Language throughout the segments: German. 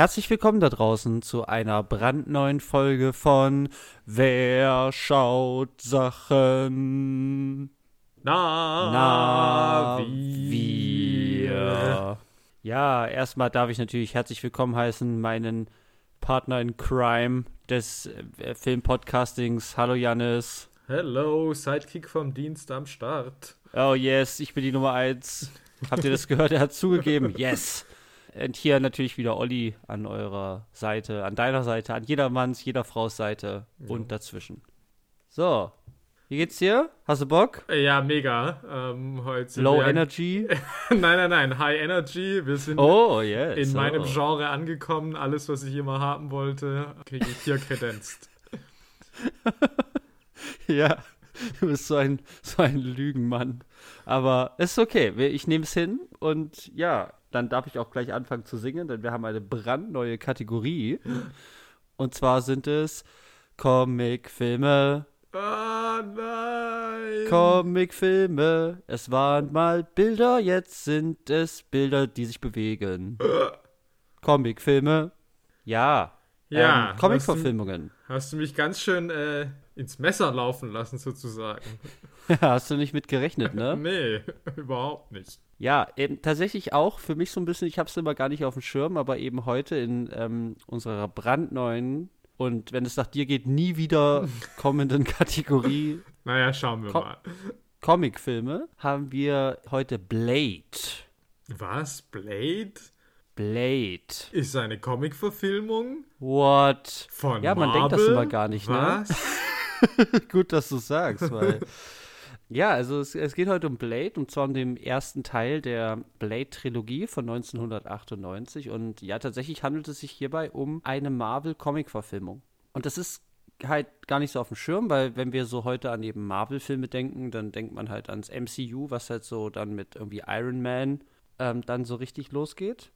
Herzlich willkommen da draußen zu einer brandneuen Folge von Wer schaut Sachen? Na, Na, wir. Ja, erstmal darf ich natürlich herzlich willkommen heißen meinen Partner in Crime des äh, Filmpodcastings. Hallo Jannis. Hello, Sidekick vom Dienst am Start. Oh yes, ich bin die Nummer eins. Habt ihr das gehört? Er hat zugegeben. Yes. Und hier natürlich wieder Olli an eurer Seite, an deiner Seite, an jedermanns, jeder Frau's Seite und dazwischen. So, wie geht's dir? Hast du Bock? Ja, mega. Ähm, heute Low Energy? nein, nein, nein, High Energy. Wir sind Oh, yes. in meinem oh. Genre angekommen. Alles, was ich immer haben wollte, kriege ich hier kredenzt. Ja, du bist so ein, so ein Lügenmann. Aber ist okay, ich nehme es hin und ja, dann darf ich auch gleich anfangen zu singen, denn wir haben eine brandneue Kategorie. Und zwar sind es Comicfilme. Ah, nein. Comicfilme. Es waren mal Bilder, jetzt sind es Bilder, die sich bewegen. Comicfilme. Ja. Ja, Ähm, Comicverfilmungen. Hast du mich ganz schön äh, ins Messer laufen lassen, sozusagen. Hast du nicht mit gerechnet, ne? Nee, überhaupt nicht. Ja, eben tatsächlich auch für mich so ein bisschen, ich habe es immer gar nicht auf dem Schirm, aber eben heute in ähm, unserer brandneuen und wenn es nach dir geht, nie wieder kommenden Kategorie Naja, schauen wir Komm. mal. Comicfilme haben wir heute Blade. Was? Blade? Blade. Ist eine Comicverfilmung? What? Von Ja, man Marvel? denkt das immer gar nicht, ne? Was? Gut, dass du sagst, weil. ja, also es, es geht heute um Blade und zwar um den ersten Teil der Blade-Trilogie von 1998. Und ja, tatsächlich handelt es sich hierbei um eine Marvel-Comic-Verfilmung. Und das ist halt gar nicht so auf dem Schirm, weil wenn wir so heute an eben Marvel-Filme denken, dann denkt man halt ans MCU, was halt so dann mit irgendwie Iron Man ähm, dann so richtig losgeht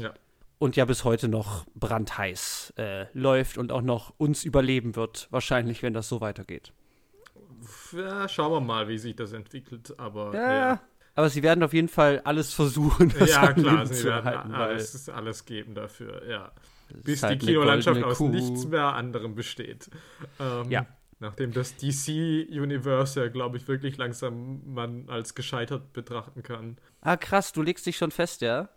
Ja. und ja bis heute noch brandheiß äh, läuft und auch noch uns überleben wird, wahrscheinlich, wenn das so weitergeht. Ja, schauen wir mal, wie sich das entwickelt. Aber Ja. ja, Aber sie werden auf jeden Fall alles versuchen, ja, das am klar, Leben sie zu werden halten, alles, alles geben dafür, ja. Bis halt die Kinolandschaft aus Kuh. nichts mehr anderem besteht. Ähm, Ja. Nachdem das DC-Universe ja, glaube ich, wirklich langsam man als gescheitert betrachten kann. Ah, krass, du legst dich schon fest, ja?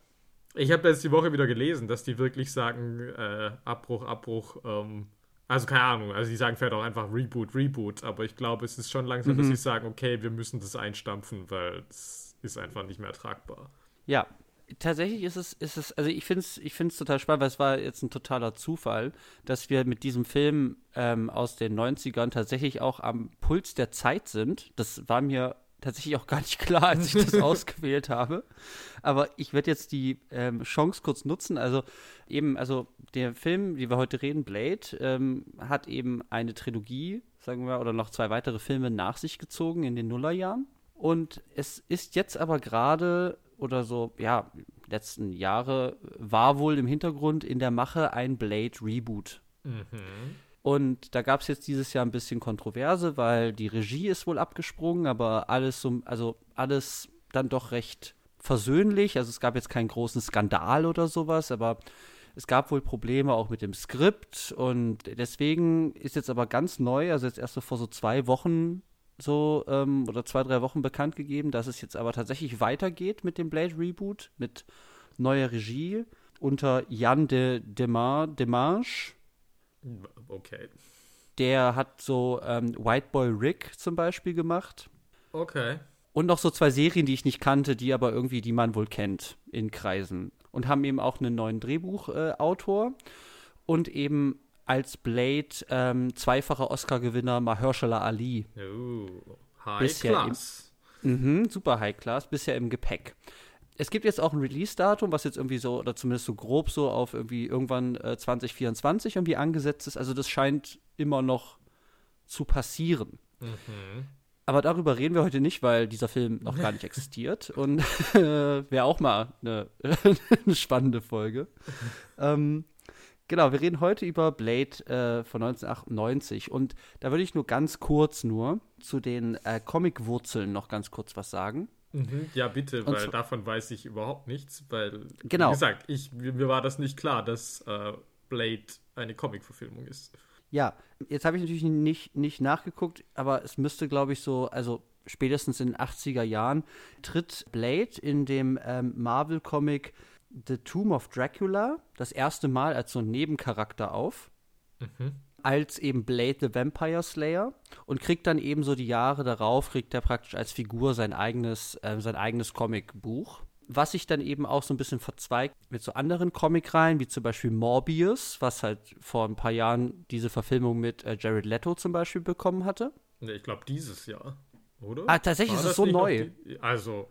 Ich habe jetzt die Woche wieder gelesen, dass die wirklich sagen, äh, Abbruch, Abbruch, ähm, also keine Ahnung, also die sagen vielleicht auch einfach Reboot, Reboot, aber ich glaube, es ist schon langsam, Mhm. dass sie sagen, okay, wir müssen das einstampfen, weil es ist einfach nicht mehr tragbar. Ja. Tatsächlich ist es, ist es, also ich finde es ich find's total spannend, weil es war jetzt ein totaler Zufall, dass wir mit diesem Film ähm, aus den 90ern tatsächlich auch am Puls der Zeit sind. Das war mir tatsächlich auch gar nicht klar, als ich das ausgewählt habe. Aber ich werde jetzt die ähm, Chance kurz nutzen. Also eben, also der Film, wie wir heute reden, Blade, ähm, hat eben eine Trilogie, sagen wir, oder noch zwei weitere Filme nach sich gezogen in den Nullerjahren. Und es ist jetzt aber gerade oder so, ja, letzten Jahre war wohl im Hintergrund in der Mache ein Blade Reboot. Und da gab es jetzt dieses Jahr ein bisschen Kontroverse, weil die Regie ist wohl abgesprungen, aber alles so, also alles dann doch recht versöhnlich. Also es gab jetzt keinen großen Skandal oder sowas, aber es gab wohl Probleme auch mit dem Skript und deswegen ist jetzt aber ganz neu, also jetzt erst so vor so zwei Wochen so ähm, oder zwei, drei Wochen bekannt gegeben, dass es jetzt aber tatsächlich weitergeht mit dem Blade Reboot, mit neuer Regie unter Jan de Demar, Demarche. Okay. Der hat so ähm, White Boy Rick zum Beispiel gemacht. Okay. Und noch so zwei Serien, die ich nicht kannte, die aber irgendwie, die man wohl kennt in Kreisen. Und haben eben auch einen neuen Drehbuchautor äh, und eben als Blade ähm, zweifacher Oscar-Gewinner Mahershala Ali. Oh, high Bisher im- class. Mhm, super High Class, bisher im Gepäck. Es gibt jetzt auch ein Release-Datum, was jetzt irgendwie so, oder zumindest so grob so auf irgendwie irgendwann äh, 2024 irgendwie angesetzt ist. Also das scheint immer noch zu passieren. Aber darüber reden wir heute nicht, weil dieser Film noch gar nicht existiert. Und äh, wäre auch mal eine, eine spannende Folge. ähm, genau, wir reden heute über Blade äh, von 1998. Und da würde ich nur ganz kurz nur zu den äh, Comic-Wurzeln noch ganz kurz was sagen. Mhm, ja, bitte, weil so, davon weiß ich überhaupt nichts, weil, genau. wie gesagt, ich, mir war das nicht klar, dass äh, Blade eine Comic-Verfilmung ist. Ja, jetzt habe ich natürlich nicht, nicht nachgeguckt, aber es müsste, glaube ich, so, also spätestens in den 80er Jahren, tritt Blade in dem ähm, Marvel-Comic The Tomb of Dracula das erste Mal als so ein Nebencharakter auf. Mhm. Als eben Blade the Vampire Slayer und kriegt dann eben so die Jahre darauf, kriegt er praktisch als Figur sein eigenes, äh, sein eigenes Comicbuch was sich dann eben auch so ein bisschen verzweigt mit so anderen Comicreihen, wie zum Beispiel Morbius, was halt vor ein paar Jahren diese Verfilmung mit äh, Jared Leto zum Beispiel bekommen hatte. Ich glaube dieses Jahr, oder? Ah, tatsächlich War ist es so neu. Die, also,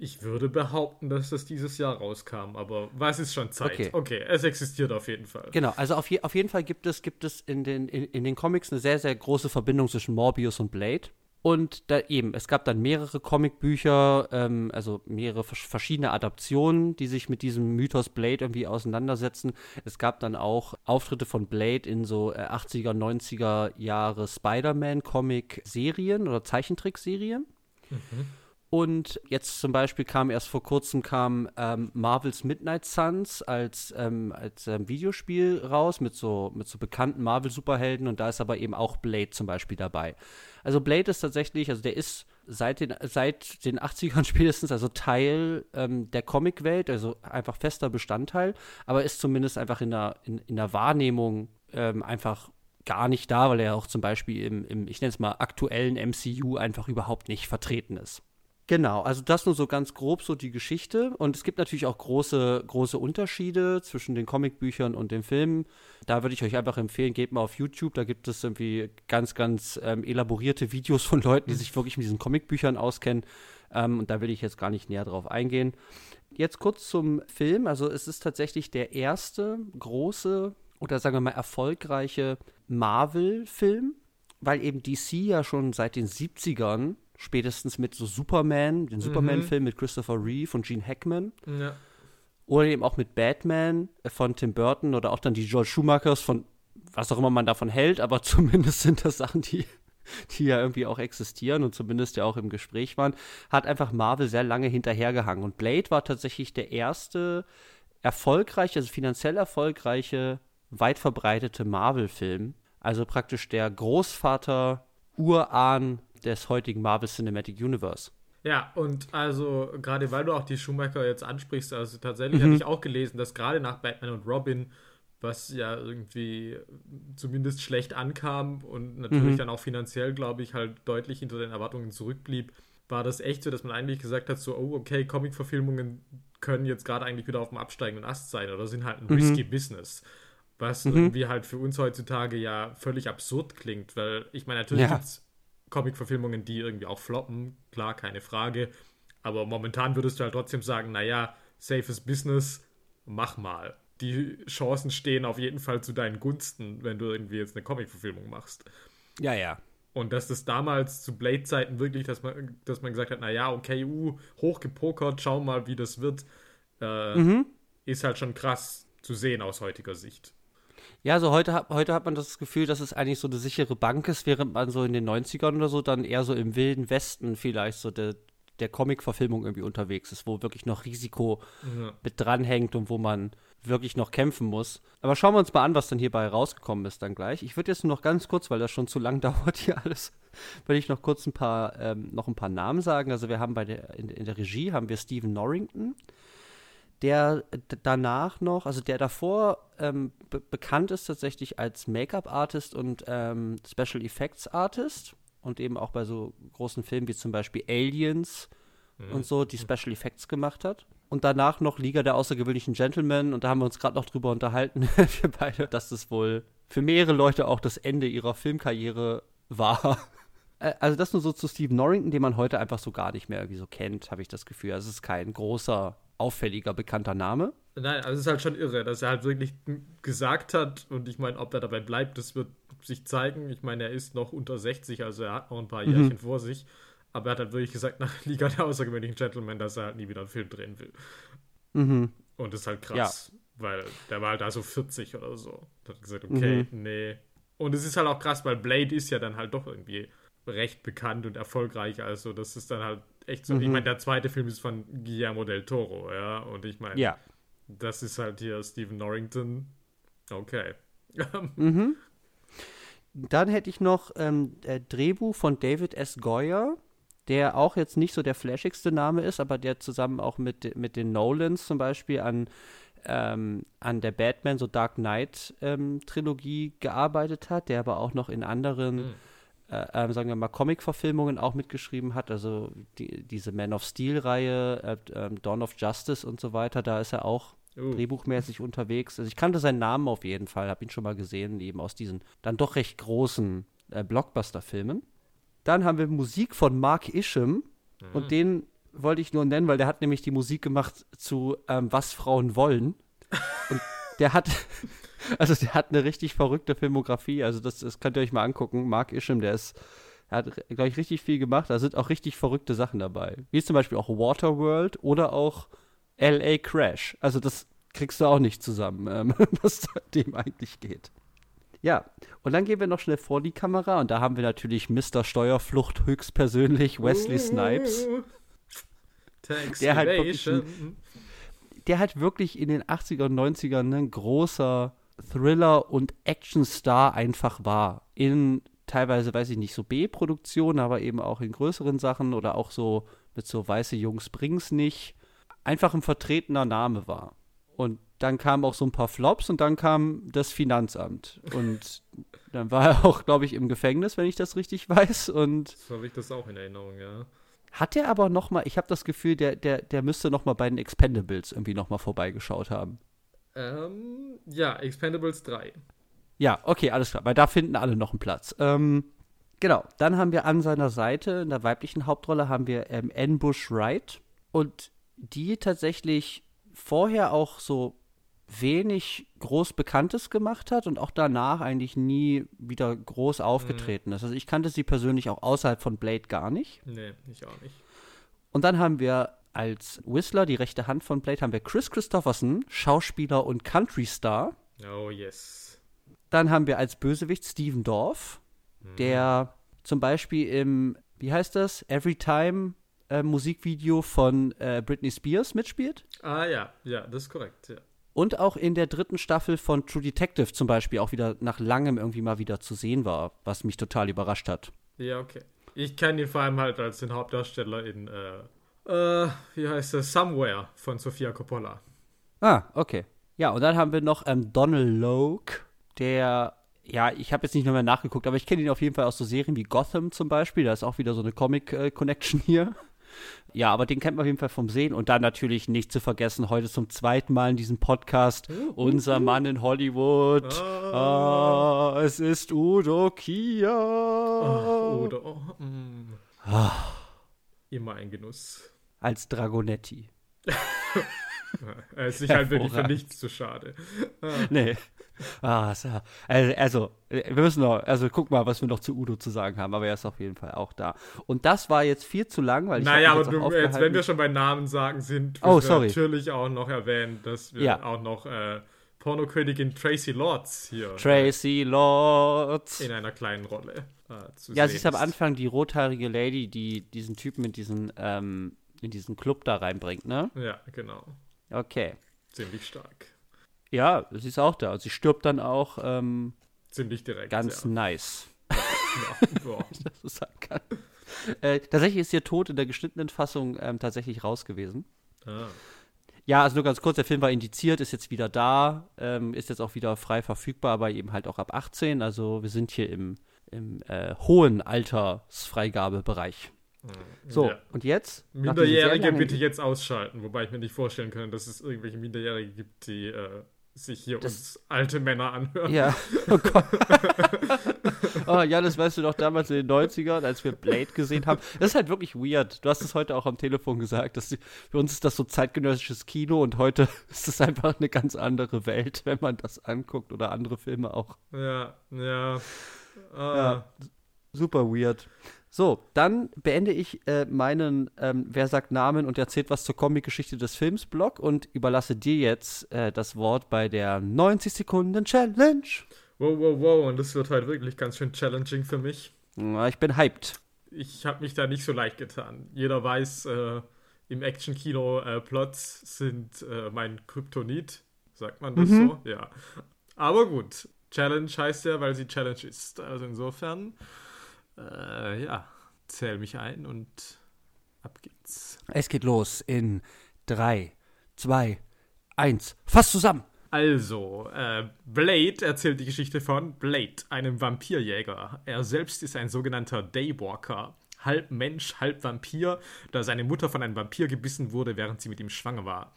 ich würde behaupten, dass das dieses Jahr rauskam, aber was ist schon Zeit? Okay, okay es existiert auf jeden Fall. Genau, also auf, je, auf jeden Fall gibt es, gibt es in, den, in, in den Comics eine sehr, sehr große Verbindung zwischen Morbius und Blade. Und da eben, es gab dann mehrere Comicbücher, ähm, also mehrere verschiedene Adaptionen, die sich mit diesem Mythos Blade irgendwie auseinandersetzen. Es gab dann auch Auftritte von Blade in so 80er, äh, 90er Jahre Spider-Man-Comic-Serien oder Zeichentrickserien. Mhm. Und jetzt zum Beispiel kam erst vor kurzem kam ähm, Marvels Midnight Suns als, ähm, als ähm, Videospiel raus mit so, mit so bekannten Marvel-Superhelden und da ist aber eben auch Blade zum Beispiel dabei. Also Blade ist tatsächlich, also der ist seit den, seit den 80ern spätestens, also Teil ähm, der Comicwelt, also einfach fester Bestandteil, aber ist zumindest einfach in der, in, in der Wahrnehmung ähm, einfach gar nicht da, weil er auch zum Beispiel im, im ich nenne es mal, aktuellen MCU einfach überhaupt nicht vertreten ist. Genau, also das nur so ganz grob so die Geschichte. Und es gibt natürlich auch große, große Unterschiede zwischen den Comicbüchern und den Filmen. Da würde ich euch einfach empfehlen, geht mal auf YouTube, da gibt es irgendwie ganz, ganz ähm, elaborierte Videos von Leuten, die sich wirklich mit diesen Comicbüchern auskennen. Ähm, und da will ich jetzt gar nicht näher drauf eingehen. Jetzt kurz zum Film. Also es ist tatsächlich der erste große oder sagen wir mal erfolgreiche Marvel-Film, weil eben DC ja schon seit den 70ern spätestens mit so Superman, den mhm. Superman-Film mit Christopher Reeve und Gene Hackman. Ja. Oder eben auch mit Batman äh, von Tim Burton oder auch dann die George Schumachers von was auch immer man davon hält, aber zumindest sind das Sachen, die, die ja irgendwie auch existieren und zumindest ja auch im Gespräch waren, hat einfach Marvel sehr lange hinterhergehangen. Und Blade war tatsächlich der erste erfolgreiche, also finanziell erfolgreiche, weit verbreitete Marvel-Film. Also praktisch der Großvater, Urahn des heutigen Marvel Cinematic Universe. Ja, und also gerade weil du auch die Schumacher jetzt ansprichst, also tatsächlich mhm. habe ich auch gelesen, dass gerade nach Batman und Robin, was ja irgendwie zumindest schlecht ankam und natürlich mhm. dann auch finanziell, glaube ich, halt deutlich hinter den Erwartungen zurückblieb, war das echt so, dass man eigentlich gesagt hat, so, oh, okay, Comic-Verfilmungen können jetzt gerade eigentlich wieder auf dem absteigenden Ast sein oder sind halt ein mhm. risky Business. Was mhm. irgendwie halt für uns heutzutage ja völlig absurd klingt, weil ich meine, natürlich ja. gibt es Comic-Verfilmungen, die irgendwie auch floppen, klar, keine Frage. Aber momentan würdest du halt trotzdem sagen, naja, safes Business, mach mal. Die Chancen stehen auf jeden Fall zu deinen Gunsten, wenn du irgendwie jetzt eine Comic-Verfilmung machst. Ja, ja. Und dass das damals zu Blade-Zeiten wirklich, dass man, dass man gesagt hat, naja, okay, uh, hochgepokert, schau mal, wie das wird, äh, mhm. ist halt schon krass zu sehen aus heutiger Sicht. Ja, so heute, heute hat man das Gefühl, dass es eigentlich so eine sichere Bank ist, während man so in den 90ern oder so dann eher so im wilden Westen vielleicht so der, der Comic-Verfilmung irgendwie unterwegs ist, wo wirklich noch Risiko ja. mit dranhängt und wo man wirklich noch kämpfen muss. Aber schauen wir uns mal an, was dann hierbei rausgekommen ist dann gleich. Ich würde jetzt nur noch ganz kurz, weil das schon zu lang dauert hier alles, würde ich noch kurz ein paar, ähm, noch ein paar Namen sagen. Also wir haben bei der, in, in der Regie haben wir Stephen Norrington, der danach noch, also der davor ähm, be bekannt ist tatsächlich als Make-up-Artist und ähm, Special Effects Artist und eben auch bei so großen Filmen wie zum Beispiel Aliens mhm. und so, die Special Effects gemacht hat. Und danach noch Liga der außergewöhnlichen Gentlemen und da haben wir uns gerade noch drüber unterhalten, wir beide, dass das wohl für mehrere Leute auch das Ende ihrer Filmkarriere war. Also das nur so zu Steve Norrington, den man heute einfach so gar nicht mehr irgendwie so kennt, habe ich das Gefühl. Also es ist kein großer auffälliger, bekannter Name. Nein, also es ist halt schon irre, dass er halt wirklich gesagt hat und ich meine, ob er dabei bleibt, das wird sich zeigen. Ich meine, er ist noch unter 60, also er hat noch ein paar mhm. Jährchen vor sich. Aber er hat halt wirklich gesagt, nach Liga der außergewöhnlichen Gentlemen, dass er halt nie wieder einen Film drehen will. Mhm. Und das ist halt krass, ja. weil der war halt da so 40 oder so. Da hat gesagt, okay, mhm. nee. Und es ist halt auch krass, weil Blade ist ja dann halt doch irgendwie recht bekannt und erfolgreich. Also das ist dann halt echt so. Mhm. Ich meine, der zweite Film ist von Guillermo del Toro, ja. Und ich meine, ja. das ist halt hier Stephen Norrington. Okay. mhm. Dann hätte ich noch ähm, Drehbuch von David S. Goyer, der auch jetzt nicht so der flashigste Name ist, aber der zusammen auch mit, mit den Nolans zum Beispiel an, ähm, an der Batman, so Dark Knight ähm, Trilogie gearbeitet hat, der aber auch noch in anderen, mhm. Äh, äh, sagen wir mal, Comic-Verfilmungen auch mitgeschrieben hat, also die, diese Man of Steel-Reihe, äh, ähm, Dawn of Justice und so weiter, da ist er auch uh. drehbuchmäßig unterwegs. Also ich kannte seinen Namen auf jeden Fall, habe ihn schon mal gesehen, eben aus diesen dann doch recht großen äh, Blockbuster-Filmen. Dann haben wir Musik von Mark Isham mhm. und den wollte ich nur nennen, weil der hat nämlich die Musik gemacht zu ähm, Was Frauen wollen. Und der hat, also der hat eine richtig verrückte Filmografie. Also das, das könnt ihr euch mal angucken. Mark Isham, der ist, er hat, glaube ich, richtig viel gemacht. Da sind auch richtig verrückte Sachen dabei. Wie zum Beispiel auch Waterworld oder auch LA Crash. Also das kriegst du auch nicht zusammen, ähm, was dem eigentlich geht. Ja, und dann gehen wir noch schnell vor die Kamera und da haben wir natürlich Mr. Steuerflucht höchstpersönlich, Wesley Snipes. der halt wirklich, der halt wirklich in den 80er und 90ern ein großer Thriller und Actionstar einfach war. In teilweise, weiß ich nicht, so B-Produktionen, aber eben auch in größeren Sachen oder auch so mit so weiße Jungs bring's nicht einfach ein vertretener Name war. Und dann kamen auch so ein paar Flops und dann kam das Finanzamt. Und dann war er auch, glaube ich, im Gefängnis, wenn ich das richtig weiß. Und so habe ich das auch in Erinnerung, ja. Hat er aber noch mal, ich habe das Gefühl, der, der, der müsste noch mal bei den Expendables irgendwie noch mal vorbeigeschaut haben. Ähm, ja, Expendables 3. Ja, okay, alles klar, weil da finden alle noch einen Platz. Ähm, genau, dann haben wir an seiner Seite, in der weiblichen Hauptrolle, haben wir ähm, Ambush Wright. Und die tatsächlich vorher auch so wenig groß Bekanntes gemacht hat und auch danach eigentlich nie wieder groß aufgetreten mhm. ist. Also ich kannte sie persönlich auch außerhalb von Blade gar nicht. Nee, ich auch nicht. Und dann haben wir als Whistler, die rechte Hand von Blade, haben wir Chris Christopherson, Schauspieler und Country-Star. Oh, yes. Dann haben wir als Bösewicht Steven Dorff, mhm. der zum Beispiel im, wie heißt das, Every Time äh, Musikvideo von äh, Britney Spears mitspielt. Ah ja, ja, das ist korrekt, ja. Und auch in der dritten Staffel von True Detective zum Beispiel auch wieder nach langem irgendwie mal wieder zu sehen war, was mich total überrascht hat. Ja, okay. Ich kenne ihn vor allem halt als den Hauptdarsteller in, äh, äh, wie heißt es, Somewhere von Sofia Coppola. Ah, okay. Ja, und dann haben wir noch ähm, Donald Logue, der ja, ich habe jetzt nicht mehr nachgeguckt, aber ich kenne ihn auf jeden Fall aus so Serien wie Gotham zum Beispiel. Da ist auch wieder so eine Comic-Connection äh, hier. Ja, aber den kennt man auf jeden Fall vom Sehen. Und dann natürlich nicht zu vergessen, heute zum zweiten Mal in diesem Podcast, uh, uh, unser Mann in Hollywood. Ah. ah es ist Udo Kia. Oh, Udo. Oh, mm. ah. Immer ein Genuss. Als Dragonetti. er ist sich halt wirklich für nichts zu schade. Ah. Nee. Ah, also, also, wir müssen noch, also guck mal, was wir noch zu Udo zu sagen haben, aber er ist auf jeden Fall auch da. Und das war jetzt viel zu lang, weil ich. Naja, aber du, jetzt, wenn wir schon bei Namen sagen sind, oh, sorry. natürlich auch noch erwähnen, dass wir ja. auch noch äh, Pornokönigin Tracy Lords hier. Tracy Lords. In einer kleinen Rolle. Äh, ja, sie ist am Anfang die rothaarige Lady, die diesen Typen in diesen, ähm, in diesen Club da reinbringt, ne? Ja, genau. Okay. Ziemlich stark. Ja, sie ist auch da. Sie stirbt dann auch ähm, ziemlich direkt. Ganz ja. nice. Ja, ich das so sagen kann. Äh, tatsächlich ist ihr Tod in der geschnittenen Fassung ähm, tatsächlich raus gewesen. Ah. Ja, also nur ganz kurz, der Film war indiziert, ist jetzt wieder da, ähm, ist jetzt auch wieder frei verfügbar, aber eben halt auch ab 18. Also wir sind hier im, im äh, hohen Altersfreigabebereich. So, ja. und jetzt? Minderjährige bitte jetzt ausschalten, wobei ich mir nicht vorstellen kann, dass es irgendwelche Minderjährige gibt, die äh, sich hier das, uns alte Männer anhören. Ja. Oh Gott. oh, ja, das weißt du doch damals in den 90ern, als wir Blade gesehen haben. Das ist halt wirklich weird. Du hast es heute auch am Telefon gesagt. Dass die, für uns ist das so zeitgenössisches Kino und heute ist es einfach eine ganz andere Welt, wenn man das anguckt oder andere Filme auch. Ja, ja. Uh. ja super weird. So, dann beende ich äh, meinen ähm, Wer sagt Namen und erzählt was zur Comic-Geschichte des Films Blog und überlasse dir jetzt äh, das Wort bei der 90 Sekunden Challenge. Wow, wow, wow, und das wird heute wirklich ganz schön challenging für mich. Ich bin hyped. ich habe mich da nicht so leicht getan. Jeder weiß, äh, im Action-Kino äh, Plots sind äh, mein Kryptonit. Sagt man das mhm. so? Ja. Aber gut. Challenge heißt ja, weil sie Challenge ist. Also insofern, äh, ja, zähl mich ein und ab geht's. Es geht los in 3, 2, 1. Fass zusammen! Also, äh, Blade erzählt die Geschichte von Blade, einem Vampirjäger. Er selbst ist ein sogenannter Daywalker, halb Mensch, halb Vampir, da seine Mutter von einem Vampir gebissen wurde, während sie mit ihm schwanger war.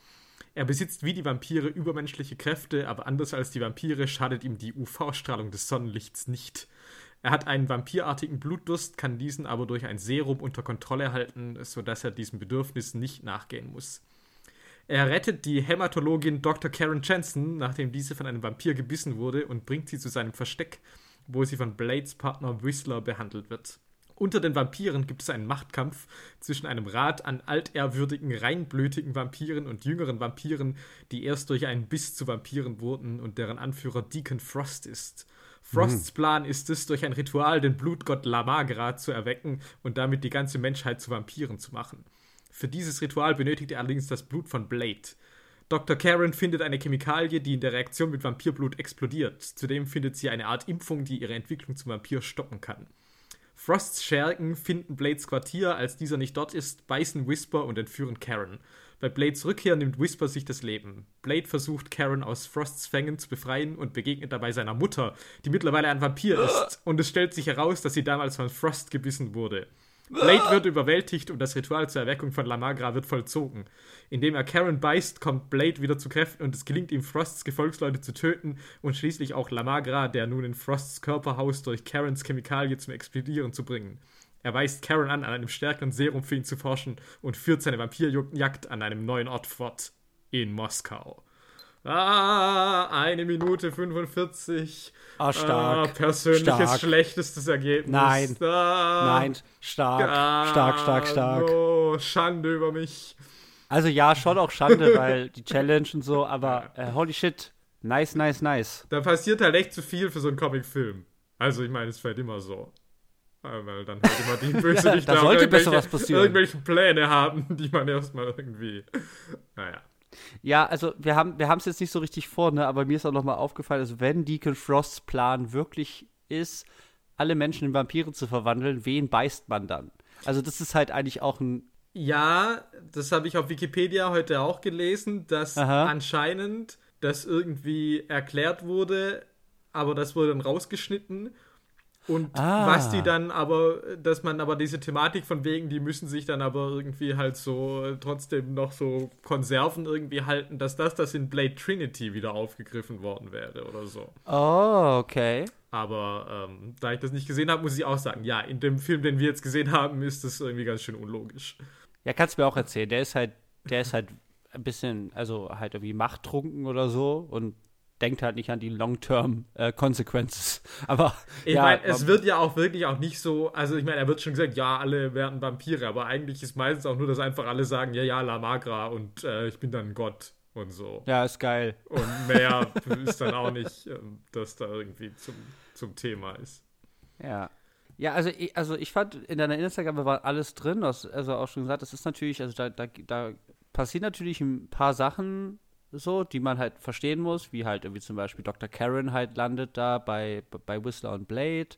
Er besitzt wie die Vampire übermenschliche Kräfte, aber anders als die Vampire schadet ihm die UV-Strahlung des Sonnenlichts nicht. Er hat einen vampirartigen Blutdurst, kann diesen aber durch ein Serum unter Kontrolle halten, sodass er diesem Bedürfnis nicht nachgehen muss. Er rettet die Hämatologin Dr. Karen Jensen, nachdem diese von einem Vampir gebissen wurde, und bringt sie zu seinem Versteck, wo sie von Blades Partner Whistler behandelt wird. Unter den Vampiren gibt es einen Machtkampf zwischen einem Rat an altehrwürdigen, reinblütigen Vampiren und jüngeren Vampiren, die erst durch einen Biss zu Vampiren wurden und deren Anführer Deacon Frost ist. Frosts mhm. Plan ist es, durch ein Ritual den Blutgott Lamagra zu erwecken und damit die ganze Menschheit zu Vampiren zu machen. Für dieses Ritual benötigt er allerdings das Blut von Blade. Dr. Karen findet eine Chemikalie, die in der Reaktion mit Vampirblut explodiert. Zudem findet sie eine Art Impfung, die ihre Entwicklung zum Vampir stoppen kann. Frosts Schergen finden Blades Quartier, als dieser nicht dort ist, beißen Whisper und entführen Karen. Bei Blades Rückkehr nimmt Whisper sich das Leben. Blade versucht, Karen aus Frosts Fängen zu befreien und begegnet dabei seiner Mutter, die mittlerweile ein Vampir ist. Und es stellt sich heraus, dass sie damals von Frost gebissen wurde. Blade wird überwältigt und das Ritual zur Erweckung von Lamagra wird vollzogen. Indem er Karen beißt, kommt Blade wieder zu Kräften und es gelingt ihm, Frosts Gefolgsleute zu töten und schließlich auch Lamagra, der nun in Frosts Körper haust, durch Karens Chemikalie zum Explodieren zu bringen. Er weist Karen an, an einem stärkeren Serum für ihn zu forschen und führt seine Vampirjagd an einem neuen Ort fort. In Moskau. Ah, eine Minute 45. Ah, stark. Ah, persönliches stark. schlechtestes Ergebnis. Nein. Ah, Nein, stark. Ah, stark, stark, stark. Oh, Schande über mich. Also ja, schon auch Schande, weil die Challenge und so, aber äh, holy shit. Nice, nice, nice. Da passiert halt echt zu viel für so einen Comicfilm. Also ich meine, es fällt immer so. Weil dann halt immer die Böse ja, da sollte besser was passieren. irgendwelche Pläne haben, die man erstmal irgendwie. Naja. Ja, also wir haben wir es jetzt nicht so richtig vor, ne, aber mir ist auch nochmal aufgefallen, also wenn Deacon Frosts Plan wirklich ist, alle Menschen in Vampire zu verwandeln, wen beißt man dann? Also das ist halt eigentlich auch ein Ja, das habe ich auf Wikipedia heute auch gelesen, dass Aha. anscheinend das irgendwie erklärt wurde, aber das wurde dann rausgeschnitten und ah. was die dann aber, dass man aber diese Thematik von wegen, die müssen sich dann aber irgendwie halt so trotzdem noch so Konserven irgendwie halten, dass das das in Blade Trinity wieder aufgegriffen worden wäre oder so. Oh, okay. Aber ähm, da ich das nicht gesehen habe, muss ich auch sagen, ja, in dem Film, den wir jetzt gesehen haben, ist das irgendwie ganz schön unlogisch. Ja, kannst du mir auch erzählen. Der ist halt, der ist halt ein bisschen, also halt irgendwie machttrunken oder so und denkt halt nicht an die Long-Term-Consequences. Äh, aber ich ja, meine, es wird ja auch wirklich auch nicht so, also ich meine, er wird schon gesagt, ja, alle werden Vampire, aber eigentlich ist meistens auch nur, dass einfach alle sagen, ja, ja, La Magra und äh, ich bin dann Gott und so. Ja, ist geil. Und mehr ist dann auch nicht, äh, dass da irgendwie zum, zum Thema ist. Ja. Ja, also ich, also ich fand, in deiner Instagram war alles drin, also auch schon gesagt, das ist natürlich, also da, da, da passieren natürlich ein paar Sachen, so, die man halt verstehen muss, wie halt irgendwie zum Beispiel Dr. Karen halt landet da bei, bei Whistler und Blade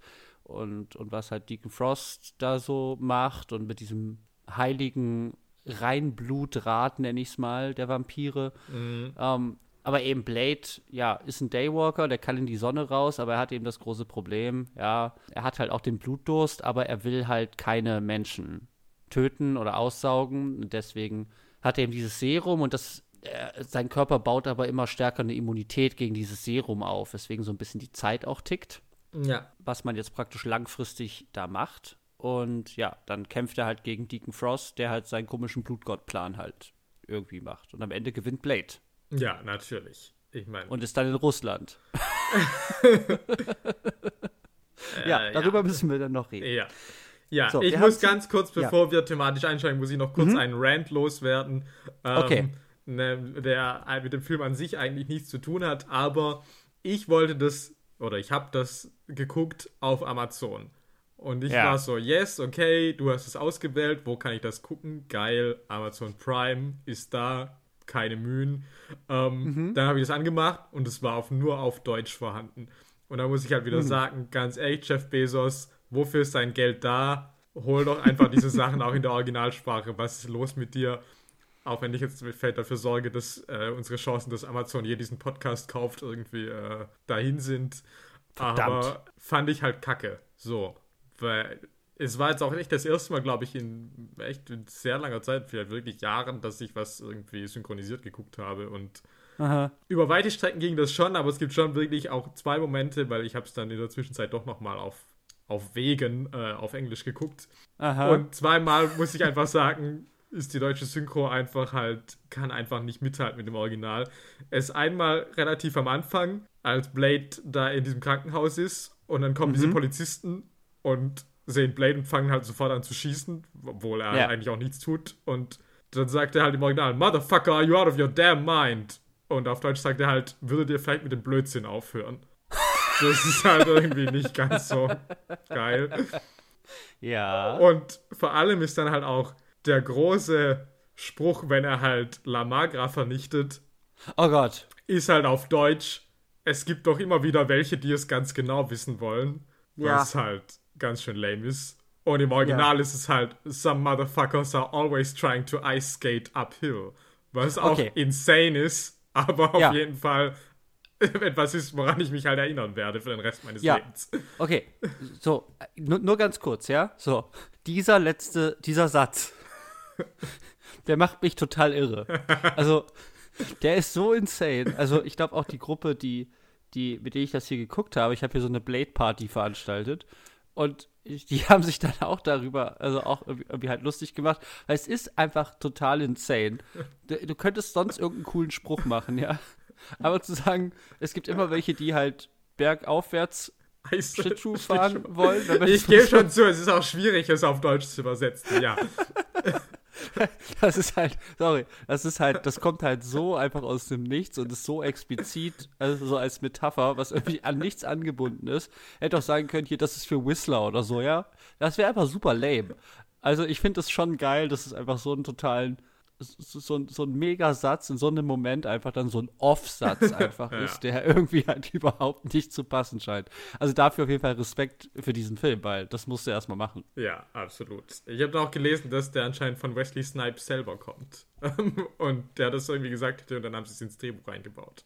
und, und was halt Deacon Frost da so macht und mit diesem heiligen Reinblutrat, nenne ich es mal, der Vampire. Mhm. Ähm, aber eben Blade, ja, ist ein Daywalker, der kann in die Sonne raus, aber er hat eben das große Problem, ja, er hat halt auch den Blutdurst, aber er will halt keine Menschen töten oder aussaugen. Und deswegen hat er eben dieses Serum und das er, sein Körper baut aber immer stärker eine Immunität gegen dieses Serum auf, weswegen so ein bisschen die Zeit auch tickt. Ja. Was man jetzt praktisch langfristig da macht. Und ja, dann kämpft er halt gegen Deacon Frost, der halt seinen komischen Blutgottplan halt irgendwie macht. Und am Ende gewinnt Blade. Ja, natürlich. Ich meine. Und ist dann in Russland. ja, darüber ja. müssen wir dann noch reden. Ja. Ja, so, ich muss ganz kurz, bevor ja. wir thematisch einsteigen, muss ich noch kurz mhm. einen Rant loswerden. Ähm, okay ne, der mit dem Film an sich eigentlich nichts zu tun hat, aber ich wollte das oder ich habe das geguckt auf Amazon. Und ich Ja. war so, yes, okay, du hast es ausgewählt, wo kann ich das gucken? Geil, Amazon Prime ist da, keine Mühen. Ähm, Mhm. Dann habe ich das angemacht und es war auf, nur auf Deutsch vorhanden. Und da muss ich halt wieder Mhm. sagen, ganz ehrlich, Jeff Bezos, wofür ist dein Geld da? Hol doch einfach diese Sachen auch in der Originalsprache. Was ist los mit dir? Auch wenn ich jetzt mit Feld dafür sorge, dass äh, unsere Chancen, dass Amazon je diesen Podcast kauft, irgendwie äh, dahin sind. Verdammt. Aber fand ich halt kacke. So. Weil es war jetzt auch echt das erste Mal, glaube ich, in echt in sehr langer Zeit, vielleicht wirklich Jahren, dass ich was irgendwie synchronisiert geguckt habe. Und Aha. über weite Strecken ging das schon, aber es gibt schon wirklich auch zwei Momente, weil ich habe es dann in der Zwischenzeit doch nochmal auf, auf Wegen äh, auf Englisch geguckt. Aha. Und zweimal muss ich einfach sagen, ist die deutsche Synchro einfach halt, kann einfach nicht mithalten mit dem Original. Es einmal relativ am Anfang, als Blade da in diesem Krankenhaus ist und dann kommen diese Polizisten und sehen Blade und fangen halt sofort an zu schießen, obwohl er Ja. eigentlich auch nichts tut. Und dann sagt er halt im Original, Motherfucker, are you out of your damn mind? Und auf Deutsch sagt er halt, würdet ihr vielleicht mit dem Blödsinn aufhören? Das ist halt irgendwie nicht ganz so geil. ja. Und vor allem ist dann halt auch der große Spruch, wenn er halt La Magra vernichtet, Oh Gott. ist halt auf Deutsch. Es gibt doch immer wieder welche, die es ganz genau wissen wollen. Ja. Was halt ganz schön lame ist. Und im Original ist es halt, some motherfuckers are always trying to ice skate uphill. Was auch Okay. insane ist, aber auf Ja. jeden Fall etwas ist, woran ich mich halt erinnern werde für den Rest meines Ja. Lebens. Okay, so, äh, nur, nur ganz kurz, ja? So, dieser letzte, dieser Satz, der macht mich total irre. Also, der ist so insane. Also, ich glaube auch die Gruppe, die, die, mit der ich das hier geguckt habe, ich habe hier so eine Blade-Party veranstaltet und die haben sich dann auch darüber, also auch irgendwie, halt lustig gemacht, weil es ist einfach total insane. Du, du könntest sonst irgendeinen coolen Spruch machen, ja? Aber zu sagen, es gibt immer welche, die halt bergaufwärts Schlittschuh fahren wollen. Ich gebe schon zu, es ist auch schwierig, es auf Deutsch zu übersetzen. Ja, Das ist halt, sorry, das ist halt, das kommt halt so einfach aus dem Nichts und ist so explizit, also so als Metapher, was irgendwie an nichts angebunden ist. Hätte auch sagen können, hier, das ist für Whistler oder so, ja. Das wäre einfach super lame. Also ich finde es schon geil, dass es einfach so einen totalen, so, so, so ein Megasatz in so einem Moment einfach dann so ein Off-Satz einfach Ja. ist, der irgendwie halt überhaupt nicht zu passen scheint. Also dafür auf jeden Fall Respekt für diesen Film, weil das musst du erstmal machen. ja, absolut. Ich habe auch gelesen, dass der anscheinend von Wesley Snipes selber kommt. und der das irgendwie gesagt hätte und dann haben sie es ins Drehbuch eingebaut.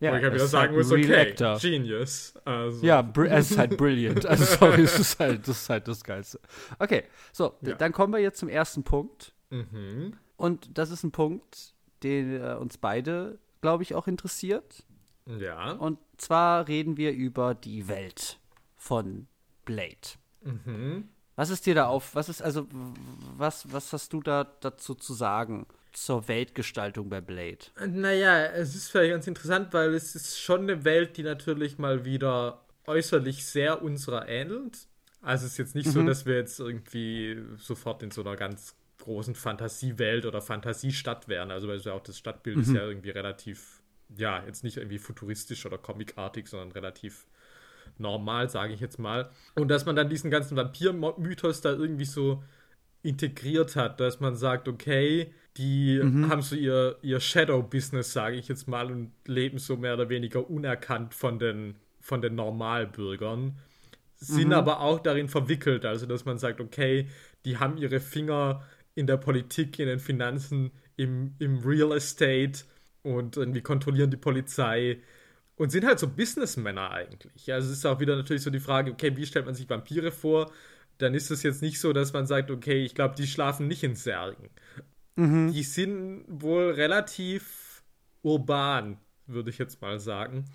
Ja, Wo ich halt wieder sagen halt muss, okay, Actor. Genius. Also, Ja, es ist halt brilliant. Also sorry, es ist halt, das ist halt das Geilste. Okay, so, Ja. dann kommen wir jetzt zum ersten Punkt. Mhm. Und das ist ein Punkt, den äh, uns beide, glaube ich, auch interessiert. Ja. Und zwar reden wir über die Welt von Blade. Mhm. Was ist dir da auf, was ist also, was, was hast du da dazu zu sagen zur Weltgestaltung bei Blade? Naja, es ist vielleicht ganz interessant, weil es ist schon eine Welt, die natürlich mal wieder äußerlich sehr unserer ähnelt. Also es ist jetzt nicht so, dass wir jetzt irgendwie sofort in so einer ganz großen Fantasiewelt oder Fantasiestadt wären. Also weil es ja auch das Stadtbild ist ja irgendwie relativ, ja, jetzt nicht irgendwie futuristisch oder comicartig, sondern relativ normal, sage ich jetzt mal. Und dass man dann diesen ganzen Vampir-Mythos da irgendwie so integriert hat, dass man sagt, okay, die haben so ihr, ihr Shadow-Business, sage ich jetzt mal, und leben so mehr oder weniger unerkannt von den, von den Normalbürgern, sind aber auch darin verwickelt, also dass man sagt, okay, die haben ihre Finger in der Politik, in den Finanzen, im, im Real Estate und irgendwie kontrollieren die Polizei und sind halt so Businessmänner eigentlich. Also es ist auch wieder natürlich so die Frage, okay, wie stellt man sich Vampire vor? Dann ist es jetzt nicht so, dass man sagt, okay, ich glaube, die schlafen nicht in Särgen. Die sind wohl relativ urban, würde ich jetzt mal sagen.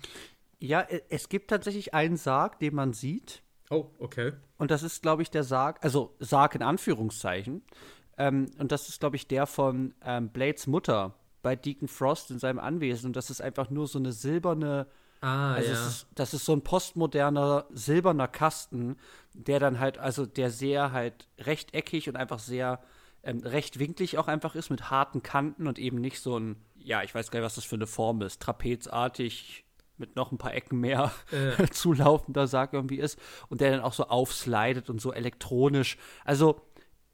Ja, e- es gibt tatsächlich einen Sarg, den man sieht. Oh, okay. Und das ist, glaube ich, der Sarg, also Sarg in Anführungszeichen. Ähm, und das ist, glaube ich, der von ähm, Blades Mutter bei Deacon Frost in seinem Anwesen. Und das ist einfach nur so eine silberne, Ah, also es ist, das ist so ein postmoderner silberner Kasten, der dann halt, also der sehr halt rechteckig und einfach sehr ähm, rechtwinklig auch einfach ist, mit harten Kanten und eben nicht so ein, ja, ich weiß gar nicht, was das für eine Form ist, trapezartig, mit noch ein paar Ecken mehr äh. zulaufender Sarg irgendwie ist und der dann auch so aufslidet und so elektronisch. Also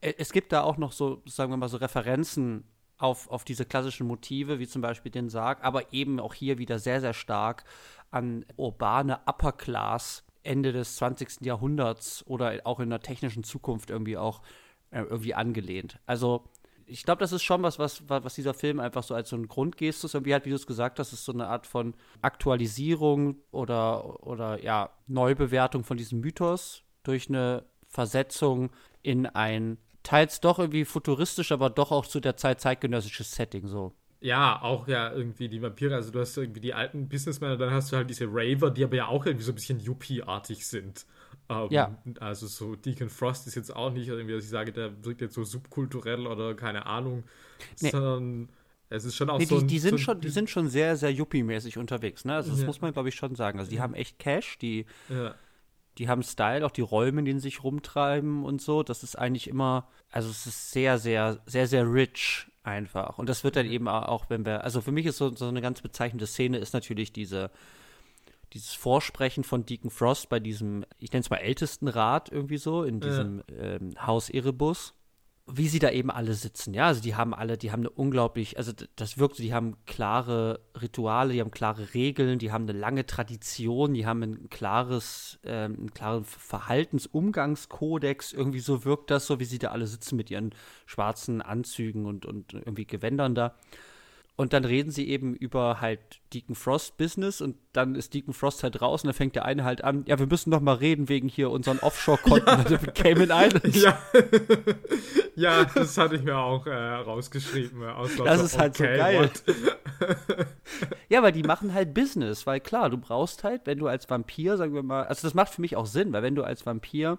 es gibt da auch noch so, sagen wir mal, so Referenzen auf, auf diese klassischen Motive, wie zum Beispiel den Sarg, aber eben auch hier wieder sehr, sehr stark an urbane Upper Class Ende des 20. Jahrhunderts oder auch in der technischen Zukunft irgendwie auch äh, irgendwie angelehnt. Also ich glaube, das ist schon was, was, was dieser Film einfach so als so ein Grundgestus irgendwie hat, wie du es gesagt hast, ist so eine Art von Aktualisierung oder, oder ja, Neubewertung von diesem Mythos durch eine Versetzung in ein teils doch irgendwie futuristisch, aber doch auch zu der Zeit zeitgenössisches Setting so. Ja, auch ja irgendwie die Vampire, also du hast irgendwie die alten Businessmänner, dann hast du halt diese Raver, die aber ja auch irgendwie so ein bisschen Yuppie-artig sind. Ähm, ja. Also so Deacon Frost ist jetzt auch nicht irgendwie, dass ich sage, der wirkt jetzt so subkulturell oder keine Ahnung, nee. sondern es ist schon auch nee, so. Die, die sind so schon, die sind schon sehr, sehr Yuppie-mäßig unterwegs, ne? Also das ja. muss man, glaube ich, schon sagen. Also die haben echt Cash, die, ja. Die haben Style, auch die Räume, in denen sie sich rumtreiben und so. Das ist eigentlich immer, also es ist sehr, sehr, sehr, sehr rich einfach. Und das wird dann eben auch, wenn wir, also für mich ist so, so eine ganz bezeichnende Szene, ist natürlich diese dieses Vorsprechen von Deacon Frost bei diesem, ich nenne es mal ältesten Rat irgendwie so, in diesem ja. ähm, Haus Erebus, wie sie da eben alle sitzen. Ja, also die haben alle, die haben eine unglaublich, also das wirkt so, die haben klare Rituale, die haben klare Regeln, die haben eine lange Tradition, die haben ein klares, ähm, einen klaren Verhaltensumgangskodex. Irgendwie so wirkt das so, wie sie da alle sitzen mit ihren schwarzen Anzügen und, und irgendwie Gewändern da. Und dann reden sie eben über halt Deacon Frost Business und dann ist Deacon Frost halt raus und dann fängt der eine halt an, ja, wir müssen noch mal reden wegen hier unseren Offshore-Konten ja. also Cayman Islands. Ja. ja, das hatte ich mir auch äh, rausgeschrieben. Äh, das ist halt okay, so geil. ja, weil die machen halt Business, weil klar, du brauchst halt, wenn du als Vampir, sagen wir mal, also das macht für mich auch Sinn, weil wenn du als Vampir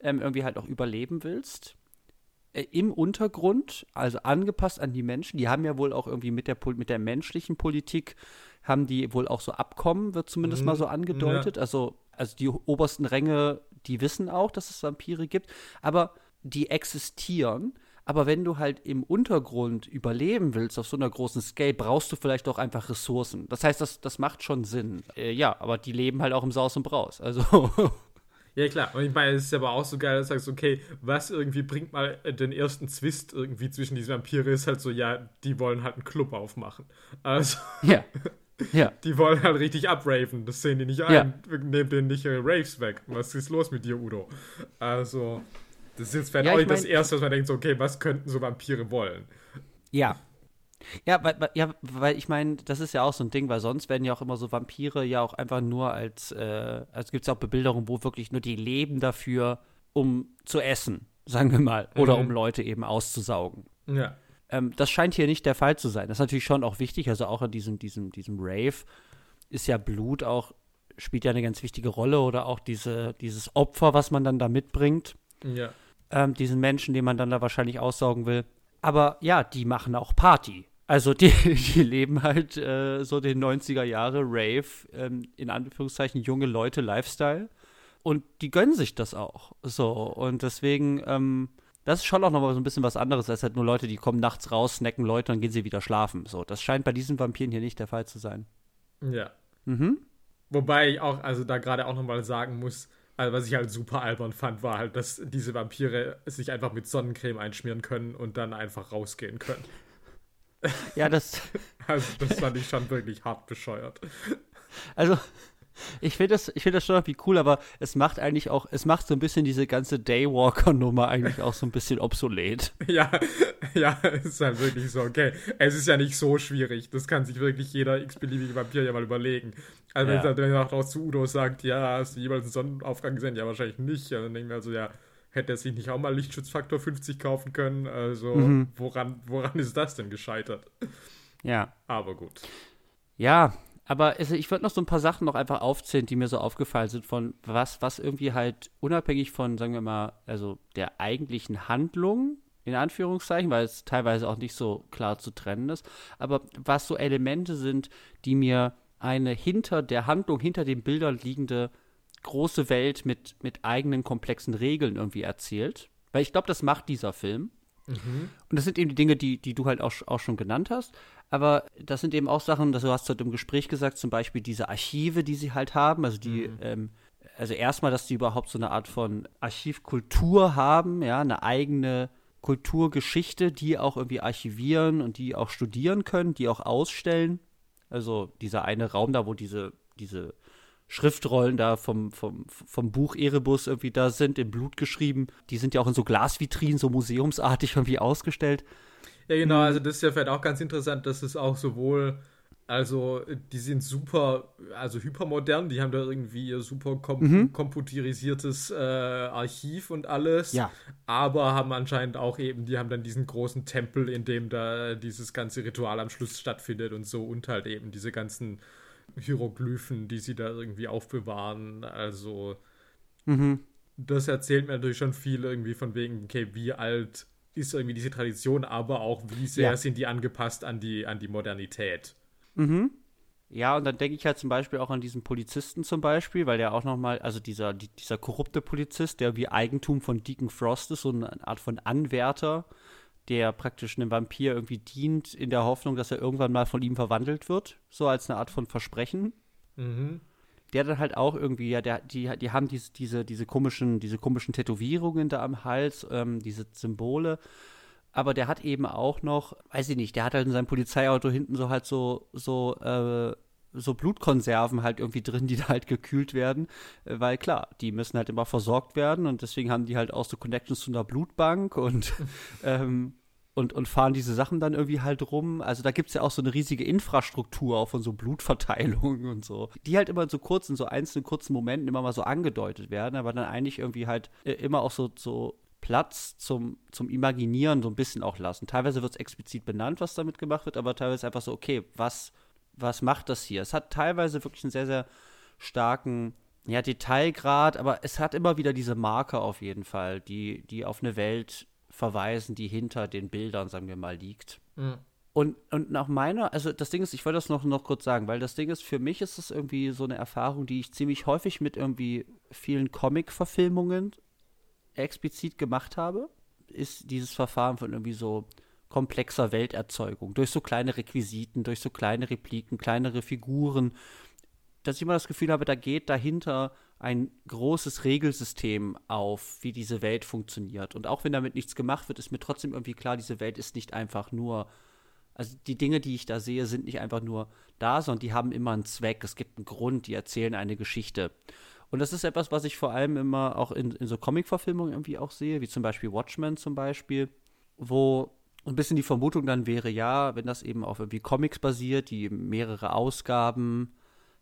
ähm, irgendwie halt auch überleben willst, im Untergrund, also angepasst an die Menschen. Die haben ja wohl auch irgendwie mit der, mit der menschlichen Politik, haben die wohl auch so Abkommen, wird zumindest mhm. mal so angedeutet. Ja. Also, also die obersten Ränge, die wissen auch, dass es Vampire gibt, aber die existieren. Aber wenn du halt im Untergrund überleben willst auf so einer großen Scale, brauchst du vielleicht auch einfach Ressourcen. Das heißt, das, das macht schon Sinn. Äh, ja, aber die leben halt auch im Saus und Braus. Also Ja, klar. Und ich meine, es ist aber auch so geil, dass du sagst, okay, was irgendwie bringt mal den ersten Zwist irgendwie zwischen diesen Vampire ist halt so, ja, die wollen halt einen Club aufmachen. Also. Ja. Ja. Die wollen halt richtig abraven. Das sehen die nicht ein. Ja. Nehmen denen nicht ihre Raves weg. Was ist los mit dir, Udo? Also, das ist jetzt vielleicht ja, auch nicht mein, das Erste, was man denkt, so, okay, was könnten so Vampire wollen? Ja, ja, weil, ja, weil ich meine, das ist ja auch so ein Ding, weil sonst werden ja auch immer so Vampire ja auch einfach nur als, äh, also gibt es ja auch Bebilderungen, wo wirklich nur die leben dafür, um zu essen, sagen wir mal, mhm. oder um Leute eben auszusaugen. Ja. Ähm, das scheint hier nicht der Fall zu sein. Das ist natürlich schon auch wichtig, also auch in diesem, diesem, diesem Rave ist ja Blut auch, spielt ja eine ganz wichtige Rolle oder auch diese, dieses Opfer, was man dann da mitbringt. Ja. Ähm, diesen Menschen, den man dann da wahrscheinlich aussaugen will. Aber ja, die machen auch Party. Also die, die leben halt äh, so den 90er Jahre Rave, ähm, in Anführungszeichen junge Leute Lifestyle. Und die gönnen sich das auch. So, und deswegen, ähm, das ist schon auch nochmal so ein bisschen was anderes, als halt nur Leute, die kommen nachts raus, snacken Leute und gehen sie wieder schlafen. So, das scheint bei diesen Vampiren hier nicht der Fall zu sein. Ja. Mhm. Wobei ich auch, also da gerade auch nochmal sagen muss, also was ich halt super albern fand, war halt, dass diese Vampire sich einfach mit Sonnencreme einschmieren können und dann einfach rausgehen können. Ja, das. Also, das fand ich schon wirklich hart bescheuert. Also, ich finde das, find das schon irgendwie cool, aber es macht eigentlich auch, es macht so ein bisschen diese ganze Daywalker-Nummer eigentlich auch so ein bisschen obsolet. Ja, ja, es ist halt wirklich so, okay. Es ist ja nicht so schwierig. Das kann sich wirklich jeder x-beliebige Vampir ja mal überlegen. Also, ja. wenn er auch zu Udo sagt, ja, hast du jeweils einen Sonnenaufgang gesehen? Ja, wahrscheinlich nicht. Ja, dann denken wir also, ja, hätte er sich nicht auch mal Lichtschutzfaktor 50 kaufen können? Also, mhm. woran, woran ist das denn gescheitert? Ja. Aber gut. Ja, aber also ich würde noch so ein paar Sachen noch einfach aufzählen, die mir so aufgefallen sind, von was, was irgendwie halt unabhängig von, sagen wir mal, also der eigentlichen Handlung, in Anführungszeichen, weil es teilweise auch nicht so klar zu trennen ist, aber was so Elemente sind, die mir eine hinter der Handlung, hinter den Bildern liegende große Welt mit, mit eigenen komplexen Regeln irgendwie erzählt. Weil ich glaube, das macht dieser Film. Mhm. Und das sind eben die Dinge, die, die du halt auch, auch schon genannt hast. Aber das sind eben auch Sachen, das du hast heute im Gespräch gesagt, zum Beispiel diese Archive, die sie halt haben, also die, mhm. ähm, also erstmal, dass die überhaupt so eine Art von Archivkultur haben, ja, eine eigene Kulturgeschichte, die auch irgendwie archivieren und die auch studieren können, die auch ausstellen. Also dieser eine Raum da, wo diese, diese Schriftrollen da vom, vom, vom Buch Erebus irgendwie da sind, in Blut geschrieben. Die sind ja auch in so Glasvitrinen, so museumsartig irgendwie ausgestellt. Ja, genau, also das ist ja vielleicht auch ganz interessant, dass es auch sowohl, also die sind super, also hypermodern, die haben da irgendwie ihr super kom mhm. computerisiertes äh, Archiv und alles, ja. aber haben anscheinend auch eben, die haben dann diesen großen Tempel, in dem da dieses ganze Ritual am Schluss stattfindet und so und halt eben diese ganzen Hieroglyphen, die sie da irgendwie aufbewahren. Also, mhm. das erzählt mir natürlich schon viel irgendwie von wegen, okay, wie alt ist irgendwie diese Tradition, aber auch wie sehr ja. sind die angepasst an die, an die Modernität. Mhm. Ja, und dann denke ich halt zum Beispiel auch an diesen Polizisten zum Beispiel, weil der auch nochmal, also dieser, die, dieser korrupte Polizist, der wie Eigentum von Deacon Frost ist, so eine Art von Anwärter, der praktisch einem Vampir irgendwie dient, in der Hoffnung, dass er irgendwann mal von ihm verwandelt wird, so als eine Art von Versprechen. Mhm. Der dann halt auch irgendwie, ja, der, die, die haben diese, diese, diese komischen, diese komischen Tätowierungen da am Hals, ähm, diese Symbole. Aber der hat eben auch noch, weiß ich nicht, der hat halt in seinem Polizeiauto hinten so halt so, so, äh, so Blutkonserven halt irgendwie drin, die da halt gekühlt werden, äh, weil klar, die müssen halt immer versorgt werden und deswegen haben die halt auch so Connections zu einer Blutbank und ähm, und, und fahren diese Sachen dann irgendwie halt rum. Also da gibt es ja auch so eine riesige Infrastruktur auch von so Blutverteilungen und so, die halt immer in so kurzen, so einzelnen kurzen Momenten immer mal so angedeutet werden, aber dann eigentlich irgendwie halt äh, immer auch so, so Platz zum, zum Imaginieren so ein bisschen auch lassen. Teilweise wird es explizit benannt, was damit gemacht wird, aber teilweise einfach so, okay, was was macht das hier? Es hat teilweise wirklich einen sehr, sehr starken ja, Detailgrad, aber es hat immer wieder diese Marker auf jeden Fall, die, die auf eine Welt verweisen, die hinter den Bildern, sagen wir mal, liegt. Mhm. Und, und nach meiner, also das Ding ist, ich wollte das noch, noch kurz sagen, weil das Ding ist, für mich ist es irgendwie so eine Erfahrung, die ich ziemlich häufig mit irgendwie vielen Comic-Verfilmungen explizit gemacht habe, ist dieses Verfahren von irgendwie so komplexer Welterzeugung, durch so kleine Requisiten, durch so kleine Repliken, kleinere Figuren, dass ich immer das Gefühl habe, da geht dahinter ein großes Regelsystem auf, wie diese Welt funktioniert. Und auch wenn damit nichts gemacht wird, ist mir trotzdem irgendwie klar, diese Welt ist nicht einfach nur, also die Dinge, die ich da sehe, sind nicht einfach nur da, sondern die haben immer einen Zweck. Es gibt einen Grund, die erzählen eine Geschichte. Und das ist etwas, was ich vor allem immer auch in, in so Comic-Verfilmungen irgendwie auch sehe, wie zum Beispiel Watchmen zum Beispiel, wo ein bisschen die Vermutung dann wäre, ja, wenn das eben auf irgendwie Comics basiert, die mehrere Ausgaben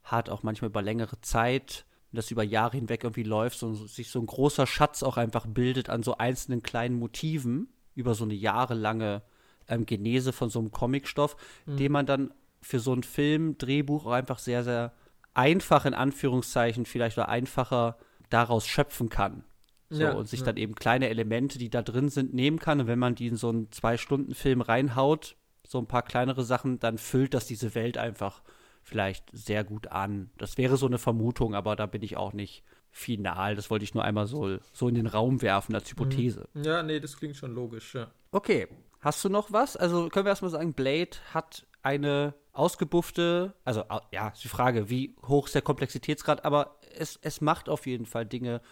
hat, auch manchmal über längere Zeit, und das über Jahre hinweg irgendwie läuft, so, sich so ein großer Schatz auch einfach bildet an so einzelnen kleinen Motiven über so eine jahrelange ähm, Genese von so einem Comicstoff, mhm. den man dann für so ein Film, Drehbuch auch einfach sehr, sehr einfach in Anführungszeichen vielleicht oder einfacher daraus schöpfen kann. So, ja, und sich ja. dann eben kleine Elemente, die da drin sind, nehmen kann. Und wenn man die in so einen Zwei-Stunden-Film reinhaut, so ein paar kleinere Sachen, dann füllt das diese Welt einfach vielleicht sehr gut an. Das wäre so eine Vermutung, aber da bin ich auch nicht final. Das wollte ich nur einmal so, so in den Raum werfen als Hypothese. Mhm. Ja, nee, das klingt schon logisch, ja. Okay. Hast du noch was? Also können wir erstmal sagen, Blade hat eine ausgebuffte, also ja, ist die Frage, wie hoch ist der Komplexitätsgrad, aber es, es macht auf jeden Fall Dinge,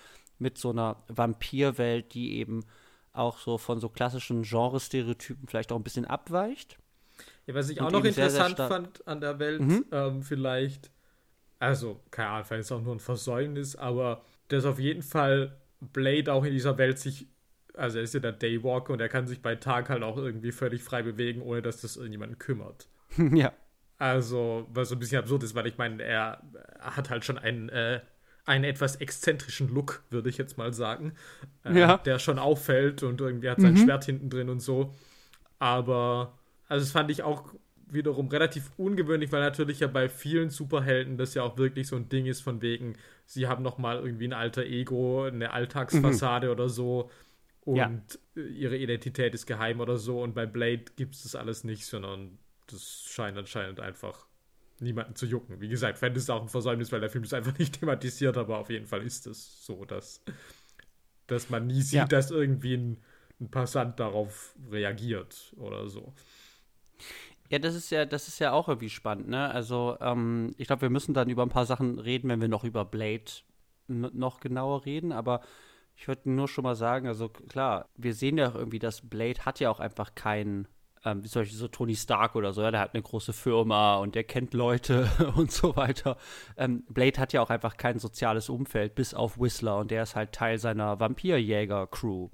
mit so einer Vampirwelt, die eben auch so von so klassischen Genre-Stereotypen vielleicht auch ein bisschen abweicht. Ja, was ich auch noch interessant sehr, sehr fand an der Welt, mhm. ähm, vielleicht, also, keine Ahnung, vielleicht ist es auch nur ein Versäumnis, aber dass auf jeden Fall Blade auch in dieser Welt sich, also er ist ja der Daywalker und er kann sich bei Tag halt auch irgendwie völlig frei bewegen, ohne dass das irgendjemanden kümmert. ja. Also, was so ein bisschen absurd ist, weil ich meine, er hat halt schon einen äh, einen etwas exzentrischen Look, würde ich jetzt mal sagen. Äh, ja. Der schon auffällt und irgendwie hat sein mhm. Schwert hinten drin und so. Aber, also das fand ich auch wiederum relativ ungewöhnlich, weil natürlich ja bei vielen Superhelden das ja auch wirklich so ein Ding ist von wegen, sie haben noch mal irgendwie ein alter Ego, eine Alltagsfassade mhm. oder so und ja. ihre Identität ist geheim oder so und bei Blade gibt es das alles nicht, sondern das scheint anscheinend einfach niemanden zu jucken. Wie gesagt, fände es auch ein Versäumnis, weil der Film es einfach nicht thematisiert, aber auf jeden Fall ist es so, dass, dass man nie sieht, ja. dass irgendwie ein, ein Passant darauf reagiert oder so. Ja, das ist ja, das ist ja auch irgendwie spannend, ne? Also, ähm, ich glaube, wir müssen dann über ein paar Sachen reden, wenn wir noch über Blade noch genauer reden, aber ich würde nur schon mal sagen, also klar, wir sehen ja auch irgendwie, dass Blade hat ja auch einfach keinen, ähm, wie zum Beispiel so Tony Stark oder so, ja, der hat eine große Firma und der kennt Leute und so weiter. Ähm, Blade hat ja auch einfach kein soziales Umfeld, bis auf Whistler und der ist halt Teil seiner Vampirjäger-Crew.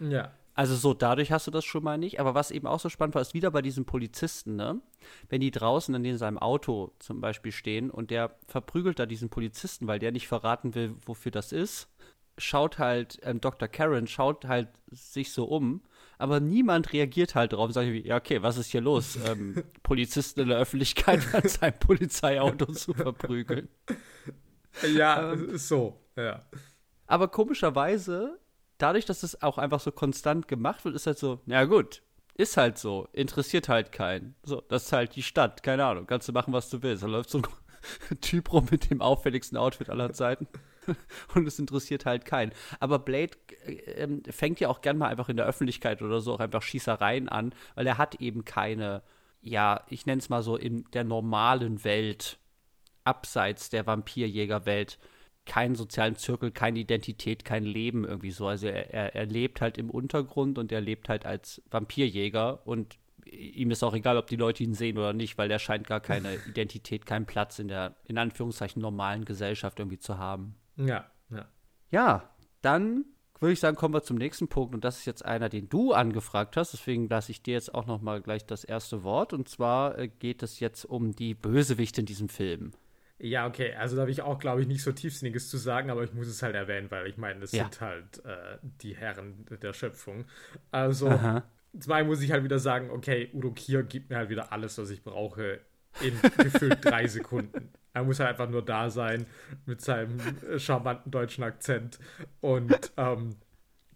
Ja. Also so, dadurch hast du das schon mal nicht. Aber was eben auch so spannend war, ist wieder bei diesen Polizisten, ne? Wenn die draußen in seinem Auto zum Beispiel stehen und der verprügelt da diesen Polizisten, weil der nicht verraten will, wofür das ist, schaut halt, ähm, Dr. Karen schaut halt sich so um, aber niemand reagiert halt drauf und sagt, ja, okay, was ist hier los? ähm, Polizisten in der Öffentlichkeit an sein Polizeiauto zu verprügeln. Ja, ähm, so, ja. Aber komischerweise dadurch, dass es auch einfach so konstant gemacht wird, ist halt so, ja gut, ist halt so, interessiert halt keinen. So, das ist halt die Stadt, keine Ahnung, kannst du machen, was du willst. Da läuft so ein Typ rum mit dem auffälligsten Outfit aller Zeiten und es interessiert halt keinen. Aber Blade äh, äh, fängt ja auch gern mal einfach in der Öffentlichkeit oder so auch einfach Schießereien an, weil er hat eben keine, ja, ich nenne es mal so in der normalen Welt, abseits der Vampirjägerwelt, keinen sozialen Zirkel, keine Identität, kein Leben irgendwie so. Also er, er, er lebt halt im Untergrund und er lebt halt als Vampirjäger und ihm ist auch egal, ob die Leute ihn sehen oder nicht, weil er scheint gar keine Identität, keinen Platz in der, in Anführungszeichen, normalen Gesellschaft irgendwie zu haben. Ja, ja. Ja, dann würde ich sagen, kommen wir zum nächsten Punkt und das ist jetzt einer, den du angefragt hast. Deswegen lasse ich dir jetzt auch noch mal gleich das erste Wort und zwar äh, geht es jetzt um die Bösewichte in diesem Film. Ja, okay, also da habe ich auch, glaube ich, nicht so tiefsinniges zu sagen, aber ich muss es halt erwähnen, weil ich meine, das ja. sind halt äh, die Herren der Schöpfung. Also, Aha. zwei muss ich halt wieder sagen, okay, Udo Kier gibt mir halt wieder alles, was ich brauche, in gefühlt drei Sekunden. Er muss halt einfach nur da sein mit seinem charmanten deutschen Akzent und ähm,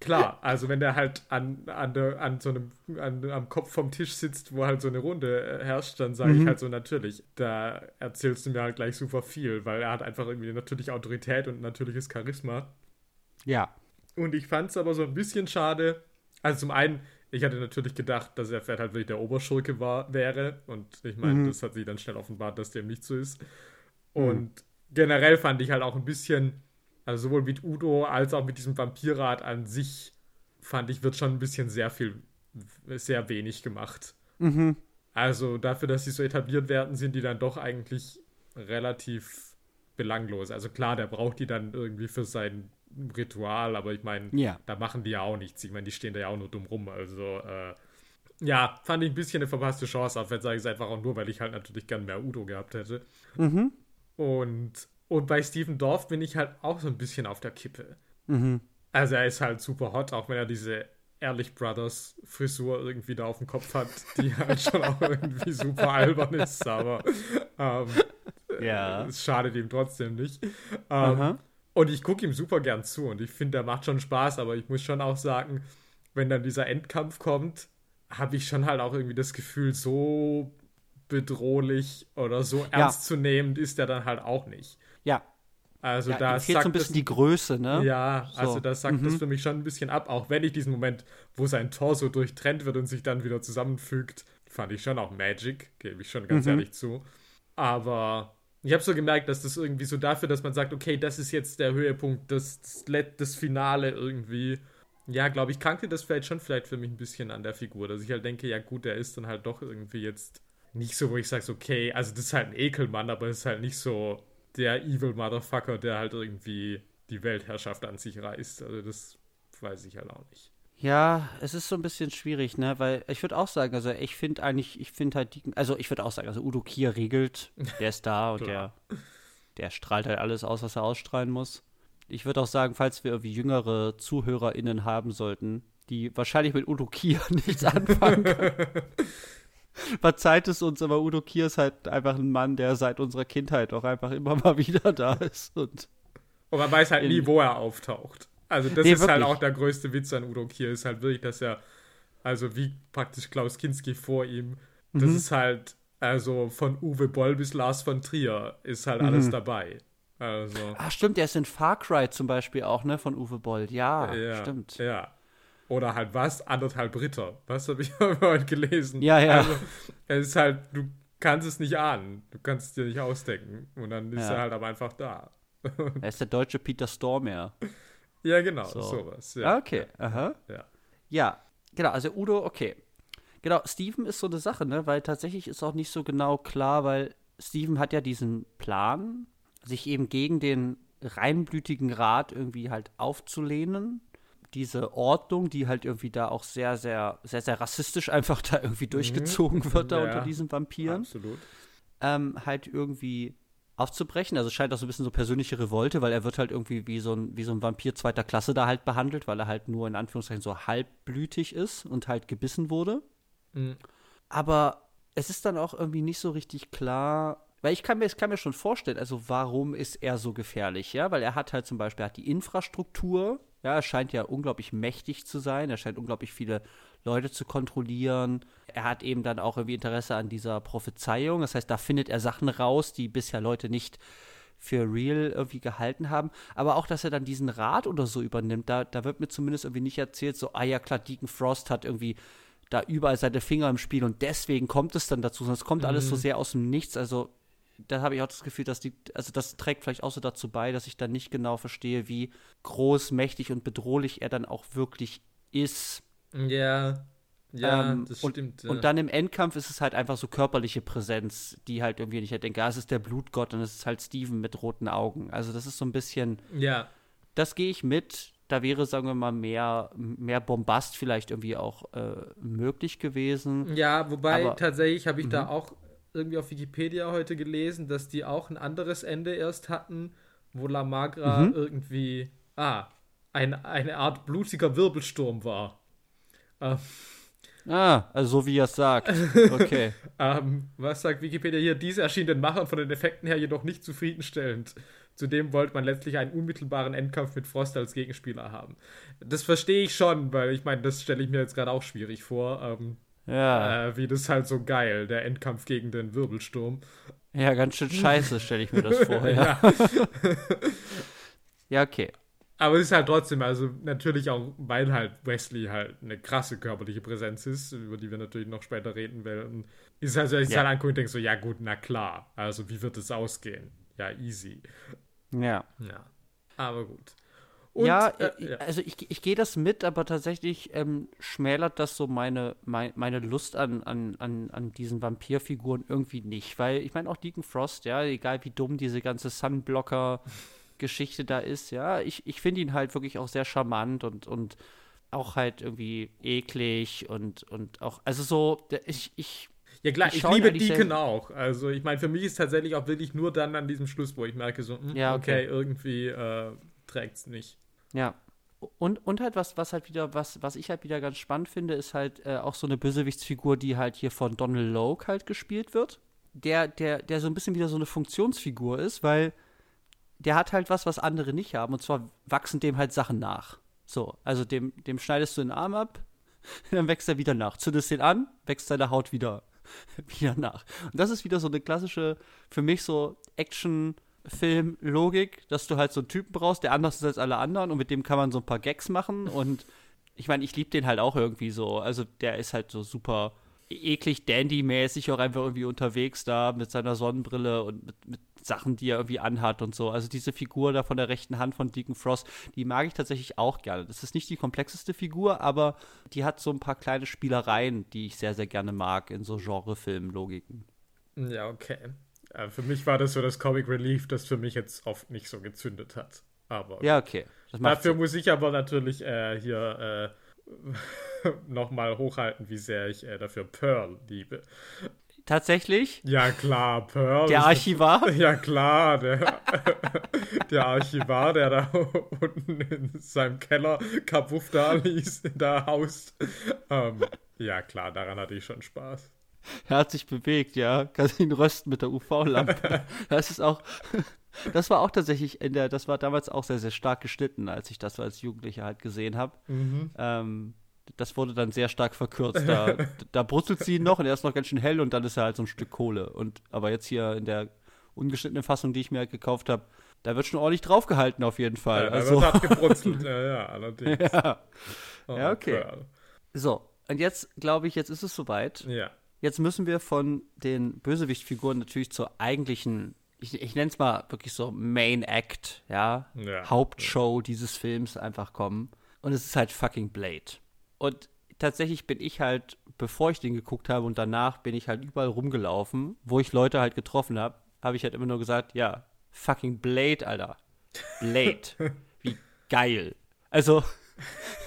Klar, also wenn der halt an, an, der, an so einem, an, am Kopf vom Tisch sitzt, wo halt so eine Runde äh, herrscht, dann sage mhm. ich halt so natürlich, da erzählst du mir halt gleich super viel, weil er hat einfach irgendwie natürlich Autorität und natürliches Charisma. Ja. Und ich fand es aber so ein bisschen schade. Also zum einen, ich hatte natürlich gedacht, dass er vielleicht halt wirklich der Oberschurke war, wäre. Und ich meine, mhm. das hat sich dann schnell offenbart, dass dem nicht so ist. Mhm. Und mhm. generell fand ich halt auch ein bisschen also sowohl mit Udo als auch mit diesem Vampirrat an sich, fand ich, wird schon ein bisschen sehr viel, sehr wenig gemacht. Mhm. Also dafür, dass sie so etabliert werden, sind die dann doch eigentlich relativ belanglos. Also klar, der braucht die dann irgendwie für sein Ritual, aber ich meine, ja. da machen die ja auch nichts. Ich meine, die stehen da ja auch nur dumm rum. Also, äh, ja, fand ich ein bisschen eine verpasste Chance, auf, wenn sage ich es einfach auch nur, weil ich halt natürlich gern mehr Udo gehabt hätte. Mhm. Und und bei Steven Dorff bin ich halt auch so ein bisschen auf der Kippe. Mhm. Also er ist halt super hot, auch wenn er diese Ehrlich Brothers Frisur irgendwie da auf dem Kopf hat, die halt schon auch irgendwie super albern ist, aber ähm, ja. es schadet ihm trotzdem nicht. Ähm, und ich gucke ihm super gern zu und ich finde, der macht schon Spaß, aber ich muss schon auch sagen, wenn dann dieser Endkampf kommt, habe ich schon halt auch irgendwie das Gefühl, so bedrohlich oder so ernstzunehmend ja. ist er dann halt auch nicht. Ja. Also ja, da fehlt so ein bisschen das, die Größe, ne? Ja, so. also das sagt mhm. das für mich schon ein bisschen ab, auch wenn ich diesen Moment, wo sein Torso durchtrennt wird und sich dann wieder zusammenfügt, fand ich schon auch Magic, gebe ich schon ganz mhm. ehrlich zu. Aber ich habe so gemerkt, dass das irgendwie so dafür, dass man sagt, okay, das ist jetzt der Höhepunkt, das, das, das Finale irgendwie. Ja, glaube ich, krankte das vielleicht schon vielleicht für mich ein bisschen an der Figur, dass ich halt denke, ja gut, der ist dann halt doch irgendwie jetzt nicht so, wo ich sage, okay, also das ist halt ein Ekelmann, aber es ist halt nicht so der Evil Motherfucker, der halt irgendwie die Weltherrschaft an sich reißt. Also das weiß ich halt auch nicht. Ja, es ist so ein bisschen schwierig, ne? Weil ich würde auch sagen, also ich finde eigentlich, ich finde halt die, also ich würde auch sagen, also Udo Kier regelt, der ist da und der, der strahlt halt alles aus, was er ausstrahlen muss. Ich würde auch sagen, falls wir irgendwie jüngere ZuhörerInnen haben sollten, die wahrscheinlich mit Udo Kier nichts anfangen können. Verzeiht es uns, aber Udo Kier ist halt einfach ein Mann, der seit unserer Kindheit auch einfach immer mal wieder da ist. Und, und man weiß halt nie, wo er auftaucht. Also das nee, ist halt wirklich. halt auch der größte Witz an Udo Kier, ist halt wirklich, dass er, also wie praktisch Klaus Kinski vor ihm, das mhm. ist halt, also von Uwe Boll bis Lars von Trier ist halt mhm. alles dabei. Also. Ach stimmt, der ist in Far Cry zum Beispiel auch, ne, von Uwe Boll. Ja, ja stimmt. Ja. Oder halt was? Anderthalb Ritter. Was habe ich heute gelesen? Ja, ja. Also, es ist halt, du kannst es nicht ahnen. Du kannst es dir nicht ausdenken. Und dann ist Ja. er halt aber einfach da. Er ist der deutsche Peter Stormare. Ja, genau, So. sowas. Ja. Ja. Okay, aha. Ja. Ja, genau, also Udo, okay. Genau, Steven ist so eine Sache, ne, weil tatsächlich ist auch nicht so genau klar, weil Steven hat ja diesen Plan, sich eben gegen den reinblütigen Rat irgendwie halt aufzulehnen. Diese Ordnung, die halt irgendwie da auch sehr, sehr, sehr, sehr rassistisch einfach da irgendwie durchgezogen wird da Ja. unter diesen Vampiren Absolut. ähm, halt irgendwie aufzubrechen. Also es scheint auch so ein bisschen so persönliche Revolte, weil er wird halt irgendwie wie so ein, wie so ein Vampir zweiter Klasse da halt behandelt, weil er halt nur in Anführungszeichen so halbblütig ist und halt gebissen wurde. Mhm. Aber es ist dann auch irgendwie nicht so richtig klar, weil ich kann mir, ich kann mir schon vorstellen, also warum ist er so gefährlich, ja? Weil er hat halt zum Beispiel hat die Infrastruktur, ja, er scheint ja unglaublich mächtig zu sein, er scheint unglaublich viele Leute zu kontrollieren. Er hat eben dann auch irgendwie Interesse an dieser Prophezeiung, das heißt, da findet er Sachen raus, die bisher Leute nicht für real irgendwie gehalten haben. Aber auch, dass er dann diesen Rat oder so übernimmt, da, da wird mir zumindest irgendwie nicht erzählt, so, ah ja, klar, Deacon Frost hat irgendwie da überall seine Finger im Spiel und deswegen kommt es dann dazu. Es kommt alles so sehr aus dem Nichts. Also, da habe ich auch das Gefühl, dass die, also das trägt vielleicht auch so dazu bei, dass ich dann nicht genau verstehe, wie groß, mächtig und bedrohlich er dann auch wirklich ist. Ja. Ja, Ähm, das und, stimmt. ja. Und dann im Endkampf ist es halt einfach so körperliche Präsenz, die halt irgendwie nicht halt denke, ah, es ist der Blutgott und es ist halt Steven mit roten Augen. Also das ist so ein bisschen, ja. das gehe ich mit. Da wäre, sagen wir mal, mehr, mehr Bombast vielleicht irgendwie auch äh, möglich gewesen. Ja, wobei Aber- Mhm. tatsächlich habe ich da auch irgendwie auf Wikipedia heute gelesen, dass die auch ein anderes Ende erst hatten, wo La Magra Mhm. irgendwie, ah, ein, eine Art blutiger Wirbelsturm war. Ähm, Ah, also so wie er es sagt. Okay. ähm, was sagt Wikipedia hier? Dies erschien den Machern von den Effekten her jedoch nicht zufriedenstellend. Zudem wollte man letztlich einen unmittelbaren Endkampf mit Frost als Gegenspieler haben. Das verstehe ich schon, weil ich meine, das stelle ich mir jetzt gerade auch schwierig vor. Ähm, Ja. äh, wie das halt so geil, der Endkampf gegen den Wirbelsturm. Ja, ganz schön scheiße, stelle ich mir das vor. Ja, Ja. okay. Aber es ist halt trotzdem, also natürlich auch, weil halt Wesley halt eine krasse körperliche Präsenz ist, über die wir natürlich noch später reden werden, ist halt so, ich Ja. halt angucke und denke so, ja gut, na klar, also wie wird es ausgehen? Ja, easy. Ja. Ja, aber gut. Und, ja, äh, äh, ja. also ich, ich gehe das mit, aber tatsächlich ähm, schmälert das so meine, mein, meine Lust an, an, an, an diesen Vampirfiguren irgendwie nicht. Weil ich meine auch Deacon Frost, ja, egal wie dumm diese ganze Sunblocker-Geschichte da ist, ja, ich, ich finde ihn halt wirklich auch sehr charmant und, und auch halt irgendwie eklig und, und auch, also so, ich, ich, Ja klar, ich ich, liebe Deacon auch. Also ich meine, für mich ist tatsächlich auch wirklich nur dann an diesem Schluss, wo ich merke so, hm, Ja, okay. okay. irgendwie äh, trägt's nicht. Ja. Und, und halt was, was halt wieder, was, was ich halt wieder ganz spannend finde, ist halt äh, auch so eine Bösewichtsfigur, die halt hier von Donald Logue halt gespielt wird. Der, der, der so ein bisschen wieder so eine Funktionsfigur ist, weil der hat halt was, was andere nicht haben. Und zwar wachsen dem halt Sachen nach. So, also dem, dem schneidest du den Arm ab, dann wächst er wieder nach. Zündest den an, wächst seine Haut wieder, wieder nach. Und das ist wieder so eine klassische, für mich so Action-Film-Logik, dass du halt so einen Typen brauchst, der anders ist als alle anderen und mit dem kann man so ein paar Gags machen. Und ich meine, ich liebe den halt auch irgendwie so. Also der ist halt so super eklig Dandy-mäßig auch einfach irgendwie unterwegs da mit seiner Sonnenbrille und mit, mit Sachen, die er irgendwie anhat und so. Also diese Figur da von der rechten Hand von Deacon Frost, die mag ich tatsächlich auch gerne. Das ist nicht die komplexeste Figur, aber die hat so ein paar kleine Spielereien, die ich sehr, sehr gerne mag in so Genre-Film-Logiken. Ja, okay. Äh, für mich war das so das Comic Relief, das für mich jetzt oft nicht so gezündet hat. Aber Ja, okay. Dafür Sinn. muss ich aber natürlich äh, hier äh, nochmal hochhalten, wie sehr ich äh, dafür Pearl liebe. Tatsächlich, Ja, klar, Pearl. der ist- Archivar. Ja, klar, der, der Archivar, der da unten in seinem Keller Kapuff da ließ, da haust. Ähm, ja, klar, daran hatte ich schon Spaß. Er hat sich bewegt, ja. Kannst ihn rösten mit der UV-Lampe. das ist auch, das war auch tatsächlich in der, das war damals auch sehr, sehr stark geschnitten, als ich das als Jugendlicher halt gesehen habe. Ähm, das wurde dann sehr stark verkürzt. Da, da brutzelt sie ihn noch und er ist noch ganz schön hell und dann ist er halt so ein Stück Kohle. Und aber jetzt hier in der ungeschnittenen Fassung, die ich mir halt gekauft habe, da wird schon ordentlich draufgehalten auf jeden Fall. Ja, also, wird hart gebrutzelt. ja, ja, allerdings. ja. Oh, ja, okay. okay. So, und jetzt glaube ich, jetzt ist es soweit. Ja. Jetzt müssen wir von den Bösewichtfiguren natürlich zur eigentlichen, ich, ich nenne es mal wirklich so Main Act, ja, ja Hauptshow ja. dieses Films einfach kommen. Und es ist halt fucking Blade. Und tatsächlich bin ich halt, bevor ich den geguckt habe und danach bin ich halt überall rumgelaufen, wo ich Leute halt getroffen habe, habe ich halt immer nur gesagt, ja, fucking Blade, Alter. Blade. Wie geil. Also,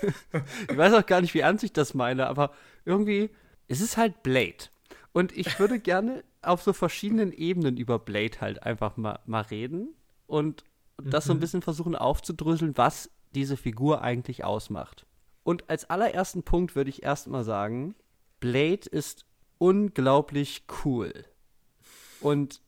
ich weiß auch gar nicht, wie ernst ich das meine, aber irgendwie, es ist halt Blade. Und ich würde gerne auf so verschiedenen Ebenen über Blade halt einfach mal, mal reden und das so ein mhm. bisschen versuchen aufzudröseln, was diese Figur eigentlich ausmacht. Und als allerersten Punkt würde ich erstmal sagen, Blade ist unglaublich cool. Und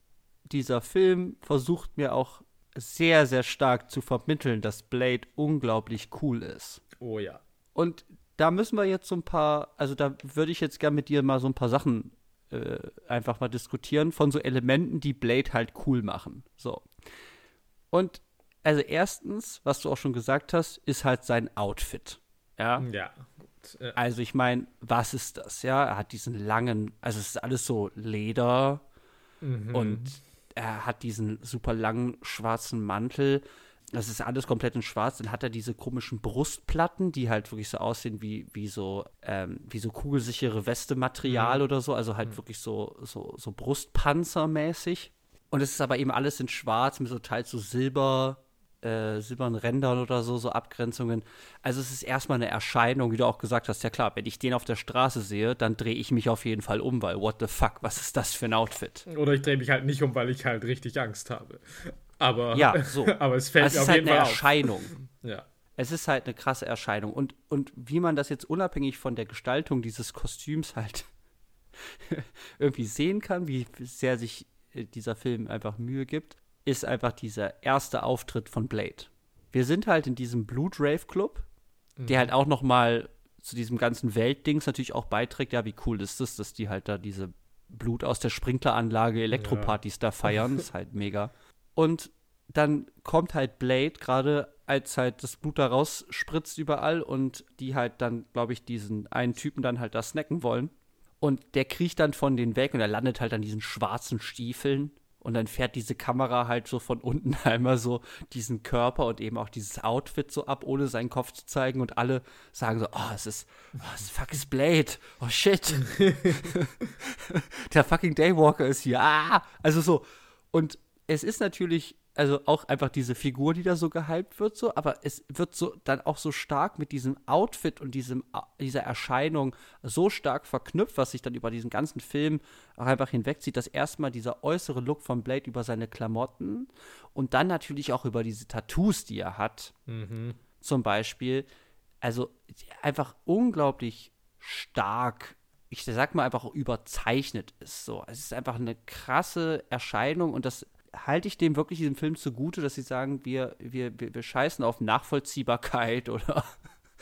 dieser Film versucht mir auch sehr, sehr stark zu vermitteln, dass Blade unglaublich cool ist. Oh ja. Und da müssen wir jetzt so ein paar, also da würde ich jetzt gerne mit dir mal so ein paar Sachen äh, einfach mal diskutieren von so Elementen, die Blade halt cool machen. So. Und also erstens, was du auch schon gesagt hast, ist halt sein Outfit. Ja. Ja. Gut. Also ich meine, was ist das? Ja, er hat diesen langen, also es ist alles so Leder mhm. und er hat diesen super langen schwarzen Mantel. Das ist alles komplett in schwarz. Dann hat er diese komischen Brustplatten, die halt wirklich so aussehen wie, wie so, ähm, wie so kugelsichere Weste-Material mhm. oder so. Also halt mhm. wirklich so, so, so Brustpanzermäßig. Und es ist aber eben alles in schwarz mit so teils so Silber, äh, silbernen Rändern oder so, so Abgrenzungen. Also es ist erstmal eine Erscheinung, wie du auch gesagt hast. Ja klar, wenn ich den auf der Straße sehe, dann drehe ich mich auf jeden Fall um, weil what the fuck, was ist das für ein Outfit? Oder ich drehe mich halt nicht um, weil ich halt richtig Angst habe. Aber, ja, so. aber es fällt also mir auf halt jeden Fall eine auf. Erscheinung. Ja. Es ist halt eine krasse Erscheinung. Und, und wie man das jetzt unabhängig von der Gestaltung dieses Kostüms halt irgendwie sehen kann, wie sehr sich äh, dieser Film einfach Mühe gibt, ist einfach dieser erste Auftritt von Blade. Wir sind halt in diesem Blut Rave Club, mhm. der halt auch noch mal zu diesem ganzen Weltdings natürlich auch beiträgt. Ja, wie cool ist das, dass die halt da diese Blut aus der Sprinkleranlage Elektropartys ja. da feiern. ist halt mega. Und dann kommt halt Blade gerade, als halt das Blut da rausspritzt überall und die halt dann, glaube ich, diesen einen Typen dann halt da snacken wollen. Und der kriecht dann von denen weg und er landet halt an diesen schwarzen Stiefeln und dann fährt diese Kamera halt so von unten einmal so diesen Körper und eben auch dieses Outfit so ab, ohne seinen Kopf zu zeigen. Und alle sagen so, oh, es ist, oh, es ist fucking Blade. Oh shit. Der fucking Daywalker ist hier. Ah! Also so. Und es ist natürlich also auch einfach diese Figur, die da so gehypt wird, so, aber es wird so dann auch so stark mit diesem Outfit und diesem, dieser Erscheinung so stark verknüpft, was sich dann über diesen ganzen Film auch einfach hinwegzieht, dass erstmal dieser äußere Look von Blade über seine Klamotten und dann natürlich auch über diese Tattoos, die er hat, mhm. zum Beispiel, also einfach unglaublich stark ich sag mal einfach überzeichnet ist so. Es ist einfach eine krasse Erscheinung und das halte ich dem wirklich diesem Film zugute, dass sie sagen, wir, wir, wir, wir scheißen auf Nachvollziehbarkeit oder,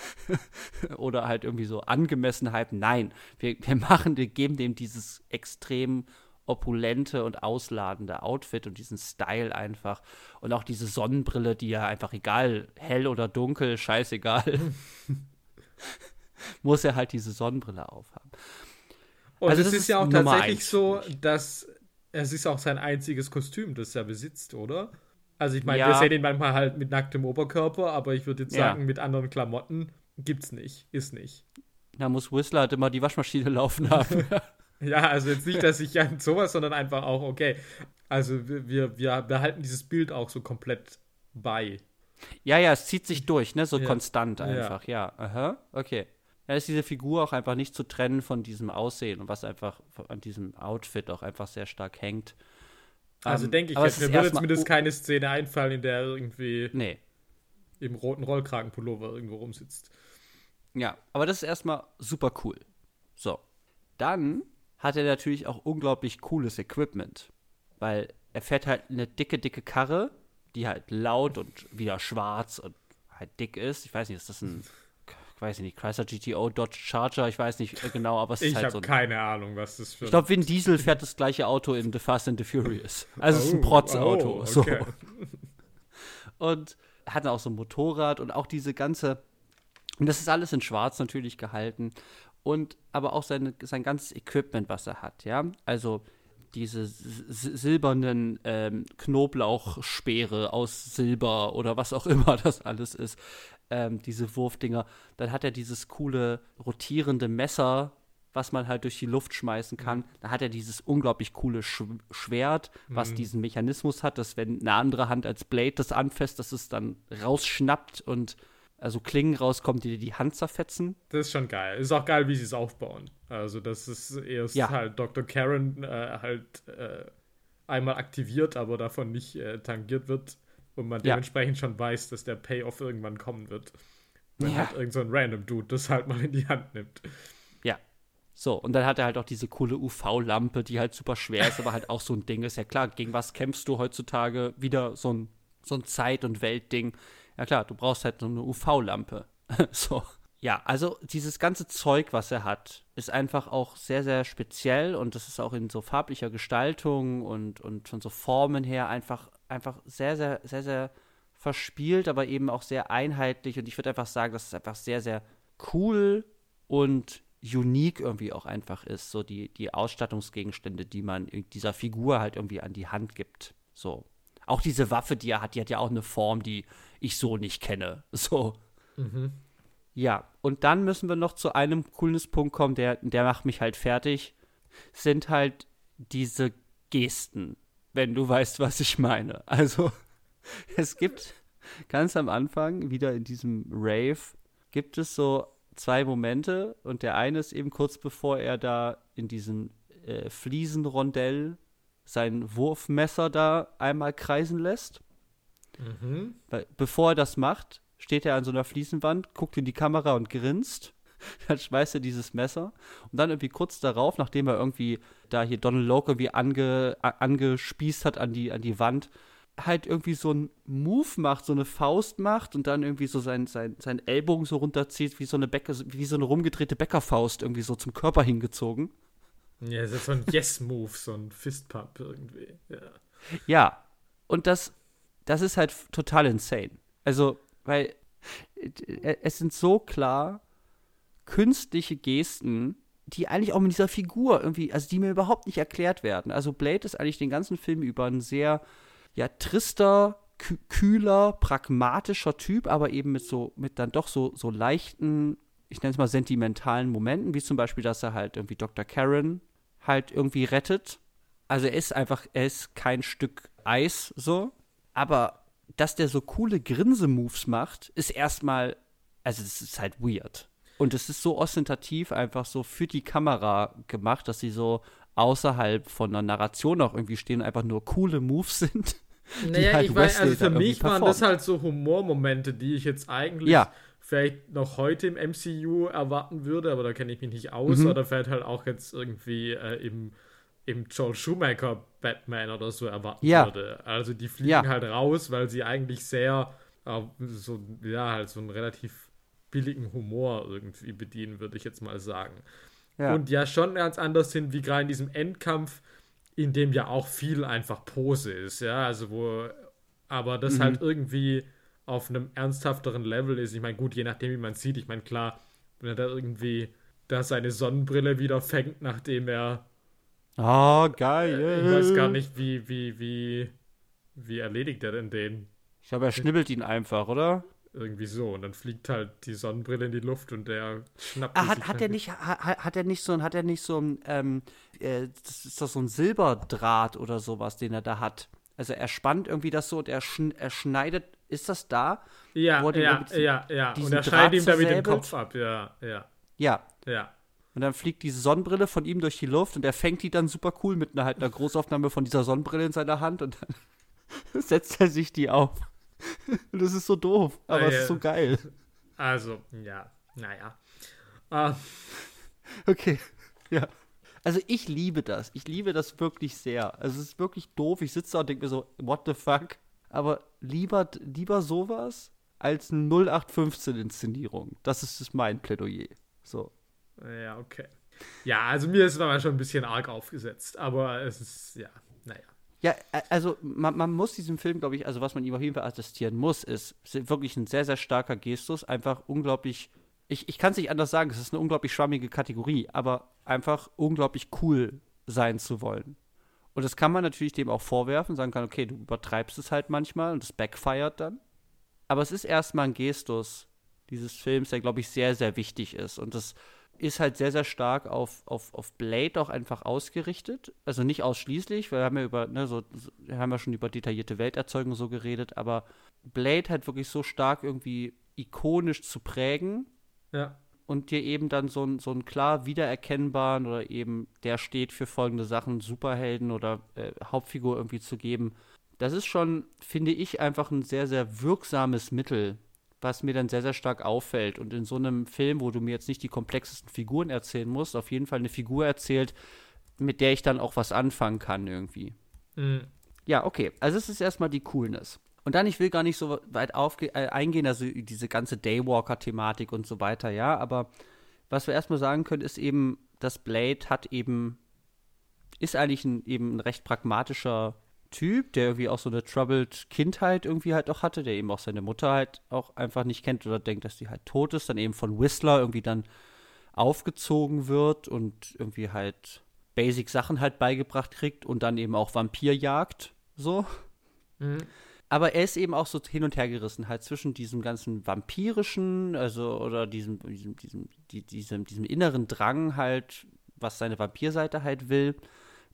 oder halt irgendwie so Angemessenheit. Nein, wir, wir machen, wir geben dem dieses extrem opulente und ausladende Outfit und diesen Style einfach. Und auch diese Sonnenbrille, die ja einfach egal, hell oder dunkel, scheißegal. muss er halt diese Sonnenbrille aufhaben. Und also es ist ja auch tatsächlich so, dass es ist auch sein einziges Kostüm, das er besitzt, oder? Also ich meine, ja. wir sehen ihn manchmal halt mit nacktem Oberkörper, aber ich würde jetzt sagen, ja. mit anderen Klamotten gibt's nicht, ist nicht. Da muss Whistler halt immer die Waschmaschine laufen haben. ja, also jetzt nicht, dass ich an sowas, sondern einfach auch, okay. Also wir, wir behalten dieses Bild auch so komplett bei. Ja, ja, es zieht sich durch, ne? So ja. konstant einfach, ja. ja. Aha, okay da ist diese Figur auch einfach nicht zu trennen von diesem Aussehen und was einfach an diesem Outfit auch einfach sehr stark hängt. Also um, denke ich, jetzt, mir würde zumindest keine Szene einfallen, in der er irgendwie nee. im roten Rollkragenpullover irgendwo rumsitzt. Ja, aber das ist erstmal super cool. So. Dann hat er natürlich auch unglaublich cooles Equipment. Weil er fährt halt eine dicke, dicke Karre, die halt laut und wieder schwarz und halt dick ist. Ich weiß nicht, ist das ein ich weiß nicht, Chrysler GTO, Dodge Charger, ich weiß nicht genau, aber es ist ich halt so. Ich habe keine Ahnung, was das für Ich glaube, Vin Diesel fährt das gleiche Auto in The Fast and the Furious. Also oh, es ist ein oh, Protzauto. Oh, okay. so. Und hat dann auch so ein Motorrad und auch diese ganze Und das ist alles in Schwarz natürlich gehalten. Und aber auch seine, sein ganzes Equipment, was er hat, ja. Also diese silbernen ähm, Knoblauchspeere aus Silber oder was auch immer das alles ist, ähm, diese Wurfdinger. Dann hat er dieses coole rotierende Messer, was man halt durch die Luft schmeißen kann. Dann hat er dieses unglaublich coole Sch Schwert, was mhm. diesen Mechanismus hat, dass wenn eine andere Hand als Blade das anfasst, dass es dann rausschnappt und also Klingen rauskommt, die dir die Hand zerfetzen. Das ist schon geil. Ist auch geil, wie sie es aufbauen. Also, das ist erst ja. halt Dr. Karen äh, halt äh, einmal aktiviert, aber davon nicht äh, tangiert wird und man ja. dementsprechend schon weiß, dass der Payoff irgendwann kommen wird. Wenn ja. halt irgend so ein random Dude das halt mal in die Hand nimmt. Ja. So, und dann hat er halt auch diese coole UV-Lampe, die halt super schwer ist, aber halt auch so ein Ding ist. Ja klar, gegen was kämpfst du heutzutage? Wieder so ein, so ein Zeit- und Weltding ja klar, du brauchst halt so eine UV-Lampe. so. Ja, also dieses ganze Zeug, was er hat, ist einfach auch sehr, sehr speziell und das ist auch in so farblicher Gestaltung und, und von so Formen her einfach, einfach sehr, sehr, sehr, sehr verspielt, aber eben auch sehr einheitlich und ich würde einfach sagen, dass es einfach sehr, sehr cool und unique irgendwie auch einfach ist, so die, die Ausstattungsgegenstände, die man dieser Figur halt irgendwie an die Hand gibt. So. Auch diese Waffe, die er hat, die hat ja auch eine Form, die ich so nicht kenne. So. Mhm. Ja, und dann müssen wir noch zu einem coolen Punkt kommen, der, der macht mich halt fertig. Sind halt diese Gesten, wenn du weißt, was ich meine. Also, es gibt ganz am Anfang, wieder in diesem Rave, gibt es so zwei Momente und der eine ist eben kurz bevor er da in diesem äh, Fliesenrondell sein Wurfmesser da einmal kreisen lässt. Mhm. Weil, bevor er das macht, steht er an so einer Fliesenwand, guckt in die Kamera und grinst. Dann schmeißt er dieses Messer. Und dann irgendwie kurz darauf, nachdem er irgendwie da hier Donald Loke irgendwie ange, angespießt hat an die, an die Wand, halt irgendwie so einen Move macht, so eine Faust macht und dann irgendwie so sein, sein, sein Ellbogen so runterzieht, wie so eine Bäcker, wie so eine rumgedrehte Bäckerfaust irgendwie so zum Körper hingezogen. Ja, das ist so ein Yes-Move, so ein Fistpump irgendwie. Ja. ja, und das das ist halt total insane. Also, weil äh, es sind so klar künstliche Gesten, die eigentlich auch mit dieser Figur irgendwie, also die mir überhaupt nicht erklärt werden. Also Blade ist eigentlich den ganzen Film über ein sehr, ja, trister, kühler, pragmatischer Typ, aber eben mit so, mit dann doch so, so leichten, ich nenne es mal sentimentalen Momenten, wie zum Beispiel, dass er halt irgendwie Dr. Karen halt irgendwie rettet. Also er ist einfach, er ist kein Stück Eis so, aber dass der so coole Grinse-Moves macht, ist erstmal, also das ist halt weird. Und es ist so ostentativ einfach so für die Kamera gemacht, dass sie so außerhalb von der Narration auch irgendwie stehen einfach nur coole Moves sind. Naja, halt ich weiß, also für mich waren das halt so Humormomente, die ich jetzt eigentlich ja. vielleicht noch heute im MCU erwarten würde, aber da kenne ich mich nicht aus. Mhm. Oder vielleicht halt auch jetzt irgendwie äh, im im Joel Schumacher Batman oder so erwarten ja. würde. Also die fliegen ja. halt raus, weil sie eigentlich sehr äh, so ja halt so einen relativ billigen Humor irgendwie bedienen, würde ich jetzt mal sagen. Ja. Und ja schon ganz anders sind wie gerade in diesem Endkampf, in dem ja auch viel einfach Pose ist, ja, also wo aber das mhm. halt irgendwie auf einem ernsthafteren Level ist. Ich meine, gut, je nachdem, wie man sieht. Ich meine, klar, wenn er da irgendwie da seine Sonnenbrille wieder fängt, nachdem er Ah, oh, geil. Ich weiß gar nicht, wie, wie, wie, wie erledigt er denn den? Ich glaube, er schnibbelt ihn einfach, oder? Irgendwie so. Und dann fliegt halt die Sonnenbrille in die Luft und der schnappt ah, hat, hat er nicht hat, hat er nicht so hat er nicht so ein ähm, äh, das ist doch so ein Silberdraht oder sowas, den er da hat. Also er spannt irgendwie das so und er, schn er schneidet, ist das da? Ja, ja, ja, ja. Und er schneidet ihm damit den Kopf ab, ja, ja. Ja. Ja. Und dann fliegt diese Sonnenbrille von ihm durch die Luft und er fängt die dann super cool mit einer, halt einer Großaufnahme von dieser Sonnenbrille in seiner Hand und dann setzt er sich die auf. Das ist so doof, aber es äh, ist so geil. Also, ja, naja. Uh. Okay, ja. Also ich liebe das. Ich liebe das wirklich sehr. Also es ist wirklich doof. Ich sitze da und denke mir so, what the fuck? Aber lieber, lieber sowas als eine 0815-Inszenierung. Das ist mein Plädoyer. So. Ja, okay. Ja, also mir ist es aber schon ein bisschen arg aufgesetzt, aber es ist, ja, naja. Ja, also man, man muss diesem Film, glaube ich, also was man ihm auf jeden Fall attestieren muss, ist wirklich ein sehr, sehr starker Gestus, einfach unglaublich ich, ich kann es nicht anders sagen, es ist eine unglaublich schwammige Kategorie, aber einfach unglaublich cool sein zu wollen. Und das kann man natürlich dem auch vorwerfen, sagen kann, okay, du übertreibst es halt manchmal und es backfired dann. Aber es ist erstmal ein Gestus dieses Films, der, glaube ich, sehr, sehr wichtig ist. Und das ist halt sehr, sehr stark auf, auf, auf Blade auch einfach ausgerichtet. Also nicht ausschließlich, weil wir haben ja über, ne, so, haben ja schon über detaillierte Welterzeugung so geredet, aber Blade halt wirklich so stark irgendwie ikonisch zu prägen. Ja. Und dir eben dann so, ein, so einen klar wiedererkennbaren oder eben der steht für folgende Sachen, Superhelden oder äh, Hauptfigur irgendwie zu geben. Das ist schon, finde ich, einfach ein sehr, sehr wirksames Mittel, was mir dann sehr, sehr stark auffällt. Und in so einem Film, wo du mir jetzt nicht die komplexesten Figuren erzählen musst, auf jeden Fall eine Figur erzählt, mit der ich dann auch was anfangen kann irgendwie. Mhm. Ja, okay. Also es ist erstmal die Coolness. Und dann, ich will gar nicht so weit aufge äh, eingehen, also diese ganze Daywalker-Thematik und so weiter, ja, aber was wir erstmal sagen können, ist eben, dass Blade hat eben, ist eigentlich ein, eben ein recht pragmatischer Typ, der irgendwie auch so eine troubled Kindheit irgendwie halt auch hatte, der eben auch seine Mutter halt auch einfach nicht kennt oder denkt, dass die halt tot ist, dann eben von Whistler irgendwie dann aufgezogen wird und irgendwie halt Basic Sachen halt beigebracht kriegt und dann eben auch Vampirjagd, so. Mhm. Aber er ist eben auch so hin und her gerissen, halt zwischen diesem ganzen vampirischen, also oder diesem, diesem, diesem, die, diesem, diesem inneren Drang halt, was seine Vampirseite halt will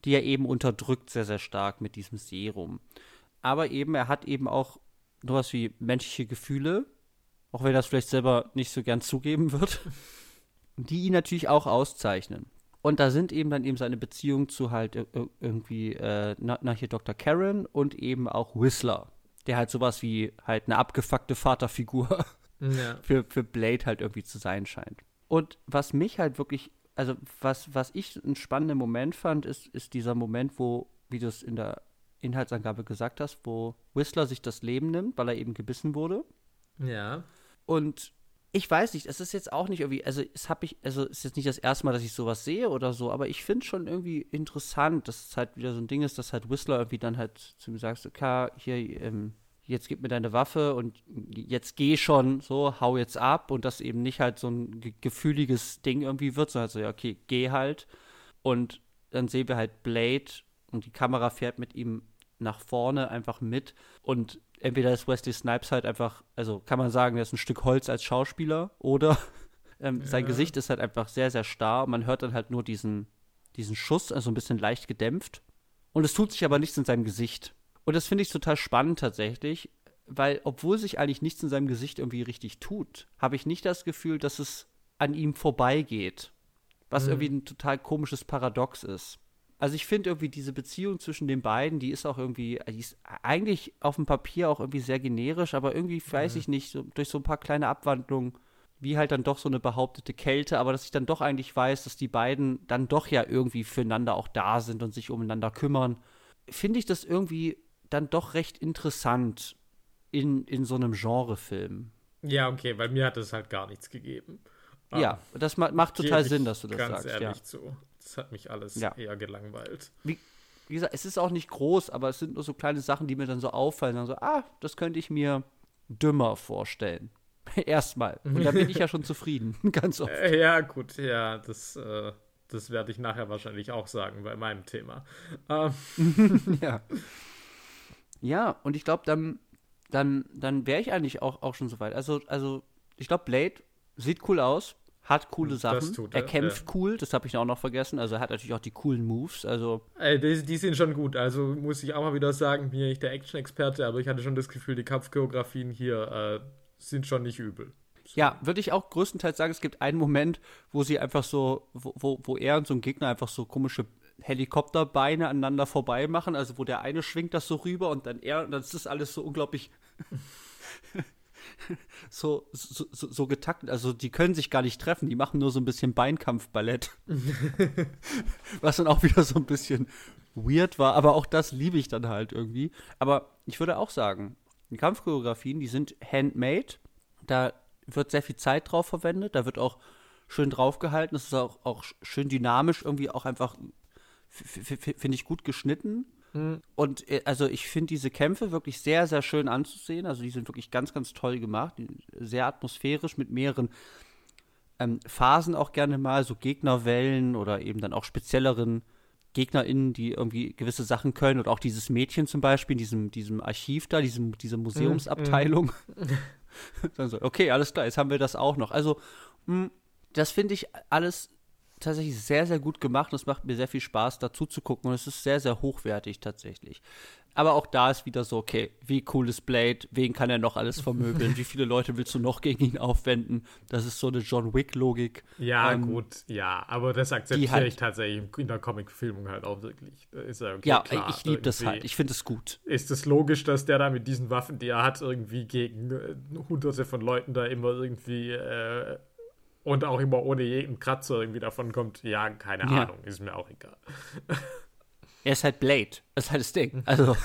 die er eben unterdrückt sehr, sehr stark mit diesem Serum. Aber eben, er hat eben auch sowas wie menschliche Gefühle, auch wenn er das vielleicht selber nicht so gern zugeben wird, die ihn natürlich auch auszeichnen. Und da sind eben dann eben seine Beziehungen zu halt irgendwie, äh, nach hier Dr. Karen und eben auch Whistler, der halt sowas wie halt eine abgefuckte Vaterfigur ja. für, für Blade halt irgendwie zu sein scheint. Und was mich halt wirklich also was, was ich einen spannenden Moment fand, ist, ist dieser Moment, wo, wie du es in der Inhaltsangabe gesagt hast, wo Whistler sich das Leben nimmt, weil er eben gebissen wurde. Ja. Und ich weiß nicht, es ist jetzt auch nicht irgendwie, also es habe ich, also es ist jetzt nicht das erste Mal, dass ich sowas sehe oder so, aber ich finde schon irgendwie interessant, dass es halt wieder so ein Ding ist, dass halt Whistler irgendwie dann halt zu mir sagt, okay, hier, ähm, jetzt gib mir deine Waffe und jetzt geh schon, so, hau jetzt ab und das eben nicht halt so ein ge gefühliges Ding irgendwie wird, sondern halt so, ja, okay, geh halt. Und dann sehen wir halt Blade und die Kamera fährt mit ihm nach vorne einfach mit und entweder ist Wesley Snipes halt einfach, also kann man sagen, er ist ein Stück Holz als Schauspieler oder ähm, ja. sein Gesicht ist halt einfach sehr, sehr starr und man hört dann halt nur diesen, diesen Schuss, also ein bisschen leicht gedämpft. Und es tut sich aber nichts in seinem Gesicht. Und das finde ich total spannend tatsächlich, weil obwohl sich eigentlich nichts in seinem Gesicht irgendwie richtig tut, habe ich nicht das Gefühl, dass es an ihm vorbeigeht. Was mhm. irgendwie ein total komisches Paradox ist. Also ich finde irgendwie diese Beziehung zwischen den beiden, die ist auch irgendwie, die ist eigentlich auf dem Papier auch irgendwie sehr generisch, aber irgendwie weiß mhm. ich nicht, so, durch so ein paar kleine Abwandlungen, wie halt dann doch so eine behauptete Kälte, aber dass ich dann doch eigentlich weiß, dass die beiden dann doch ja irgendwie füreinander auch da sind und sich umeinander kümmern, finde ich das irgendwie dann doch recht interessant in, in so einem Genrefilm. Ja, okay, weil mir hat es halt gar nichts gegeben. Ja, um, das ma macht total Sinn, dass du das ganz sagst. Ehrlich ja. zu. Das hat mich alles ja. eher gelangweilt. Wie, wie, gesagt, es ist auch nicht groß, aber es sind nur so kleine Sachen, die mir dann so auffallen. Dann so, ah, das könnte ich mir dümmer vorstellen. Erstmal. Und da bin ich ja schon zufrieden, ganz oft. Äh, ja, gut, ja, das, äh, das werde ich nachher wahrscheinlich auch sagen bei meinem Thema. Ähm. ja. Ja, und ich glaube, dann, dann, dann wäre ich eigentlich auch, auch schon so weit. Also, also ich glaube, Blade sieht cool aus, hat coole Sachen. Er, er, kämpft ja. cool, das habe ich auch noch vergessen. Also er hat natürlich auch die coolen Moves. Also Ey, die, die, sind schon gut. Also muss ich auch mal wieder sagen, bin ja nicht der Action-Experte, aber ich hatte schon das Gefühl, die Kampfchoreografien hier äh, sind schon nicht übel. So. Ja, würde ich auch größtenteils sagen, es gibt einen Moment, wo sie einfach so, wo, wo, wo er und so ein Gegner einfach so komische Helikopterbeine aneinander vorbei machen, also wo der eine schwingt das so rüber und dann er, und dann ist das alles so unglaublich so, so, so, so, getaktet. Also die können sich gar nicht treffen, die machen nur so ein bisschen Beinkampfballett. Was dann auch wieder so ein bisschen weird war, aber auch das liebe ich dann halt irgendwie. Aber ich würde auch sagen, die Kampfchoreografien, die sind handmade. Da wird sehr viel Zeit drauf verwendet, da wird auch schön draufgehalten. Es ist auch, auch schön dynamisch, irgendwie auch einfach finde ich gut geschnitten. Mhm. Und äh, also ich finde diese Kämpfe wirklich sehr, sehr schön anzusehen. Also die sind wirklich ganz, ganz toll gemacht. Sehr atmosphärisch mit mehreren ähm, Phasen auch gerne mal, so Gegnerwellen oder eben dann auch spezielleren GegnerInnen, die irgendwie gewisse Sachen können. Und auch dieses Mädchen zum Beispiel in diesem, diesem Archiv da, diesem, diese Museumsabteilung. Mm, mm. so, okay, alles klar, jetzt haben wir das auch noch. Also, mh, mm, das finde ich alles tatsächlich sehr, sehr gut gemacht. Es macht mir sehr viel Spaß, dazu zu gucken. Und es ist sehr, sehr hochwertig tatsächlich. Aber auch da ist wieder so, okay, wie cool ist Blade? Wen kann er noch alles vermöbeln? wie viele Leute willst du noch gegen ihn aufwenden? Das ist so eine John Wick-Logik. Ja, ähm, gut, ja, aber das akzeptiere halt, ich tatsächlich in der Comic-Filmung halt auch wirklich. Ist ja, okay, ja klar, ich liebe das halt. Ich finde es gut. Ist es logisch, dass der da mit diesen Waffen, die er hat, irgendwie gegen äh, hunderte von Leuten da immer irgendwie äh, und auch immer ohne jeden Kratzer irgendwie davon kommt? Ja, keine ja. Ahnung, ist mir auch egal. Er ist halt Blade. Das ist halt das Ding. Also,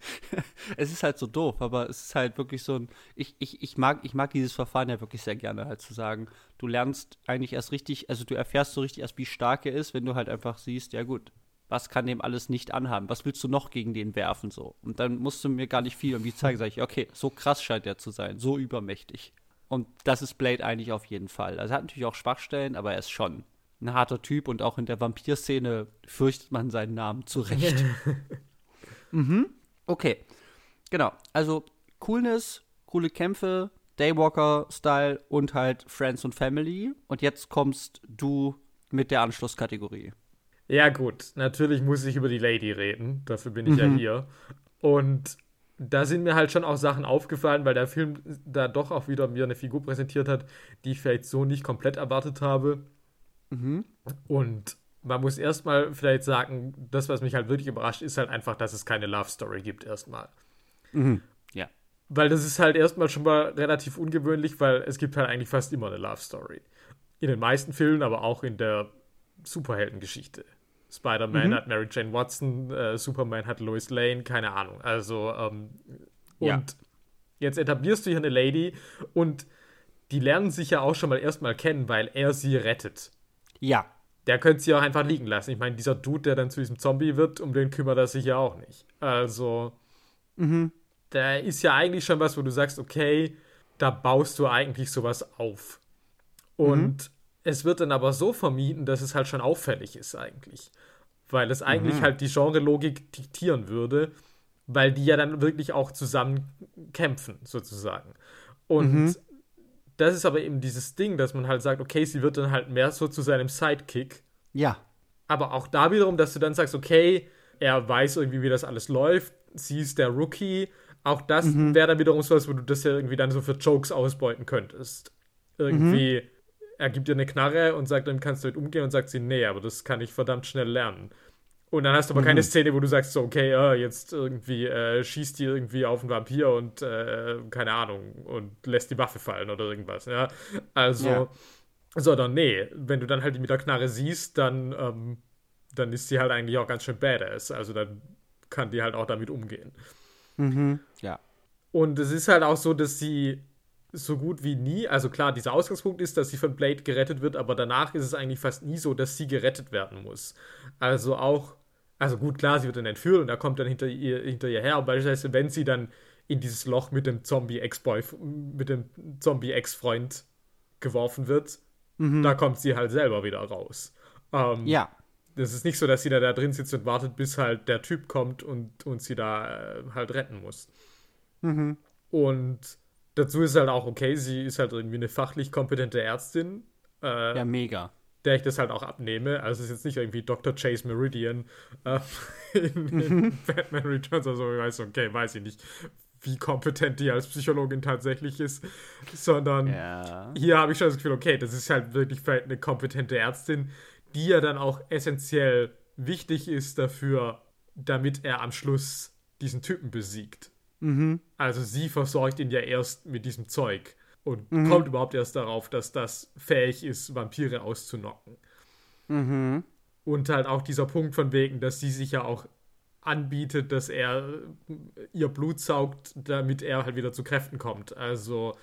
es ist halt so doof, aber es ist halt wirklich so ein. Ich, ich, ich, mag, ich mag dieses Verfahren ja wirklich sehr gerne, halt zu sagen, du lernst eigentlich erst richtig, also du erfährst so richtig erst, wie stark er ist, wenn du halt einfach siehst, ja gut, was kann dem alles nicht anhaben? Was willst du noch gegen den werfen so? Und dann musst du mir gar nicht viel irgendwie zeigen, sag ich, okay, so krass scheint er zu sein, so übermächtig. Und das ist Blade eigentlich auf jeden Fall. Also er hat natürlich auch Schwachstellen, aber er ist schon ein harter Typ und auch in der Vampir-Szene fürchtet man seinen Namen zurecht. mhm. Okay. Genau. Also Coolness, coole Kämpfe, Daywalker-Style und halt Friends und Family. Und jetzt kommst du mit der Anschlusskategorie. Ja, gut. Natürlich muss ich über die Lady reden. Dafür bin ich mhm. ja hier. Und da sind mir halt schon auch Sachen aufgefallen, weil der Film da doch auch wieder mir eine Figur präsentiert hat, die ich vielleicht so nicht komplett erwartet habe. Mhm. Und man muss erstmal vielleicht sagen, das, was mich halt wirklich überrascht, ist halt einfach, dass es keine Love Story gibt, erstmal. Mhm. Ja. Weil das ist halt erstmal schon mal relativ ungewöhnlich, weil es gibt halt eigentlich fast immer eine Love Story. In den meisten Filmen, aber auch in der Superheldengeschichte. Spider-Man mhm. hat Mary Jane Watson, äh, Superman hat Lois Lane, keine Ahnung. Also, ähm, und ja. jetzt etablierst du hier eine Lady und die lernen sich ja auch schon mal erstmal kennen, weil er sie rettet. Ja. Der könnte sie auch einfach liegen lassen. Ich meine, dieser Dude, der dann zu diesem Zombie wird, um den kümmert er sich ja auch nicht. Also, mhm. da ist ja eigentlich schon was, wo du sagst, okay, da baust du eigentlich sowas auf. Und mhm. Es wird dann aber so vermieden, dass es halt schon auffällig ist eigentlich. Weil es eigentlich mhm. halt die Genre-Logik diktieren würde, weil die ja dann wirklich auch zusammen kämpfen, sozusagen. Und mhm das ist aber eben dieses Ding, dass man halt sagt, okay, sie wird dann halt mehr so zu seinem Sidekick. Ja. Aber auch da wiederum, dass du dann sagst, okay, er weiß irgendwie, wie das alles läuft, sie ist der Rookie. Auch das mhm. wäre dann wiederum so was, wo du das ja irgendwie dann so für Jokes ausbeuten könntest. Irgendwie, mhm. Er gibt dir eine Knarre und sagt, dann kannst du damit umgehen und sagt sie, nee, aber das kann ich verdammt schnell lernen. Und dann hast du aber mhm. keine Szene, wo du sagst, so, okay, äh, jetzt irgendwie äh, schießt die irgendwie auf einen Vampir und äh, keine Ahnung und lässt die Waffe fallen oder irgendwas, ja. Also, ja. sondern nee, wenn du dann halt die mit der Knarre siehst, dann, ähm, dann ist sie halt eigentlich auch ganz schön badass. Also dann kann die halt auch damit umgehen. Mhm, ja. Und es ist halt auch so, dass sie so gut wie nie, also klar, dieser Ausgangspunkt ist, dass sie von Blade gerettet wird, aber danach ist es eigentlich fast nie so, dass sie gerettet werden muss. Also auch also gut, klar, sie wird dann entführt und er kommt dann hinter ihr, hinter ihr her. Aber beispielsweise, wenn sie dann in dieses Loch mit dem Zombie-Ex-Boy, mit dem Zombie-Ex-Freund geworfen wird, mhm. da kommt sie halt selber wieder raus. Ähm, ja. Das ist nicht so, dass sie da, da drin sitzt und wartet, bis halt der Typ kommt und, und sie da äh, halt retten muss. Mhm. Und dazu ist halt auch okay, sie ist halt irgendwie eine fachlich kompetente Ärztin. Äh, ja, mega der ich das halt auch abnehme. Also es ist jetzt nicht irgendwie Dr. Chase Meridian äh, in, in mhm. Batman Returns oder so. Ich weiß, okay, weiß ich nicht, wie kompetent die als Psychologin tatsächlich ist, sondern ja. hier habe ich schon das Gefühl, okay, das ist halt wirklich eine kompetente Ärztin, die ja dann auch essentiell wichtig ist dafür, damit er am Schluss diesen Typen besiegt. Mhm. Also sie versorgt ihn ja erst mit diesem Zeug und mhm. kommt überhaupt erst darauf, dass das fähig ist, Vampire auszunocken. Mhm. Und halt auch dieser Punkt von wegen, dass sie sich ja auch anbietet, dass er ihr Blut saugt, damit er halt wieder zu Kräften kommt. Also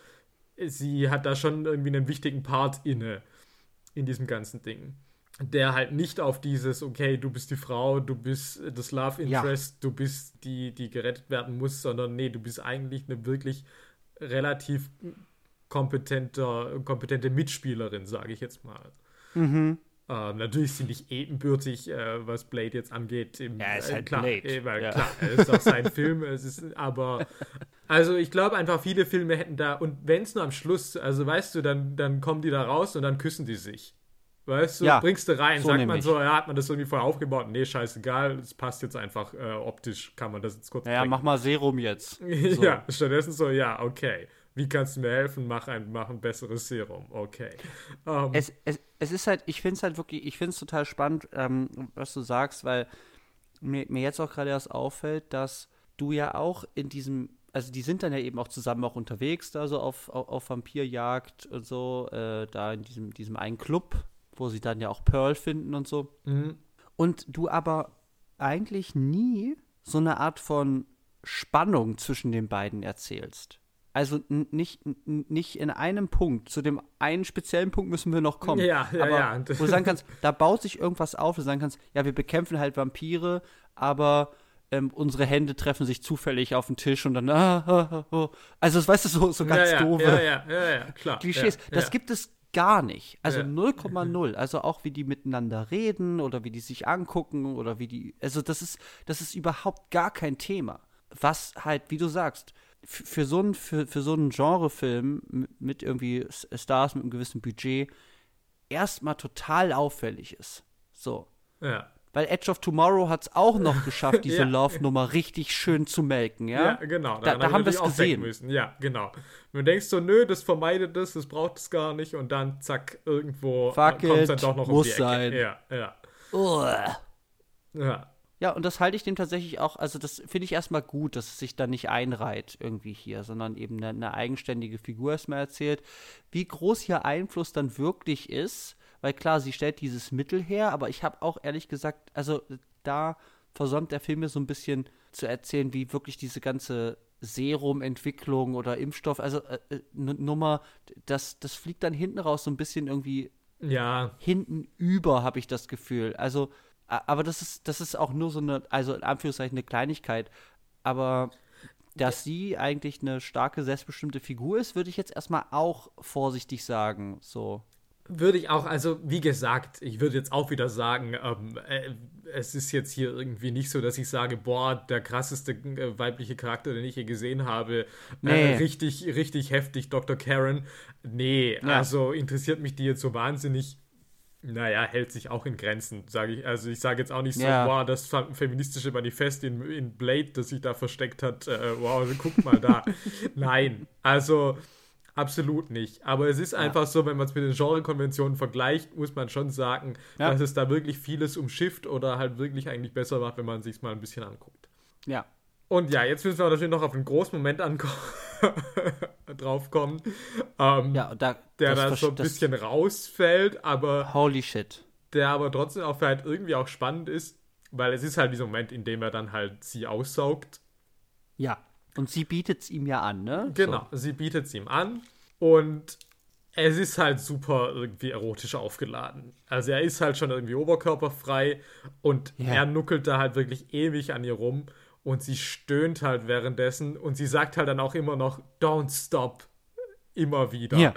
sie hat da schon irgendwie einen wichtigen Part inne in diesem ganzen Ding. Der halt nicht auf dieses, okay, du bist die Frau, du bist das Love Interest, ja. du bist die, die gerettet werden muss, sondern nee, du bist eigentlich eine wirklich relativ kompetenter, kompetente Mitspielerin, sage ich jetzt mal. Mhm. Ähm, natürlich sind nicht ebenbürtig, äh, was Blade jetzt angeht. Im, Ja, ist halt äh, klar, Blade. Äh, weil, Ja. klar, es ist auch sein Film. Es ist, aber, also ich glaube einfach, viele Filme hätten da, und wenn es nur am Schluss, also weißt du, dann, dann kommen die da raus und dann küssen die sich. Weißt du, Ja, bringst du rein, so sagt man so, ja, hat man das irgendwie vorher aufgebaut? Nee, scheißegal, es passt jetzt einfach äh, optisch, kann man das jetzt kurz Naja, bringen. mach mal Serum jetzt. So. Ja, stattdessen so, ja, okay. Wie kannst du mir helfen? Mach ein, mach ein besseres Serum. Okay. Ähm, es, es, es ist halt, ich finde es halt wirklich, ich finde es total spannend, ähm, was du sagst, weil mir, mir jetzt auch gerade erst auffällt, dass du ja auch in diesem, also die sind dann ja eben auch zusammen auch unterwegs, da so auf, auf, auf Vampirjagd und so, äh, da in diesem, diesem einen Club, wo sie dann ja auch Pearl finden und so. mhm. Und du aber eigentlich nie so eine Art von Spannung zwischen den beiden erzählst. Also nicht, nicht in einem Punkt. Zu dem einen speziellen Punkt müssen wir noch kommen. Ja, ja, aber ja. Wo du sagen kannst, da baut sich irgendwas auf, wo du sagen kannst, ja, wir bekämpfen halt Vampire, aber ähm, unsere Hände treffen sich zufällig auf den Tisch und dann, ah, ah, ah, also das weißt du, so, so ganz ja, ja, doofe Ja, ja, ja, ja, klar. Klischees. Das gibt es gar nicht. Also Ja. 0,0. Also auch wie die miteinander reden oder wie die sich angucken oder wie die. Also das ist, das ist überhaupt gar kein Thema. Was halt, wie du sagst, für so einen für, für so einen Genrefilm mit irgendwie Stars mit einem gewissen Budget erstmal total auffällig ist. So. Ja. Weil Edge of Tomorrow hat es auch noch geschafft, diese Ja. Love-Nummer richtig schön zu melken, ja? Ja, genau. Da, da hab haben wir es gesehen. Müssen. Ja, genau. Du denkst so, nö, das vermeidet das, das braucht es gar nicht und dann zack, irgendwo Fuck kommt es dann doch noch um muss die Ecke. sein. Ja, ja, Uah. ja. Ja, und das halte ich dem tatsächlich auch, also das finde ich erstmal gut, dass es sich da nicht einreiht irgendwie hier, sondern eben eine, eine eigenständige Figur erstmal erzählt. Wie groß ihr Einfluss dann wirklich ist, weil klar, sie stellt dieses Mittel her, aber ich habe auch ehrlich gesagt, also da versäumt der Film mir so ein bisschen zu erzählen, wie wirklich diese ganze Serumentwicklung oder Impfstoff, also äh, äh, Nummer, das, das fliegt dann hinten raus so ein bisschen irgendwie Ja, hinten über, habe ich das Gefühl. Also, aber das ist, das ist auch nur so eine, also in Anführungszeichen eine Kleinigkeit. Aber dass sie eigentlich eine starke, selbstbestimmte Figur ist, würde ich jetzt erstmal auch vorsichtig sagen. So. Würde ich auch, also wie gesagt, ich würde jetzt auch wieder sagen, ähm, äh, es ist jetzt hier irgendwie nicht so, dass ich sage, boah, der krasseste äh, weibliche Charakter, den ich je gesehen habe, Nee. äh, richtig, richtig heftig, Dr. Karen. Nee, Ja. also interessiert mich die jetzt so wahnsinnig. Naja, hält sich auch in Grenzen, sage ich. Also ich sage jetzt auch nicht so, Ja. boah, das fe- feministische Manifest in, in Blade, das sich da versteckt hat, äh, wow, guck mal da. Nein, also absolut nicht. Aber es ist einfach so, wenn man es mit den Genrekonventionen vergleicht, muss man schon sagen, Ja. dass es da wirklich vieles umschifft oder halt wirklich eigentlich besser macht, wenn man sich mal ein bisschen anguckt. Ja. Und ja, jetzt müssen wir natürlich noch auf einen großen Moment draufkommen, ähm, Ja, da. der da so ein bisschen rausfällt, aber Holy shit. der aber trotzdem auch halt irgendwie auch spannend ist, weil es ist halt dieser Moment, in dem er dann halt sie aussaugt. Ja. Und sie bietet es ihm ja an, ne? Genau, sie bietet es ihm an und es ist halt super irgendwie erotisch aufgeladen. Also er ist halt schon irgendwie oberkörperfrei und Ja. er nuckelt da halt wirklich ewig an ihr rum und sie stöhnt halt währenddessen und sie sagt halt dann auch immer noch Don't stop immer wieder. Ja.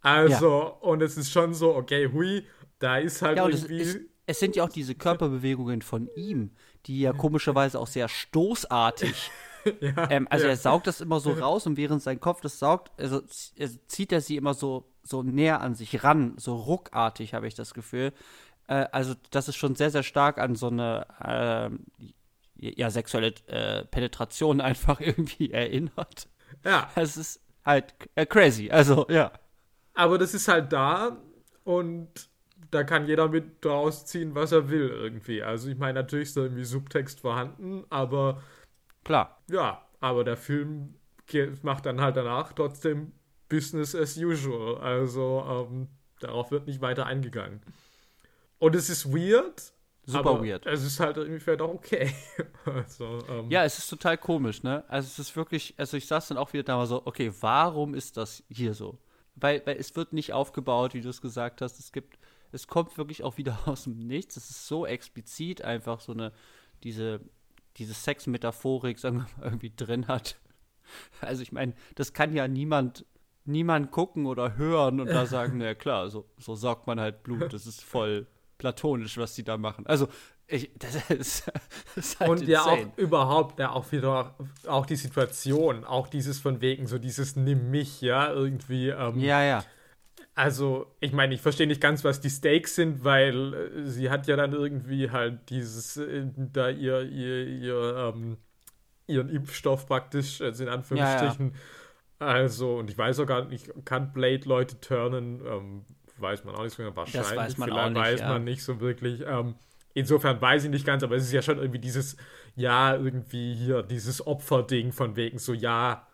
Also und es ist schon so okay, hui, da ist halt Ja, und es, irgendwie es, es sind ja auch diese Körperbewegungen von ihm, die ja komischerweise auch sehr stoßartig. ja, ähm, also ja. er saugt das immer so raus und während sein Kopf das saugt, also zieht er sie immer so, so näher an sich ran, so ruckartig, habe ich das Gefühl. Äh, also das ist schon sehr, sehr stark an so eine ähm, ja, sexuelle äh, Penetration einfach irgendwie erinnert. ja. Es ist halt äh, crazy, also ja. Aber das ist halt da und da kann jeder mit draus ziehen, was er will irgendwie. Also ich meine, natürlich ist da irgendwie Subtext vorhanden, aber Klar. ja, aber der Film macht dann halt danach trotzdem Business as usual. Also ähm, darauf wird nicht weiter eingegangen. Und es ist weird. Super aber weird. Es ist halt irgendwie vielleicht auch okay. also, ähm, Ja, es ist total komisch, ne? Also es ist wirklich, also ich saß dann auch wieder da war so, okay, warum ist das hier so? Weil, weil es wird nicht aufgebaut, wie du es gesagt hast. Es gibt, es kommt wirklich auch wieder aus dem Nichts. Es ist so explizit einfach so eine, diese, diese Sex-Metaphorik, sagen wir mal, irgendwie drin hat. Also ich meine, das kann ja niemand niemand gucken oder hören und da sagen, na klar, so, so saugt man halt Blut. Das ist voll platonisch, was die da machen. Also, ich, das ist, das ist halt Und insane. ja auch überhaupt, ja auch wieder, auch die Situation, auch dieses von wegen, so dieses Nimm mich, ja, irgendwie. Ähm, ja, ja. Also, ich meine, ich verstehe nicht ganz, was die Stakes sind, weil äh, sie hat ja dann irgendwie halt dieses, äh, da ihr, ihr, ihr, ähm, ihren Impfstoff praktisch, also in Anführungsstrichen. Ja, ja. Also, und ich weiß auch gar nicht, kann Blade Leute turnen? Ähm, weiß man auch nicht so genau. Wahrscheinlich. Das weiß man Vielleicht auch nicht, weiß ja. man nicht so wirklich. Ähm, insofern weiß ich nicht ganz, aber es ist ja schon irgendwie dieses, ja, irgendwie hier, dieses Opferding von wegen so, ja,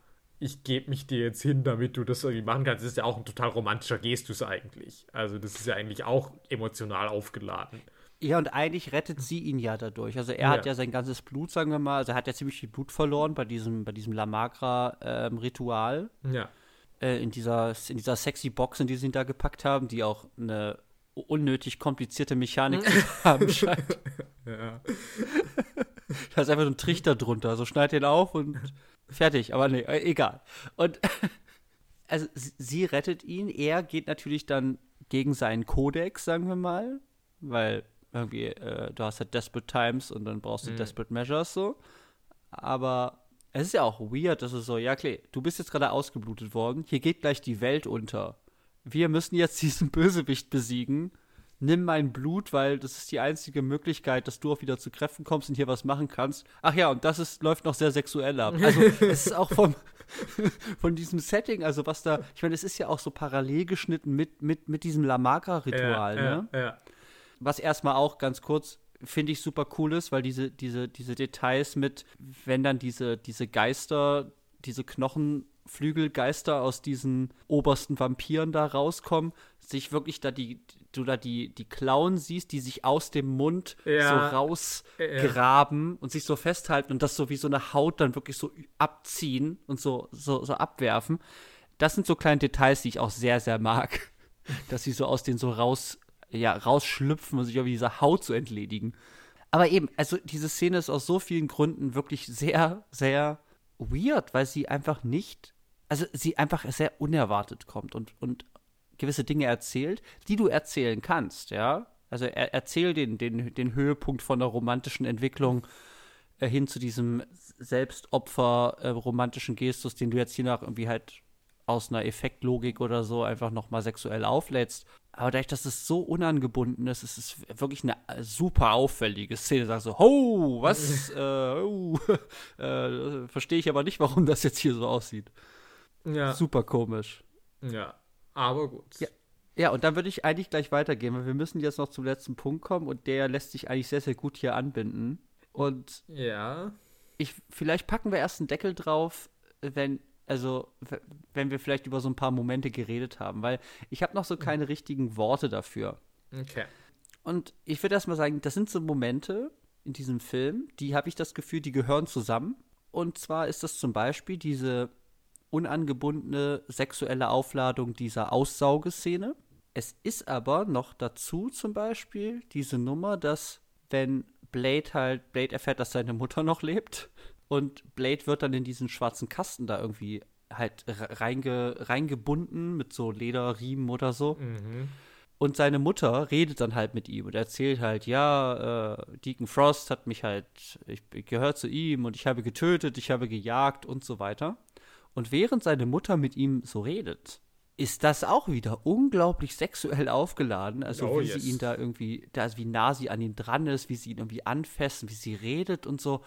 ich gebe mich dir jetzt hin, damit du das irgendwie machen kannst. Das ist ja auch ein total romantischer Gestus eigentlich. Also das ist ja eigentlich auch emotional aufgeladen. Ja, und eigentlich rettet sie ihn ja dadurch. Also er ja. hat ja sein ganzes Blut, sagen wir mal, also er hat ja ziemlich viel Blut verloren bei diesem, bei diesem Lamagra-Ritual. Ähm, ja. Äh, in, dieser, in dieser sexy Box, in die sie ihn da gepackt haben, die auch eine unnötig komplizierte Mechanik haben scheint. Ja. da ist einfach so ein Trichter drunter. So schneid den auf und Fertig, aber nee, äh, egal. Und also sie rettet ihn, er geht natürlich dann gegen seinen Kodex, sagen wir mal, weil irgendwie äh, du hast halt Desperate Times und dann brauchst du mhm. Desperate Measures so. Aber es ist ja auch weird, dass es so, ja klar, du bist jetzt gerade ausgeblutet worden, hier geht gleich die Welt unter. Wir müssen jetzt diesen Bösewicht besiegen nimm mein Blut, weil das ist die einzige Möglichkeit, dass du auch wieder zu Kräften kommst und hier was machen kannst. Ach ja, und das ist, läuft noch sehr sexuell ab. Also es ist auch vom, von diesem Setting, also was da, ich meine, es ist ja auch so parallel geschnitten mit, mit, mit diesem Lamaga-Ritual, ja, ne? Ja, ja. Was erstmal auch ganz kurz finde ich super cool ist, weil diese, diese, diese Details mit, wenn dann diese, diese Geister, diese Knochenflügelgeister aus diesen obersten Vampiren da rauskommen, sich wirklich da die, du da die, die Klauen siehst, die sich aus dem Mund ja. so rausgraben ja. und sich so festhalten und das so wie so eine Haut dann wirklich so abziehen und so, so, so abwerfen. Das sind so kleine Details, die ich auch sehr, sehr mag. Dass sie so aus denen so raus, ja, rausschlüpfen und sich irgendwie dieser Haut zu entledigen. Aber eben, also diese Szene ist aus so vielen Gründen wirklich sehr, sehr weird, weil sie einfach nicht, also sie einfach sehr unerwartet kommt und, und gewisse Dinge erzählt, die du erzählen kannst, ja. Also er erzähl den, den, den Höhepunkt von der romantischen Entwicklung äh, hin zu diesem Selbstopfer äh, romantischen Gestus, den du jetzt hier nach irgendwie halt aus einer Effektlogik oder so einfach nochmal sexuell auflädst. Aber dadurch, dass es so unangebunden ist, ist es wirklich eine super auffällige Szene. Sagst so, ho, was? äh, oh, äh, Verstehe ich aber nicht, warum das jetzt hier so aussieht. Ja. Super komisch. Ja. Aber gut. Ja. Ja, und dann würde ich eigentlich gleich weitergehen, weil wir müssen jetzt noch zum letzten Punkt kommen und der lässt sich eigentlich sehr, sehr gut hier anbinden. Und ja. Ich, vielleicht packen wir erst einen Deckel drauf, wenn, also, wenn wir vielleicht über so ein paar Momente geredet haben, weil ich habe noch so keine richtigen Worte dafür. Okay. Und ich würde erstmal sagen, das sind so Momente in diesem Film, die habe ich das Gefühl, die gehören zusammen. Und zwar ist das zum Beispiel diese unangebundene sexuelle Aufladung dieser Aussaugeszene. Es ist aber noch dazu zum Beispiel diese Nummer, dass wenn Blade halt, Blade erfährt, dass seine Mutter noch lebt und Blade wird dann in diesen schwarzen Kasten da irgendwie halt reinge, reingebunden mit so Lederriemen oder so. Mhm. Und seine Mutter redet dann halt mit ihm und erzählt halt, ja, äh, Deacon Frost hat mich halt, ich, ich gehöre zu ihm und ich habe getötet, ich habe gejagt und so weiter. Und während seine Mutter mit ihm so redet, ist das auch wieder unglaublich sexuell aufgeladen. Also oh, wie yes. sie ihn da irgendwie, da, wie nah sie an ihn dran ist, wie sie ihn irgendwie anfasst, wie sie redet und so.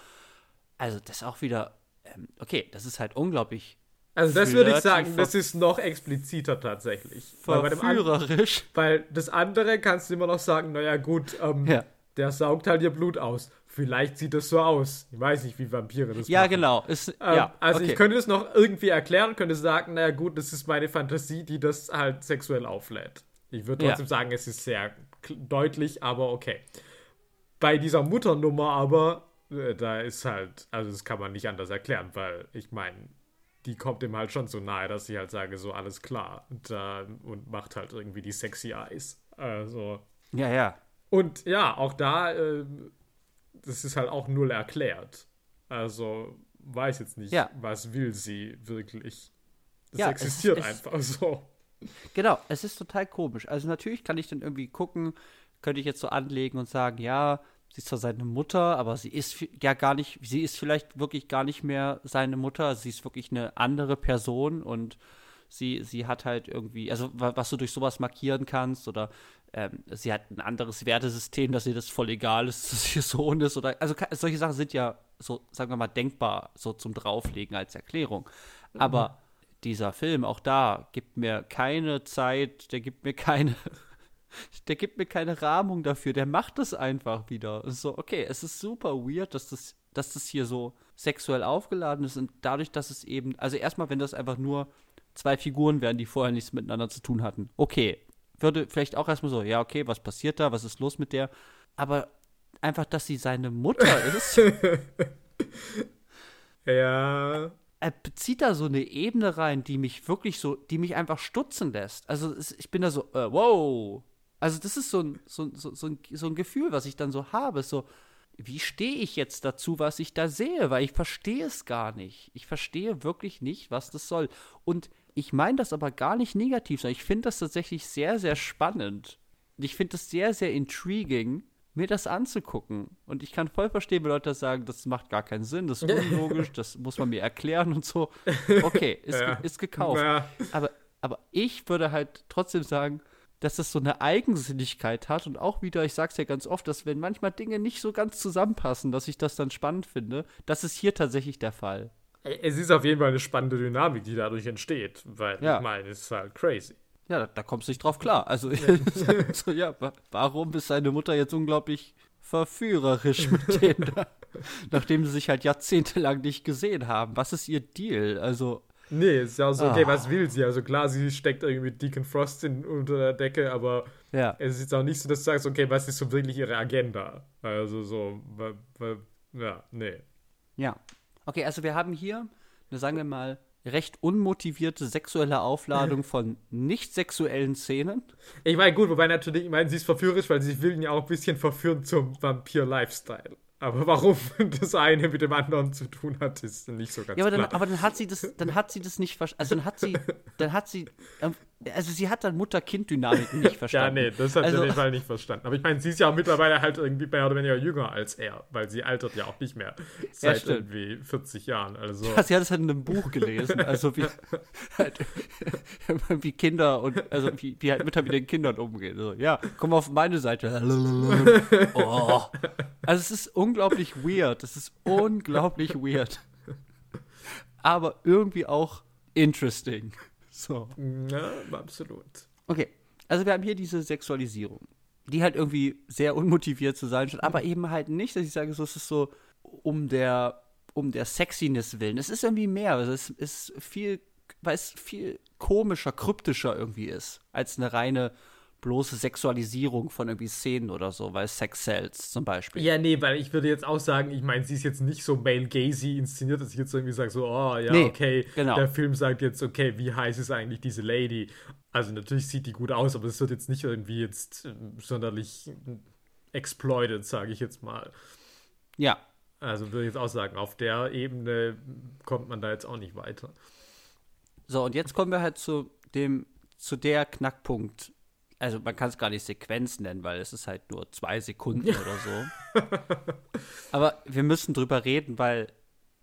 Also das ist auch wieder, ähm, okay, das ist halt unglaublich. Also das würde ich sagen, das ist noch expliziter tatsächlich. Verführerisch. Weil, weil das andere kannst du immer noch sagen, naja gut, ähm, ja. der saugt halt ihr Blut aus. Vielleicht sieht das so aus. Ich weiß nicht, wie Vampire das Ja, machen. genau. Ist, ähm, ja, also okay. ich könnte es noch irgendwie erklären, könnte sagen, naja gut, das ist meine Fantasie, die das halt sexuell auflädt. Ich würde trotzdem ja. sagen, es ist sehr deutlich, aber okay. Bei dieser Mutternummer aber, äh, da ist halt, also das kann man nicht anders erklären, weil ich meine, die kommt ihm halt schon so nahe, dass ich halt sage, so alles klar. Und, äh, und macht halt irgendwie die sexy Eyes. Also. Ja, ja. Und ja, auch da äh, das ist halt auch null erklärt. Also weiß jetzt nicht, ja. was will sie wirklich. Das ja, existiert es, es, einfach so. Genau, es ist total komisch. Also natürlich kann ich dann irgendwie gucken, könnte ich jetzt so anlegen und sagen, ja, sie ist zwar seine Mutter, aber sie ist ja gar nicht, sie ist vielleicht wirklich gar nicht mehr seine Mutter, sie ist wirklich eine andere Person und sie, sie hat halt irgendwie, also was du durch sowas markieren kannst oder ähm, sie hat ein anderes Wertesystem, dass ihr das voll egal ist, dass ihr Sohn ist oder, also solche Sachen sind ja so, sagen wir mal, denkbar so zum Drauflegen als Erklärung. Aber mhm dieser Film, auch da, gibt mir keine Zeit, der gibt mir keine, der gibt mir keine Rahmung dafür, der macht es einfach wieder. So, okay, es ist super weird, dass das, dass das hier so sexuell aufgeladen ist und dadurch, dass es eben, also erstmal, wenn das einfach nur zwei Figuren wären, die vorher nichts miteinander zu tun hatten, okay, würde vielleicht auch erstmal so, ja, okay, was passiert da, was ist los mit der, aber einfach, dass sie seine Mutter ist. ja er bezieht da so eine Ebene rein, die mich wirklich so, die mich einfach stutzen lässt. Also ich bin da so, äh, wow. Also das ist so ein, so, so, so, ein, so ein Gefühl, was ich dann so habe. So, wie stehe ich jetzt dazu, was ich da sehe? Weil ich verstehe es gar nicht. Ich verstehe wirklich nicht, was das soll. Und ich meine das aber gar nicht negativ, sondern ich finde das tatsächlich sehr, sehr spannend. Ich finde das sehr, sehr intriguing, mir das anzugucken. Und ich kann voll verstehen, wenn Leute sagen, das macht gar keinen Sinn, das ist unlogisch, das muss man mir erklären und so. Okay, ist, ja. ist gekauft. Ja. Aber, aber ich würde halt trotzdem sagen, dass es so eine Eigensinnigkeit hat und auch wieder, ich sag's ja ganz oft, dass wenn manchmal Dinge nicht so ganz zusammenpassen, dass ich das dann spannend finde, das ist hier tatsächlich der Fall. Es ist auf jeden Fall eine spannende Dynamik, die dadurch entsteht, weil ja. ich meine, es ist halt crazy. Ja, da, da kommst du nicht drauf klar. Also, ja. so, ja, warum ist seine Mutter jetzt unglaublich verführerisch mit denen da, nachdem sie sich halt jahrzehntelang nicht gesehen haben? Was ist ihr Deal? Also. Nee, ist ja auch so, okay, ah. was will sie? Also klar, sie steckt irgendwie Deacon Frost in, unter der Decke, aber ja. es ist jetzt auch nicht so, dass du sagst, okay, was ist so wirklich ihre Agenda? Also so, ja, nee. Ja. Okay, also wir haben hier, sagen wir mal, recht unmotivierte sexuelle Aufladung von nicht sexuellen Szenen. Ich meine, gut, wobei natürlich, ich meine, sie ist verführerisch, weil sie will ihn ja auch ein bisschen verführen zum Vampir-Lifestyle. Aber warum das eine mit dem anderen zu tun hat, ist nicht so ganz ja, aber klar. Dann, aber dann hat sie das, dann hat sie das nicht verstanden. Also dann hat sie, dann hat sie, ähm, also sie hat dann Mutter-Kind-Dynamik nicht verstanden. ja, nee, das hat also, sie auf Fall nicht verstanden. Aber ich meine, sie ist ja auch mittlerweile halt irgendwie mehr oder weniger jünger als er, weil sie altert ja auch nicht mehr seit ja, irgendwie 40 Jahren. Also. Ja, sie hat es halt in einem Buch gelesen, also wie, halt, wie Kinder und, also wie, wie halt Mütter mit den Kindern umgehen. So, ja, komm auf meine Seite. oh. Also es ist unglaublich weird. Es ist unglaublich weird. Aber irgendwie auch interesting. So. Ja, absolut. Okay, also wir haben hier diese Sexualisierung, die halt irgendwie sehr unmotiviert zu sein scheint, aber eben halt nicht, dass ich sage, so, es ist so um der, um der Sexiness willen. Es ist irgendwie mehr. Also es ist viel, weil es viel komischer, kryptischer irgendwie ist, als eine reine bloße Sexualisierung von irgendwie Szenen oder so, weil Sex sells zum Beispiel. Ja, nee, weil ich würde jetzt auch sagen, ich meine, sie ist jetzt nicht so male gazy inszeniert, dass ich jetzt irgendwie sage, so, oh ja, nee, okay, genau. der Film sagt jetzt, okay, wie heiß ist eigentlich diese Lady? Also natürlich sieht die gut aus, aber es wird jetzt nicht irgendwie jetzt äh, sonderlich exploited, sage ich jetzt mal. Ja. Also würde ich jetzt auch sagen, auf der Ebene kommt man da jetzt auch nicht weiter. So, und jetzt kommen wir halt zu dem, zu der Knackpunkt also man kann es gar nicht Sequenz nennen, weil es ist halt nur zwei Sekunden oder so. Aber wir müssen drüber reden, weil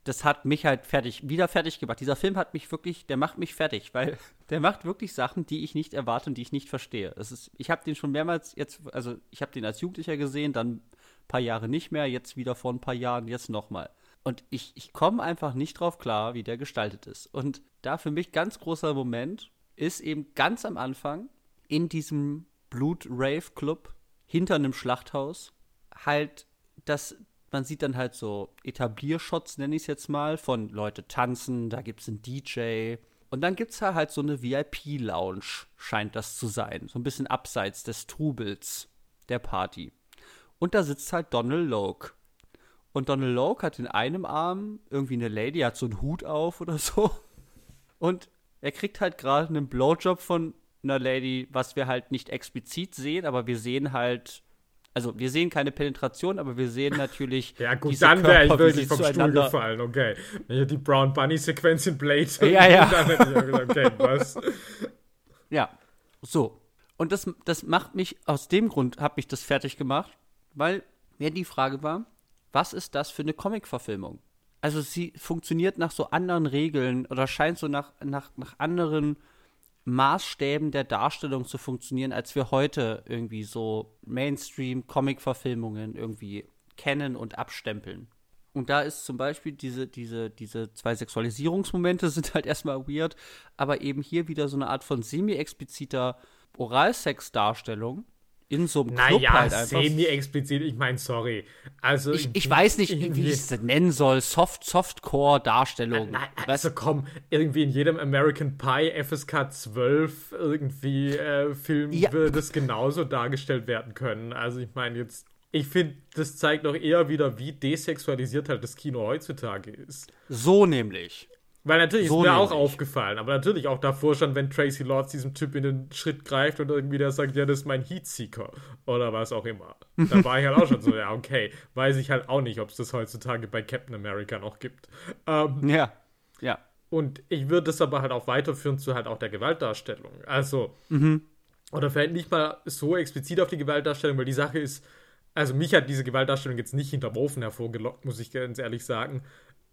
das hat mich halt fertig, wieder fertig gemacht. Dieser Film hat mich wirklich, der macht mich fertig, weil der macht wirklich Sachen, die ich nicht erwarte und die ich nicht verstehe. Es ist, ich habe den schon mehrmals jetzt, also ich habe den als Jugendlicher gesehen, dann ein paar Jahre nicht mehr, jetzt wieder vor ein paar Jahren, jetzt nochmal. Und ich, ich komme einfach nicht drauf klar, wie der gestaltet ist. Und da für mich ganz großer Moment ist eben ganz am Anfang, in diesem Blut-Rave-Club hinter einem Schlachthaus halt das man sieht dann halt so Etabliershots, nenne ich es jetzt mal, von Leute tanzen, da gibt es einen DJ. Und dann gibt es halt so eine VIP-Lounge, scheint das zu sein. So ein bisschen abseits des Trubels der Party. Und da sitzt halt Donald Logue. Und Donald Logue hat in einem Arm irgendwie eine Lady, hat so einen Hut auf oder so. Und er kriegt halt gerade einen Blowjob von einer Lady, was wir halt nicht explizit sehen, aber wir sehen halt Also wir sehen keine Penetration, aber wir sehen natürlich. ja, gut, dann wäre ich wirklich vom Stuhl gefallen, okay. Wenn ich die Brown Bunny-Sequenz in Blade ja, ja. dann hätte ich gesagt, okay, was? Ja. So. Und das, das macht mich, aus dem Grund habe ich das fertig gemacht, weil mir die Frage war, was ist das für eine Comic-Verfilmung? Also sie funktioniert nach so anderen Regeln oder scheint so nach, nach, nach anderen Maßstäben der Darstellung zu funktionieren, als wir heute irgendwie so Mainstream-Comic-Verfilmungen irgendwie kennen und abstempeln. Und da ist zum Beispiel diese, diese, diese zwei Sexualisierungsmomente sind halt erstmal weird, aber eben hier wieder so eine Art von semi-expliziter Oralsex-Darstellung, in so einem Club naja, halt einfach. semi-explizit, ich meine, sorry. Also ich, ich weiß nicht, wie ich es nennen soll. Soft, Softcore-Darstellung. Na, also komm, irgendwie in jedem American Pie FSK 12 irgendwie äh, Film ja. würde das genauso dargestellt werden können. Also ich meine jetzt, ich finde, das zeigt doch eher wieder, wie desexualisiert halt das Kino heutzutage ist. So nämlich. Weil natürlich so ist mir auch aufgefallen, aber natürlich auch davor schon, wenn Tracy Lords diesem Typ in den Schritt greift und irgendwie der sagt, ja, das ist mein Heatseeker oder was auch immer. Da war ich halt auch schon so, ja, okay, weiß ich halt auch nicht, ob es das heutzutage bei Captain America noch gibt. Ähm, ja, ja. Und ich würde das aber halt auch weiterführen zu halt auch der Gewaltdarstellung. Also, mhm. oder vielleicht nicht mal so explizit auf die Gewaltdarstellung, weil die Sache ist, also mich hat diese Gewaltdarstellung jetzt nicht hinterm Ofen hervorgelockt, muss ich ganz ehrlich sagen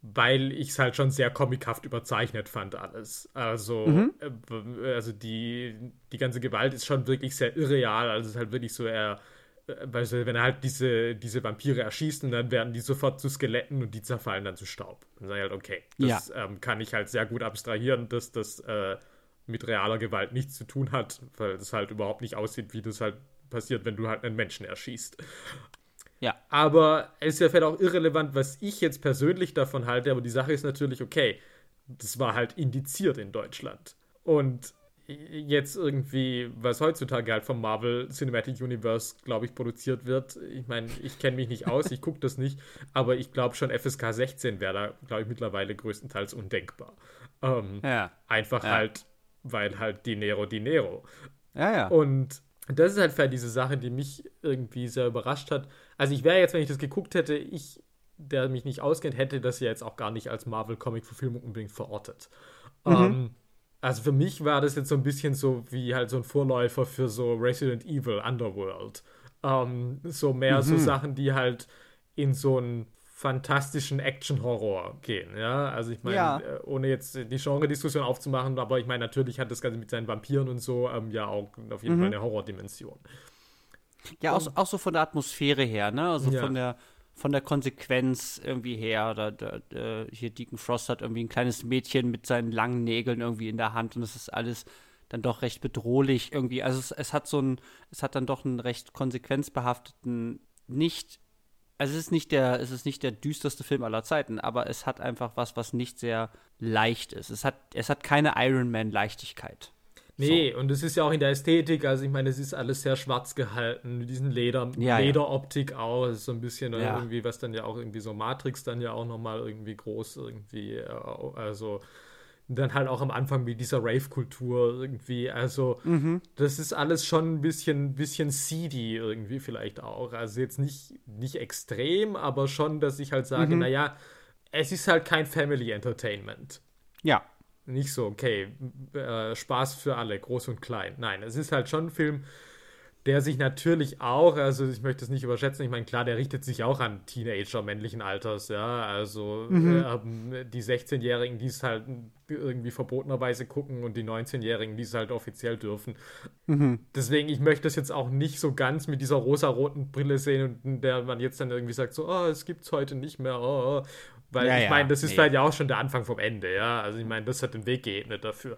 weil ich es halt schon sehr comichaft überzeichnet fand alles. Also, mhm. äh, also die, die ganze Gewalt ist schon wirklich sehr irreal. Also es ist halt wirklich so, er, äh, wenn er halt diese, diese Vampire erschießt und dann werden die sofort zu Skeletten und die zerfallen dann zu Staub. Dann sage ich halt, okay, das ja. ähm, kann ich halt sehr gut abstrahieren, dass das äh, mit realer Gewalt nichts zu tun hat, weil es halt überhaupt nicht aussieht, wie das halt passiert, wenn du halt einen Menschen erschießt. Ja. Aber es ist ja vielleicht auch irrelevant, was ich jetzt persönlich davon halte, aber die Sache ist natürlich, okay, das war halt indiziert in Deutschland. Und jetzt irgendwie, was heutzutage halt vom Marvel Cinematic Universe, glaube ich, produziert wird. Ich meine, ich kenne mich nicht aus, ich gucke das nicht, aber ich glaube schon FSK 16 wäre da, glaube ich, mittlerweile größtenteils undenkbar. Ähm, ja. Einfach ja. halt, weil halt Dinero Dinero. Ja, ja. Und das ist halt vielleicht diese Sache, die mich irgendwie sehr überrascht hat. Also ich wäre jetzt, wenn ich das geguckt hätte, ich, der mich nicht auskennt, hätte das ja jetzt auch gar nicht als Marvel-Comic-Verfilmung unbedingt verortet. Mhm. Ähm, also für mich war das jetzt so ein bisschen so wie halt so ein Vorläufer für so Resident Evil Underworld. Ähm, so mehr mhm. so Sachen, die halt in so ein fantastischen Action-Horror gehen. Ja, also ich meine, ja. Äh, ohne jetzt die Genre-Diskussion aufzumachen, aber ich meine, natürlich hat das Ganze mit seinen Vampiren und so ähm, ja auch auf jeden mhm. Fall eine Horror-Dimension. Ja, auch, auch, so von der Atmosphäre her, ne? Also ja. von der von der Konsequenz irgendwie her. Oder, der, der, hier Deacon Frost hat irgendwie ein kleines Mädchen mit seinen langen Nägeln irgendwie in der Hand und es ist alles dann doch recht bedrohlich irgendwie. Also es, es hat so ein, es hat dann doch einen recht konsequenzbehafteten, nicht also es ist nicht der, es ist nicht der düsterste Film aller Zeiten, aber es hat einfach was, was nicht sehr leicht ist. Es hat, es hat keine Iron Man Leichtigkeit. Nee, so. und es ist ja auch in der Ästhetik, also ich meine, es ist alles sehr schwarz gehalten, mit diesen Leder, ja, Lederoptik ja. auch, so ein bisschen ja. irgendwie, was dann ja auch irgendwie so Matrix dann ja auch nochmal irgendwie groß irgendwie, äh, also dann halt auch am Anfang mit dieser Rave-Kultur irgendwie. Also, mhm. das ist alles schon ein bisschen, bisschen seedy irgendwie vielleicht auch. Also jetzt nicht, nicht extrem, aber schon, dass ich halt sage, mhm. naja, es ist halt kein Family Entertainment. Ja. Nicht so, okay, äh, Spaß für alle, groß und klein. Nein, es ist halt schon ein Film, der sich natürlich auch, also ich möchte es nicht überschätzen, ich meine, klar, der richtet sich auch an Teenager männlichen Alters, ja, also mhm. äh, die 16-Jährigen, die es halt irgendwie verbotenerweise gucken und die 19-Jährigen, die es halt offiziell dürfen. Mhm. Deswegen, ich möchte das jetzt auch nicht so ganz mit dieser rosa-roten Brille sehen und der man jetzt dann irgendwie sagt, so, oh, es gibt's heute nicht mehr, oh, oh. Weil ja, ich meine, das ist nee. vielleicht ja auch schon der Anfang vom Ende, ja. Also ich meine, das hat den Weg geebnet dafür.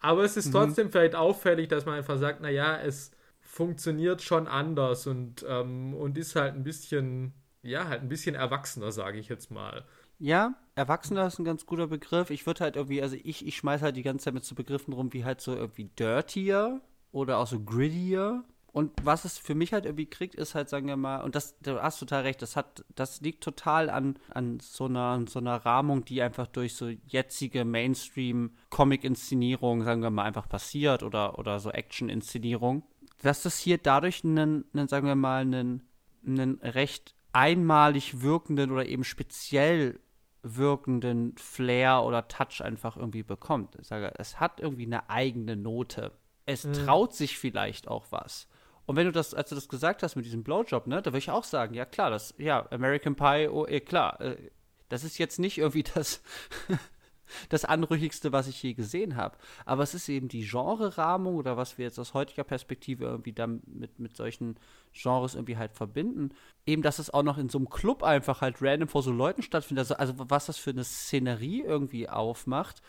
Aber es ist mhm. trotzdem vielleicht auffällig, dass man einfach sagt, naja, es funktioniert schon anders und, ähm, und ist halt ein bisschen, ja, halt ein bisschen erwachsener, sage ich jetzt mal. Ja, erwachsener ist ein ganz guter Begriff. Ich würde halt irgendwie, also ich, ich schmeiß halt die ganze Zeit mit so Begriffen rum wie halt so irgendwie dirtier oder auch so grittier. Und was es für mich halt irgendwie kriegt, ist halt, sagen wir mal, und das, du hast total recht, das hat, das liegt total an, an so einer, so einer Rahmung, die einfach durch so jetzige Mainstream-Comic-Inszenierung, sagen wir mal, einfach passiert oder, oder so Action-Inszenierung dass das hier dadurch einen, einen sagen wir mal, einen einen recht einmalig wirkenden oder eben speziell wirkenden Flair oder Touch einfach irgendwie bekommt. Ich sage, es hat irgendwie eine eigene Note. Es mhm. traut sich vielleicht auch was. Und wenn du das, als du das gesagt hast mit diesem Blowjob, ne, da würde ich auch sagen, ja klar, das, ja, American Pie, oh, eh, klar, äh, das ist jetzt nicht irgendwie das, das Anrüchigste, was ich je gesehen habe. Aber es ist eben die Genre-Rahmung oder was wir jetzt aus heutiger Perspektive irgendwie dann mit, mit solchen Genres irgendwie halt verbinden. Eben, dass es auch noch in so einem Club einfach halt random vor so Leuten stattfindet. Also, also was das für eine Szenerie irgendwie aufmacht.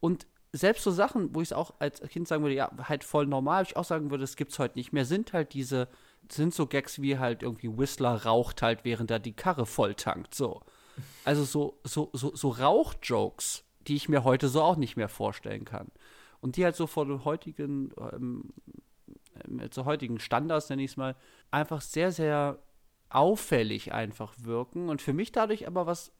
Und selbst so Sachen, wo ich es auch als Kind sagen würde, ja, halt voll normal, ich auch sagen würde, es gibt es heute nicht mehr, sind halt diese, sind so Gags wie halt irgendwie Whistler raucht halt, während er die Karre voll tankt, so. Also so, so, so, so Rauchjokes die ich mir heute so auch nicht mehr vorstellen kann. Und die halt so vor den heutigen, ähm, äh, zu heutigen Standards, nenne ich es mal, einfach sehr, sehr auffällig einfach wirken und für mich dadurch aber was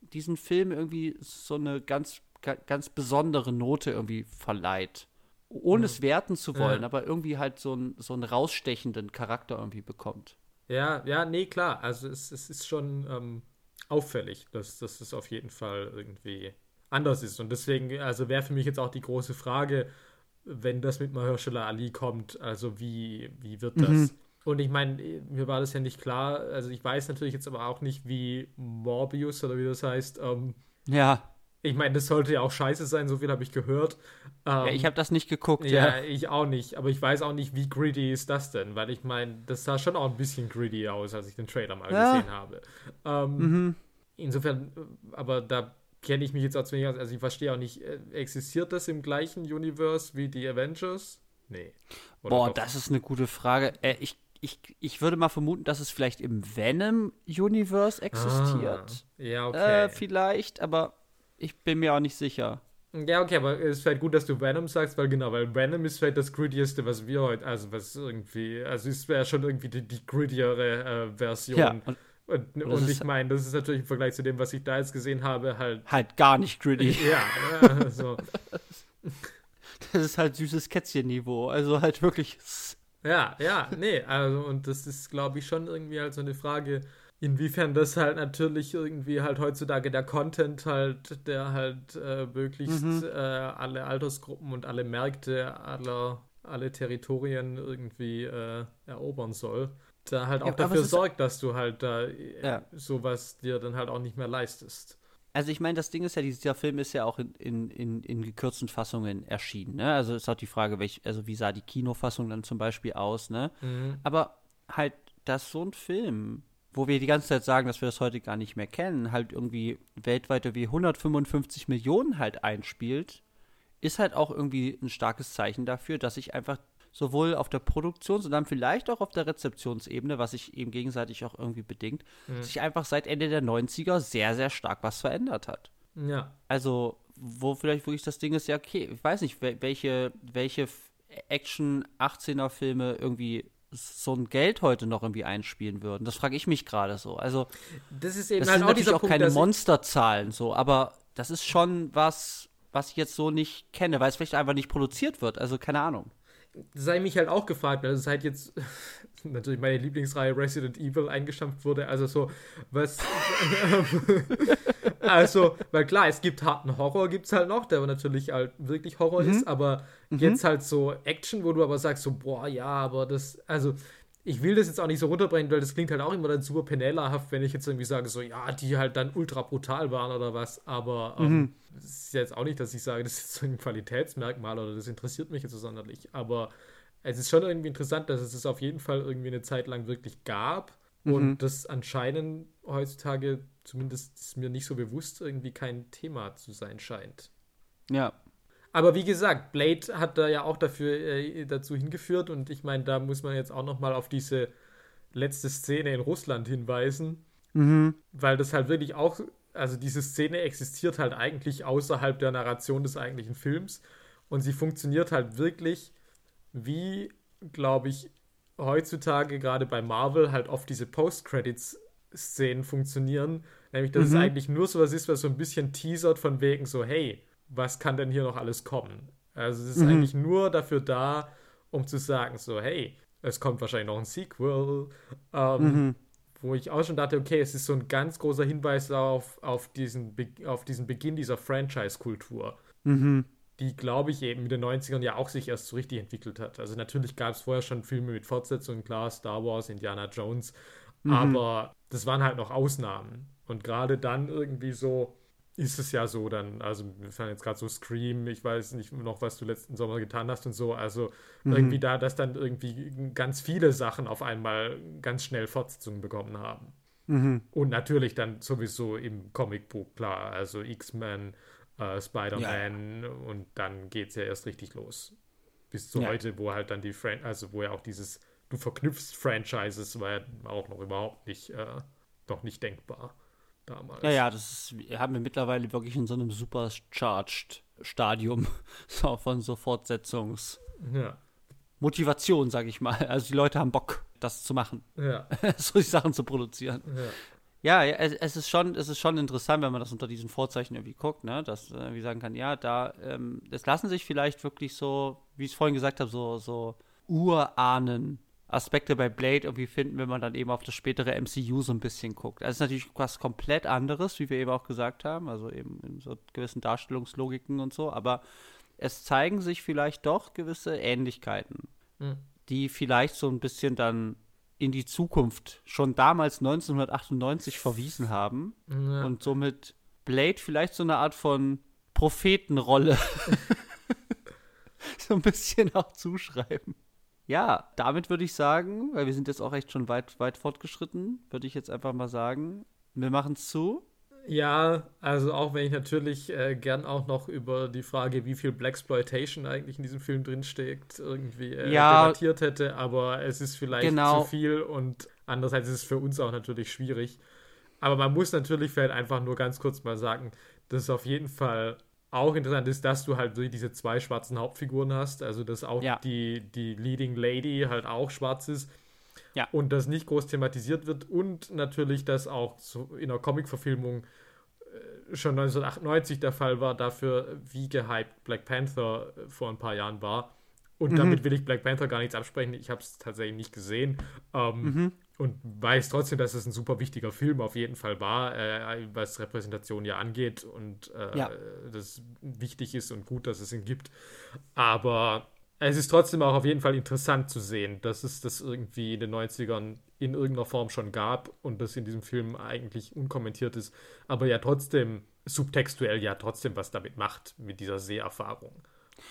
diesen Film irgendwie so eine ganz, ganz besondere Note irgendwie verleiht. Ohne ja. es werten zu wollen, ja. aber irgendwie halt so, ein, so einen rausstechenden Charakter irgendwie bekommt. Ja, ja, nee, klar. Also es, es ist schon ähm, auffällig. dass das ist auf jeden Fall irgendwie anders ist. Und deswegen, also wäre für mich jetzt auch die große Frage, wenn das mit Mahershala Ali kommt, also wie, wie wird das? Mhm. Und ich meine, mir war das ja nicht klar, also ich weiß natürlich jetzt aber auch nicht, wie Morbius oder wie das heißt. Ähm, ja. Ich meine, das sollte ja auch scheiße sein, so viel habe ich gehört. Ähm, ja, ich habe das nicht geguckt, ja. Ja, ich auch nicht. Aber ich weiß auch nicht, wie greedy ist das denn, weil ich meine, das sah schon auch ein bisschen greedy aus, als ich den Trailer mal ja. gesehen habe. Ähm, mhm. Insofern, aber da kenne ich mich jetzt auch zu wenig aus. Also ich verstehe auch nicht, äh, existiert das im gleichen Universe wie die Avengers? Nee. Oder Boah, doch? das ist eine gute Frage. Äh, ich, ich, ich würde mal vermuten, dass es vielleicht im Venom-Universe existiert. Ah, ja, okay. Äh, vielleicht, aber ich bin mir auch nicht sicher. Ja, okay, aber es ist vielleicht gut, dass du Venom sagst, weil genau, weil Venom ist vielleicht das grittieste, was wir heute, also was irgendwie, also es wäre schon irgendwie die, die grittiere äh, Version. Ja, und und, und ich meine, das ist natürlich im Vergleich zu dem, was ich da jetzt gesehen habe, halt. Halt gar nicht gritty. Ja, also. Das ist halt süßes Kätzchen-Niveau. Also halt wirklich. Ja, ja, nee, also und das ist, glaube ich, schon irgendwie halt so eine Frage, inwiefern das halt natürlich irgendwie halt heutzutage der Content halt, der halt äh, möglichst mhm. äh, alle Altersgruppen und alle Märkte aller alle Territorien irgendwie äh, erobern soll da halt auch ja, dafür sorgt, dass du halt da ja. sowas dir dann halt auch nicht mehr leistest. Also ich meine, das Ding ist ja, dieser Film ist ja auch in, in, in, in gekürzten Fassungen erschienen, ne? Also ist auch die Frage, welch, also wie sah die Kinofassung dann zum Beispiel aus, ne? Mhm. Aber halt, dass so ein Film, wo wir die ganze Zeit sagen, dass wir das heute gar nicht mehr kennen, halt irgendwie weltweit wie 155 Millionen halt einspielt, ist halt auch irgendwie ein starkes Zeichen dafür, dass sich einfach sowohl auf der Produktions- und dann vielleicht auch auf der Rezeptionsebene, was sich eben gegenseitig auch irgendwie bedingt, mhm. sich einfach seit Ende der 90er sehr, sehr stark was verändert hat. Ja. Also, wo vielleicht wirklich das Ding ist, ja, okay, ich weiß nicht, welche, welche Action-18er-Filme irgendwie so ein Geld heute noch irgendwie einspielen würden. Das frage ich mich gerade so. Also, das ist eben das halt sind auch natürlich auch Punkt, keine Monsterzahlen so, aber das ist schon was, was ich jetzt so nicht kenne, weil es vielleicht einfach nicht produziert wird. Also, keine Ahnung sei mich halt auch gefragt, weil es halt jetzt natürlich meine Lieblingsreihe Resident Evil eingestampft wurde. Also so, was. also, weil klar, es gibt harten Horror, gibt es halt noch, der aber natürlich halt wirklich Horror mhm. ist, aber mhm. jetzt halt so Action, wo du aber sagst, so, boah, ja, aber das, also ich will das jetzt auch nicht so runterbringen, weil das klingt halt auch immer dann super penellerhaft, wenn ich jetzt irgendwie sage, so, ja, die halt dann ultra brutal waren oder was, aber ähm, mhm. das ist jetzt auch nicht, dass ich sage, das ist so ein Qualitätsmerkmal oder das interessiert mich jetzt so sonderlich, aber es ist schon irgendwie interessant, dass es es auf jeden Fall irgendwie eine Zeit lang wirklich gab mhm. und das anscheinend heutzutage, zumindest ist mir nicht so bewusst, irgendwie kein Thema zu sein scheint. Ja, aber wie gesagt, Blade hat da ja auch dafür, äh, dazu hingeführt und ich meine, da muss man jetzt auch noch mal auf diese letzte Szene in Russland hinweisen, mhm. weil das halt wirklich auch, also diese Szene existiert halt eigentlich außerhalb der Narration des eigentlichen Films und sie funktioniert halt wirklich wie, glaube ich, heutzutage gerade bei Marvel halt oft diese Post-Credits-Szenen funktionieren, nämlich dass mhm. es eigentlich nur so was ist, was so ein bisschen teasert von wegen so, hey, was kann denn hier noch alles kommen? Also es ist mhm. eigentlich nur dafür da, um zu sagen, so, hey, es kommt wahrscheinlich noch ein Sequel. Ähm, mhm. wo ich auch schon dachte, okay, es ist so ein ganz großer Hinweis auf, auf, diesen, Be auf diesen Beginn dieser Franchise-Kultur. Mhm. Die, glaube ich, eben in den 90ern ja auch sich erst so richtig entwickelt hat. Also natürlich gab es vorher schon Filme mit Fortsetzungen, klar, Star Wars, Indiana Jones, mhm. aber das waren halt noch Ausnahmen. Und gerade dann irgendwie so ist es ja so dann, also wir fahren jetzt gerade so Scream, ich weiß nicht noch, was du letzten Sommer getan hast und so, also mhm. irgendwie da, dass dann irgendwie ganz viele Sachen auf einmal ganz schnell Fortsetzungen bekommen haben. Mhm. Und natürlich dann sowieso im Comicbuch, klar, also X-Men, äh, Spider-Man ja. und dann geht es ja erst richtig los. Bis zu ja. heute, wo halt dann die, Fran also wo ja auch dieses, du verknüpfst Franchises, war ja auch noch überhaupt nicht, äh, noch nicht denkbar damals. Ja, ja, das ist, haben wir mittlerweile wirklich in so einem supercharged Stadium so, von so Fortsetzungs. Ja. Motivation, sag ich mal. Also die Leute haben Bock, das zu machen. Ja. so die Sachen zu produzieren. Ja. Ja, es, es, ist schon, es ist schon interessant, wenn man das unter diesen Vorzeichen irgendwie guckt, ne? Dass äh, wie sagen kann, ja, da, ähm, es lassen sich vielleicht wirklich so, wie ich es vorhin gesagt habe, so, so Urahnen Aspekte bei Blade irgendwie finden, wenn man dann eben auf das spätere MCU so ein bisschen guckt. Also es ist natürlich was komplett anderes, wie wir eben auch gesagt haben, also eben in so gewissen Darstellungslogiken und so, aber es zeigen sich vielleicht doch gewisse Ähnlichkeiten, mhm. die vielleicht so ein bisschen dann in die Zukunft schon damals 1998 verwiesen haben ja. und somit Blade vielleicht so eine Art von Prophetenrolle so ein bisschen auch zuschreiben. Ja, damit würde ich sagen, weil wir sind jetzt auch echt schon weit, weit fortgeschritten, würde ich jetzt einfach mal sagen, wir machen es zu. Ja, also auch wenn ich natürlich äh, gern auch noch über die Frage, wie viel Blaxploitation eigentlich in diesem Film drinsteckt, irgendwie äh, ja, debattiert hätte, aber es ist vielleicht genau. zu viel und andererseits ist es für uns auch natürlich schwierig. Aber man muss natürlich vielleicht einfach nur ganz kurz mal sagen, dass es auf jeden Fall auch interessant ist, dass du halt diese zwei schwarzen Hauptfiguren hast, also dass auch ja. die, die Leading Lady halt auch schwarz ist. Ja. Und das nicht groß thematisiert wird und natürlich, dass auch in der Comic-Verfilmung äh, schon 1998 der Fall war, dafür, wie gehypt Black Panther äh, vor ein paar Jahren war. Und mhm. damit will ich Black Panther gar nichts absprechen. Ich habe es tatsächlich nicht gesehen. Ähm, mhm und weiß trotzdem, dass es ein super wichtiger Film auf jeden Fall war, äh, was Repräsentation ja angeht und äh, ja. das wichtig ist und gut, dass es ihn gibt. Aber es ist trotzdem auch auf jeden Fall interessant zu sehen, dass es das irgendwie in den 90ern in irgendeiner Form schon gab und das in diesem Film eigentlich unkommentiert ist, aber ja trotzdem subtextuell ja trotzdem was damit macht, mit dieser Seherfahrung.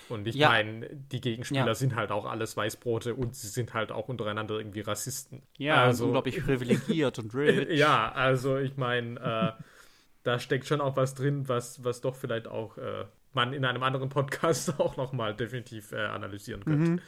Und ich ja. meine, die Gegenspieler ja. sind halt auch alles Weißbrote und sie sind halt auch untereinander irgendwie Rassisten. Ja, also unglaublich privilegiert und rich. Ja, also ich meine, äh, da steckt schon auch was drin, was, was doch vielleicht auch äh, man in einem anderen Podcast auch nochmal definitiv äh, analysieren könnte. Mhm.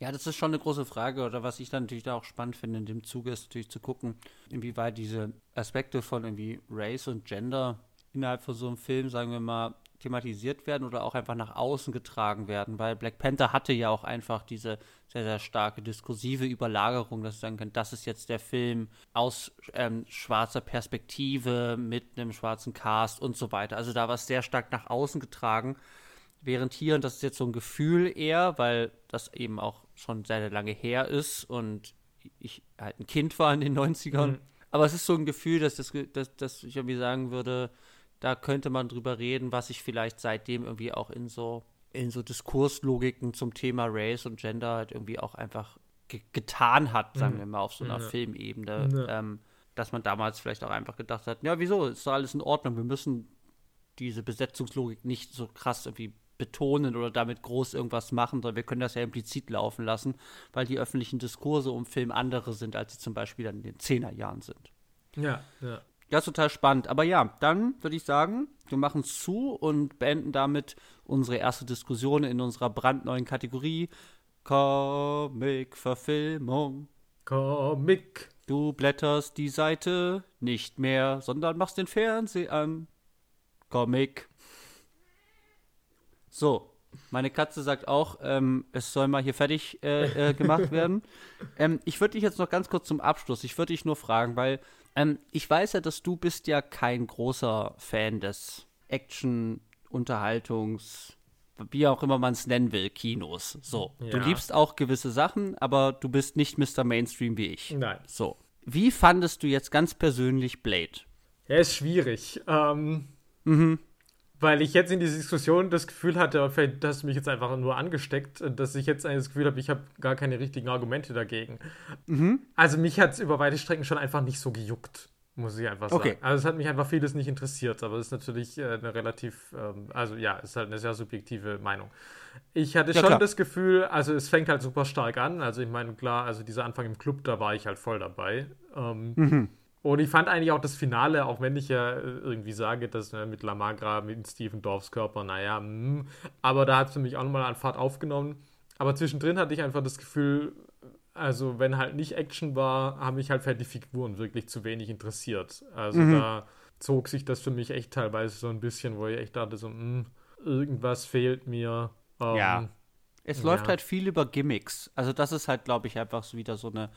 Ja, das ist schon eine große Frage. Oder was ich dann natürlich da auch spannend finde in dem Zuge, ist natürlich zu gucken, inwieweit diese Aspekte von irgendwie Race und Gender innerhalb von so einem Film, sagen wir mal, thematisiert werden oder auch einfach nach außen getragen werden, weil Black Panther hatte ja auch einfach diese sehr, sehr starke diskursive Überlagerung, dass du sagen kannst, das ist jetzt der Film aus ähm, schwarzer Perspektive mit einem schwarzen Cast und so weiter. Also da war es sehr stark nach außen getragen, während hier, und das ist jetzt so ein Gefühl eher, weil das eben auch schon sehr, sehr lange her ist und ich halt ein Kind war in den 90ern, mhm. aber es ist so ein Gefühl, dass, das, dass, dass ich irgendwie sagen würde, da könnte man drüber reden, was sich vielleicht seitdem irgendwie auch in so, in so Diskurslogiken zum Thema Race und Gender halt irgendwie auch einfach ge getan hat, sagen mhm. wir mal, auf so einer ja. Filmebene. Ja. Ähm, dass man damals vielleicht auch einfach gedacht hat, ja, wieso, ist doch alles in Ordnung, wir müssen diese Besetzungslogik nicht so krass irgendwie betonen oder damit groß irgendwas machen, sondern wir können das ja implizit laufen lassen, weil die öffentlichen Diskurse um Film andere sind, als sie zum Beispiel dann in den Zehnerjahren sind. Ja, ja. Ja, ist total spannend. Aber ja, dann würde ich sagen, wir machen es zu und beenden damit unsere erste Diskussion in unserer brandneuen Kategorie Comic-Verfilmung. Comic. Du blätterst die Seite nicht mehr, sondern machst den Fernseher an. Comic. So, meine Katze sagt auch, ähm, es soll mal hier fertig äh, äh, gemacht werden. ähm, ich würde dich jetzt noch ganz kurz zum Abschluss, ich würde dich nur fragen, weil ähm, ich weiß ja, dass du bist ja kein großer Fan des Action, Unterhaltungs, wie auch immer man es nennen will, Kinos. So. Ja. Du liebst auch gewisse Sachen, aber du bist nicht Mr. Mainstream wie ich. Nein. So. wie fandest du jetzt ganz persönlich Blade? Er ist schwierig. Ähm, mhm. Weil ich jetzt in dieser Diskussion das Gefühl hatte, vielleicht hast du mich jetzt einfach nur angesteckt, dass ich jetzt das Gefühl habe, ich habe gar keine richtigen Argumente dagegen. Mhm. Also mich hat es über weite Strecken schon einfach nicht so gejuckt, muss ich einfach sagen. Okay. Also es hat mich einfach vieles nicht interessiert, aber es ist natürlich äh, eine relativ, ähm, also ja, es ist halt eine sehr subjektive Meinung. Ich hatte ja, schon klar. das Gefühl, also es fängt halt super stark an. Also ich meine, klar, also dieser Anfang im Club, da war ich halt voll dabei. Ähm, mhm. Und ich fand eigentlich auch das Finale, auch wenn ich ja äh, irgendwie sage, dass ne, mit Lamagra, mit Steven Dorfs Körper, naja, mh, hm, aber da hat es für mich auch nochmal an Fahrt aufgenommen. Aber zwischendrin hatte ich einfach das Gefühl, also wenn halt nicht Action war, haben mich halt vielleicht die Figuren wirklich zu wenig interessiert. Also mhm. da zog sich das für mich echt teilweise so ein bisschen, wo ich echt dachte, so, mh, hm, irgendwas fehlt mir. Ähm, ja. Es läuft ja. halt viel über Gimmicks. Also das ist halt, glaube ich, einfach so wieder so eine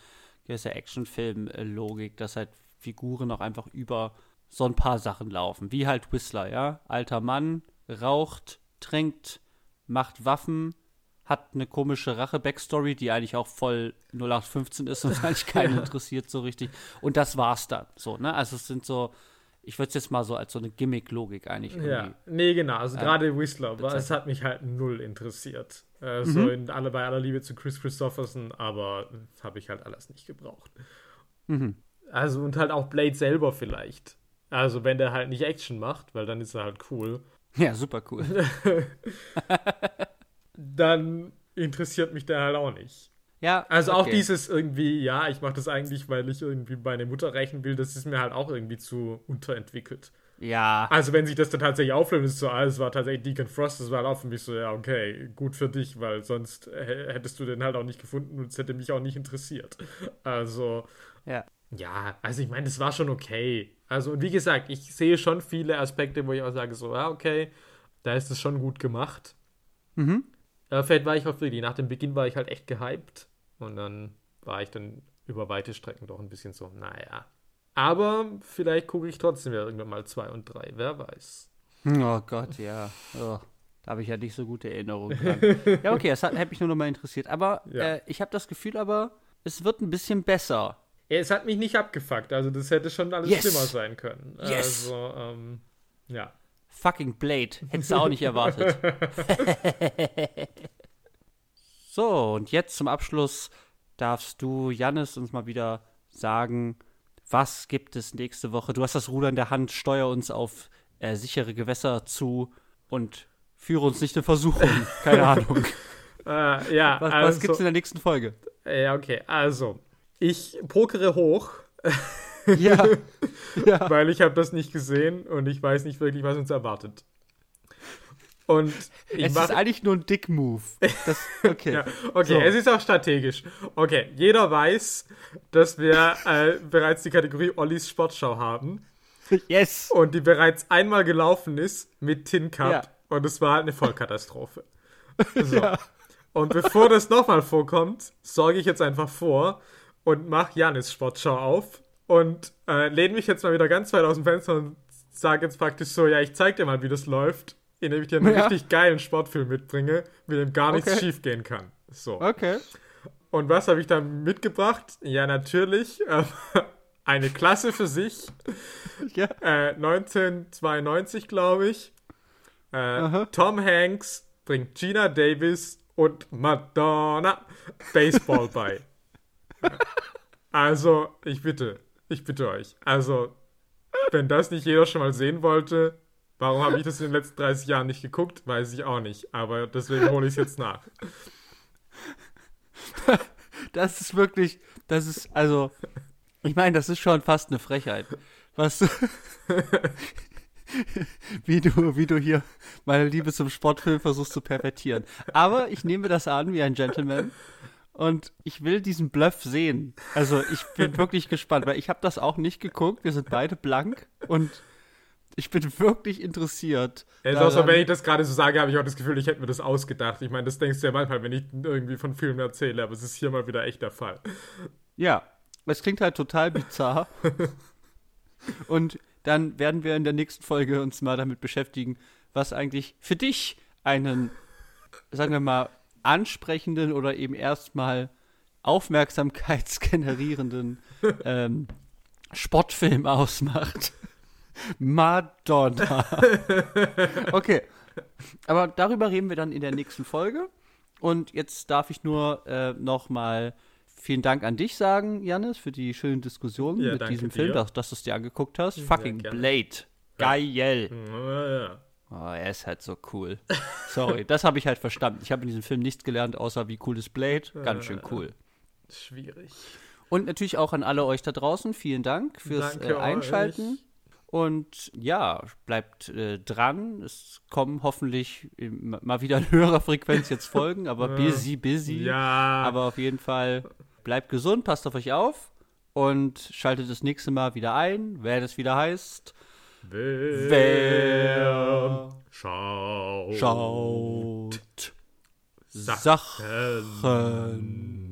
gewisse Actionfilm-Logik, dass halt Figuren auch einfach über so ein paar Sachen laufen. Wie halt Whistler, ja. Alter Mann, raucht, trinkt, macht Waffen, hat eine komische Rache-Backstory, die eigentlich auch voll 0815 ist und eigentlich keinen ja. interessiert so richtig. Und das war's dann. So, ne? Also es sind so, ich würde es jetzt mal so als so eine Gimmick-Logik eigentlich. Ja, nee, genau. Also äh, gerade Whistler, es hat mich halt null interessiert. Äh, mhm. So in alle, bei aller Liebe zu Chris Christopherson, aber habe ich halt alles nicht gebraucht. Mhm. Also und halt auch Blade selber vielleicht. Also wenn der halt nicht Action macht, weil dann ist er halt cool. Ja, super cool. dann interessiert mich der halt auch nicht. Ja. Also okay. auch dieses irgendwie, ja, ich mache das eigentlich, weil ich irgendwie meine Mutter rächen will, das ist mir halt auch irgendwie zu unterentwickelt. Ja. Also wenn sich das dann tatsächlich auflöst, ist so, alles war tatsächlich Deacon Frost, das war halt auch für mich so, ja, okay, gut für dich, weil sonst hättest du den halt auch nicht gefunden und es hätte mich auch nicht interessiert. Also. Ja. Ja, also ich meine, das war schon okay. Also, und wie gesagt, ich sehe schon viele Aspekte, wo ich auch sage, so, ja, okay, da ist es schon gut gemacht. Mhm. Aber vielleicht war ich auch wirklich, nach dem Beginn war ich halt echt gehypt. Und dann war ich dann über weite Strecken doch ein bisschen so, naja. Aber vielleicht gucke ich trotzdem ja irgendwann mal zwei und drei, wer weiß. Oh Gott, ja. Oh, da habe ich ja nicht so gute Erinnerungen dran. ja, okay, das hat, hat mich nur noch mal interessiert. Aber ja. äh, ich habe das Gefühl aber, es wird ein bisschen besser. Es hat mich nicht abgefuckt, also das hätte schon alles yes. schlimmer sein können. Yes. Also, ähm, ja. Fucking Blade. Hättest du auch nicht erwartet. so, und jetzt zum Abschluss darfst du, Jannis, uns mal wieder sagen, was gibt es nächste Woche? Du hast das Ruder in der Hand, steuer uns auf äh, sichere Gewässer zu und führe uns nicht in Versuchung. Keine Ahnung. äh, ja, was, also, was gibt's in der nächsten Folge? Ja, okay, also ich pokere hoch. Ja. ja. Weil ich habe das nicht gesehen und ich weiß nicht wirklich, was uns erwartet. Und es ist eigentlich nur ein Dick-Move. Okay. ja, okay, so. es ist auch strategisch. Okay, jeder weiß, dass wir äh, bereits die Kategorie Ollis Sportschau haben. Yes. Und die bereits einmal gelaufen ist mit Tin Cup. Ja. Und es war halt eine Vollkatastrophe. So. Ja. Und bevor das nochmal vorkommt, sorge ich jetzt einfach vor, und mach Janis Sportschau auf und äh, lehne mich jetzt mal wieder ganz weit aus dem Fenster und sage jetzt praktisch so, ja, ich zeig dir mal, wie das läuft, indem ich dir einen ja. richtig geilen Sportfilm mitbringe, mit dem gar nichts okay. schief gehen kann. So. Okay. Und was habe ich da mitgebracht? Ja, natürlich. Äh, eine Klasse für sich. ja. Äh, 1992, glaube ich. Äh, Tom Hanks bringt Gina Davis und Madonna Baseball bei. Also, ich bitte, ich bitte euch. Also, wenn das nicht jeder schon mal sehen wollte, warum habe ich das in den letzten 30 Jahren nicht geguckt, weiß ich auch nicht. Aber deswegen hole ich es jetzt nach. Das ist wirklich, das ist, also, ich meine, das ist schon fast eine Frechheit. Was du, wie du, wie du hier meine Liebe zum Sportfilm versuchst zu pervertieren. Aber ich nehme das an wie ein Gentleman und ich will diesen Bluff sehen. Also ich bin wirklich gespannt, weil ich habe das auch nicht geguckt. Wir sind beide blank und ich bin wirklich interessiert. Ja, ist auch so, wenn ich das gerade so sage, habe ich auch das Gefühl, ich hätte mir das ausgedacht. Ich meine, das denkst du ja manchmal, wenn ich irgendwie von Filmen erzähle, aber es ist hier mal wieder echt der Fall. Ja, es klingt halt total bizarr. und dann werden wir in der nächsten Folge uns mal damit beschäftigen, was eigentlich für dich einen, sagen wir mal, ansprechenden oder eben erstmal aufmerksamkeitsgenerierenden ähm, Sportfilm ausmacht. Madonna. Okay. Aber darüber reden wir dann in der nächsten Folge. Und jetzt darf ich nur äh, noch mal vielen Dank an dich sagen, Janis, für die schönen Diskussionen Ja, mit diesem Film, dir. dass, dass du es dir angeguckt hast. Sehr Fucking. Blade. Geil. Ja, ja. Oh, er ist halt so cool. Sorry, das habe ich halt verstanden. Ich habe in diesem Film nichts gelernt, außer wie cool ist Blade. Ganz schön cool. Schwierig. Und natürlich auch an alle euch da draußen. Vielen Dank fürs äh, Einschalten. euch. Und ja, bleibt äh, dran. Es kommen hoffentlich äh, mal wieder in höherer Frequenz jetzt Folgen, aber busy, busy. Ja. Aber auf jeden Fall bleibt gesund, passt auf euch auf und schaltet das nächste Mal wieder ein, wer das wieder heißt. Wer, Wer schaut, schaut Sachen. Sachen.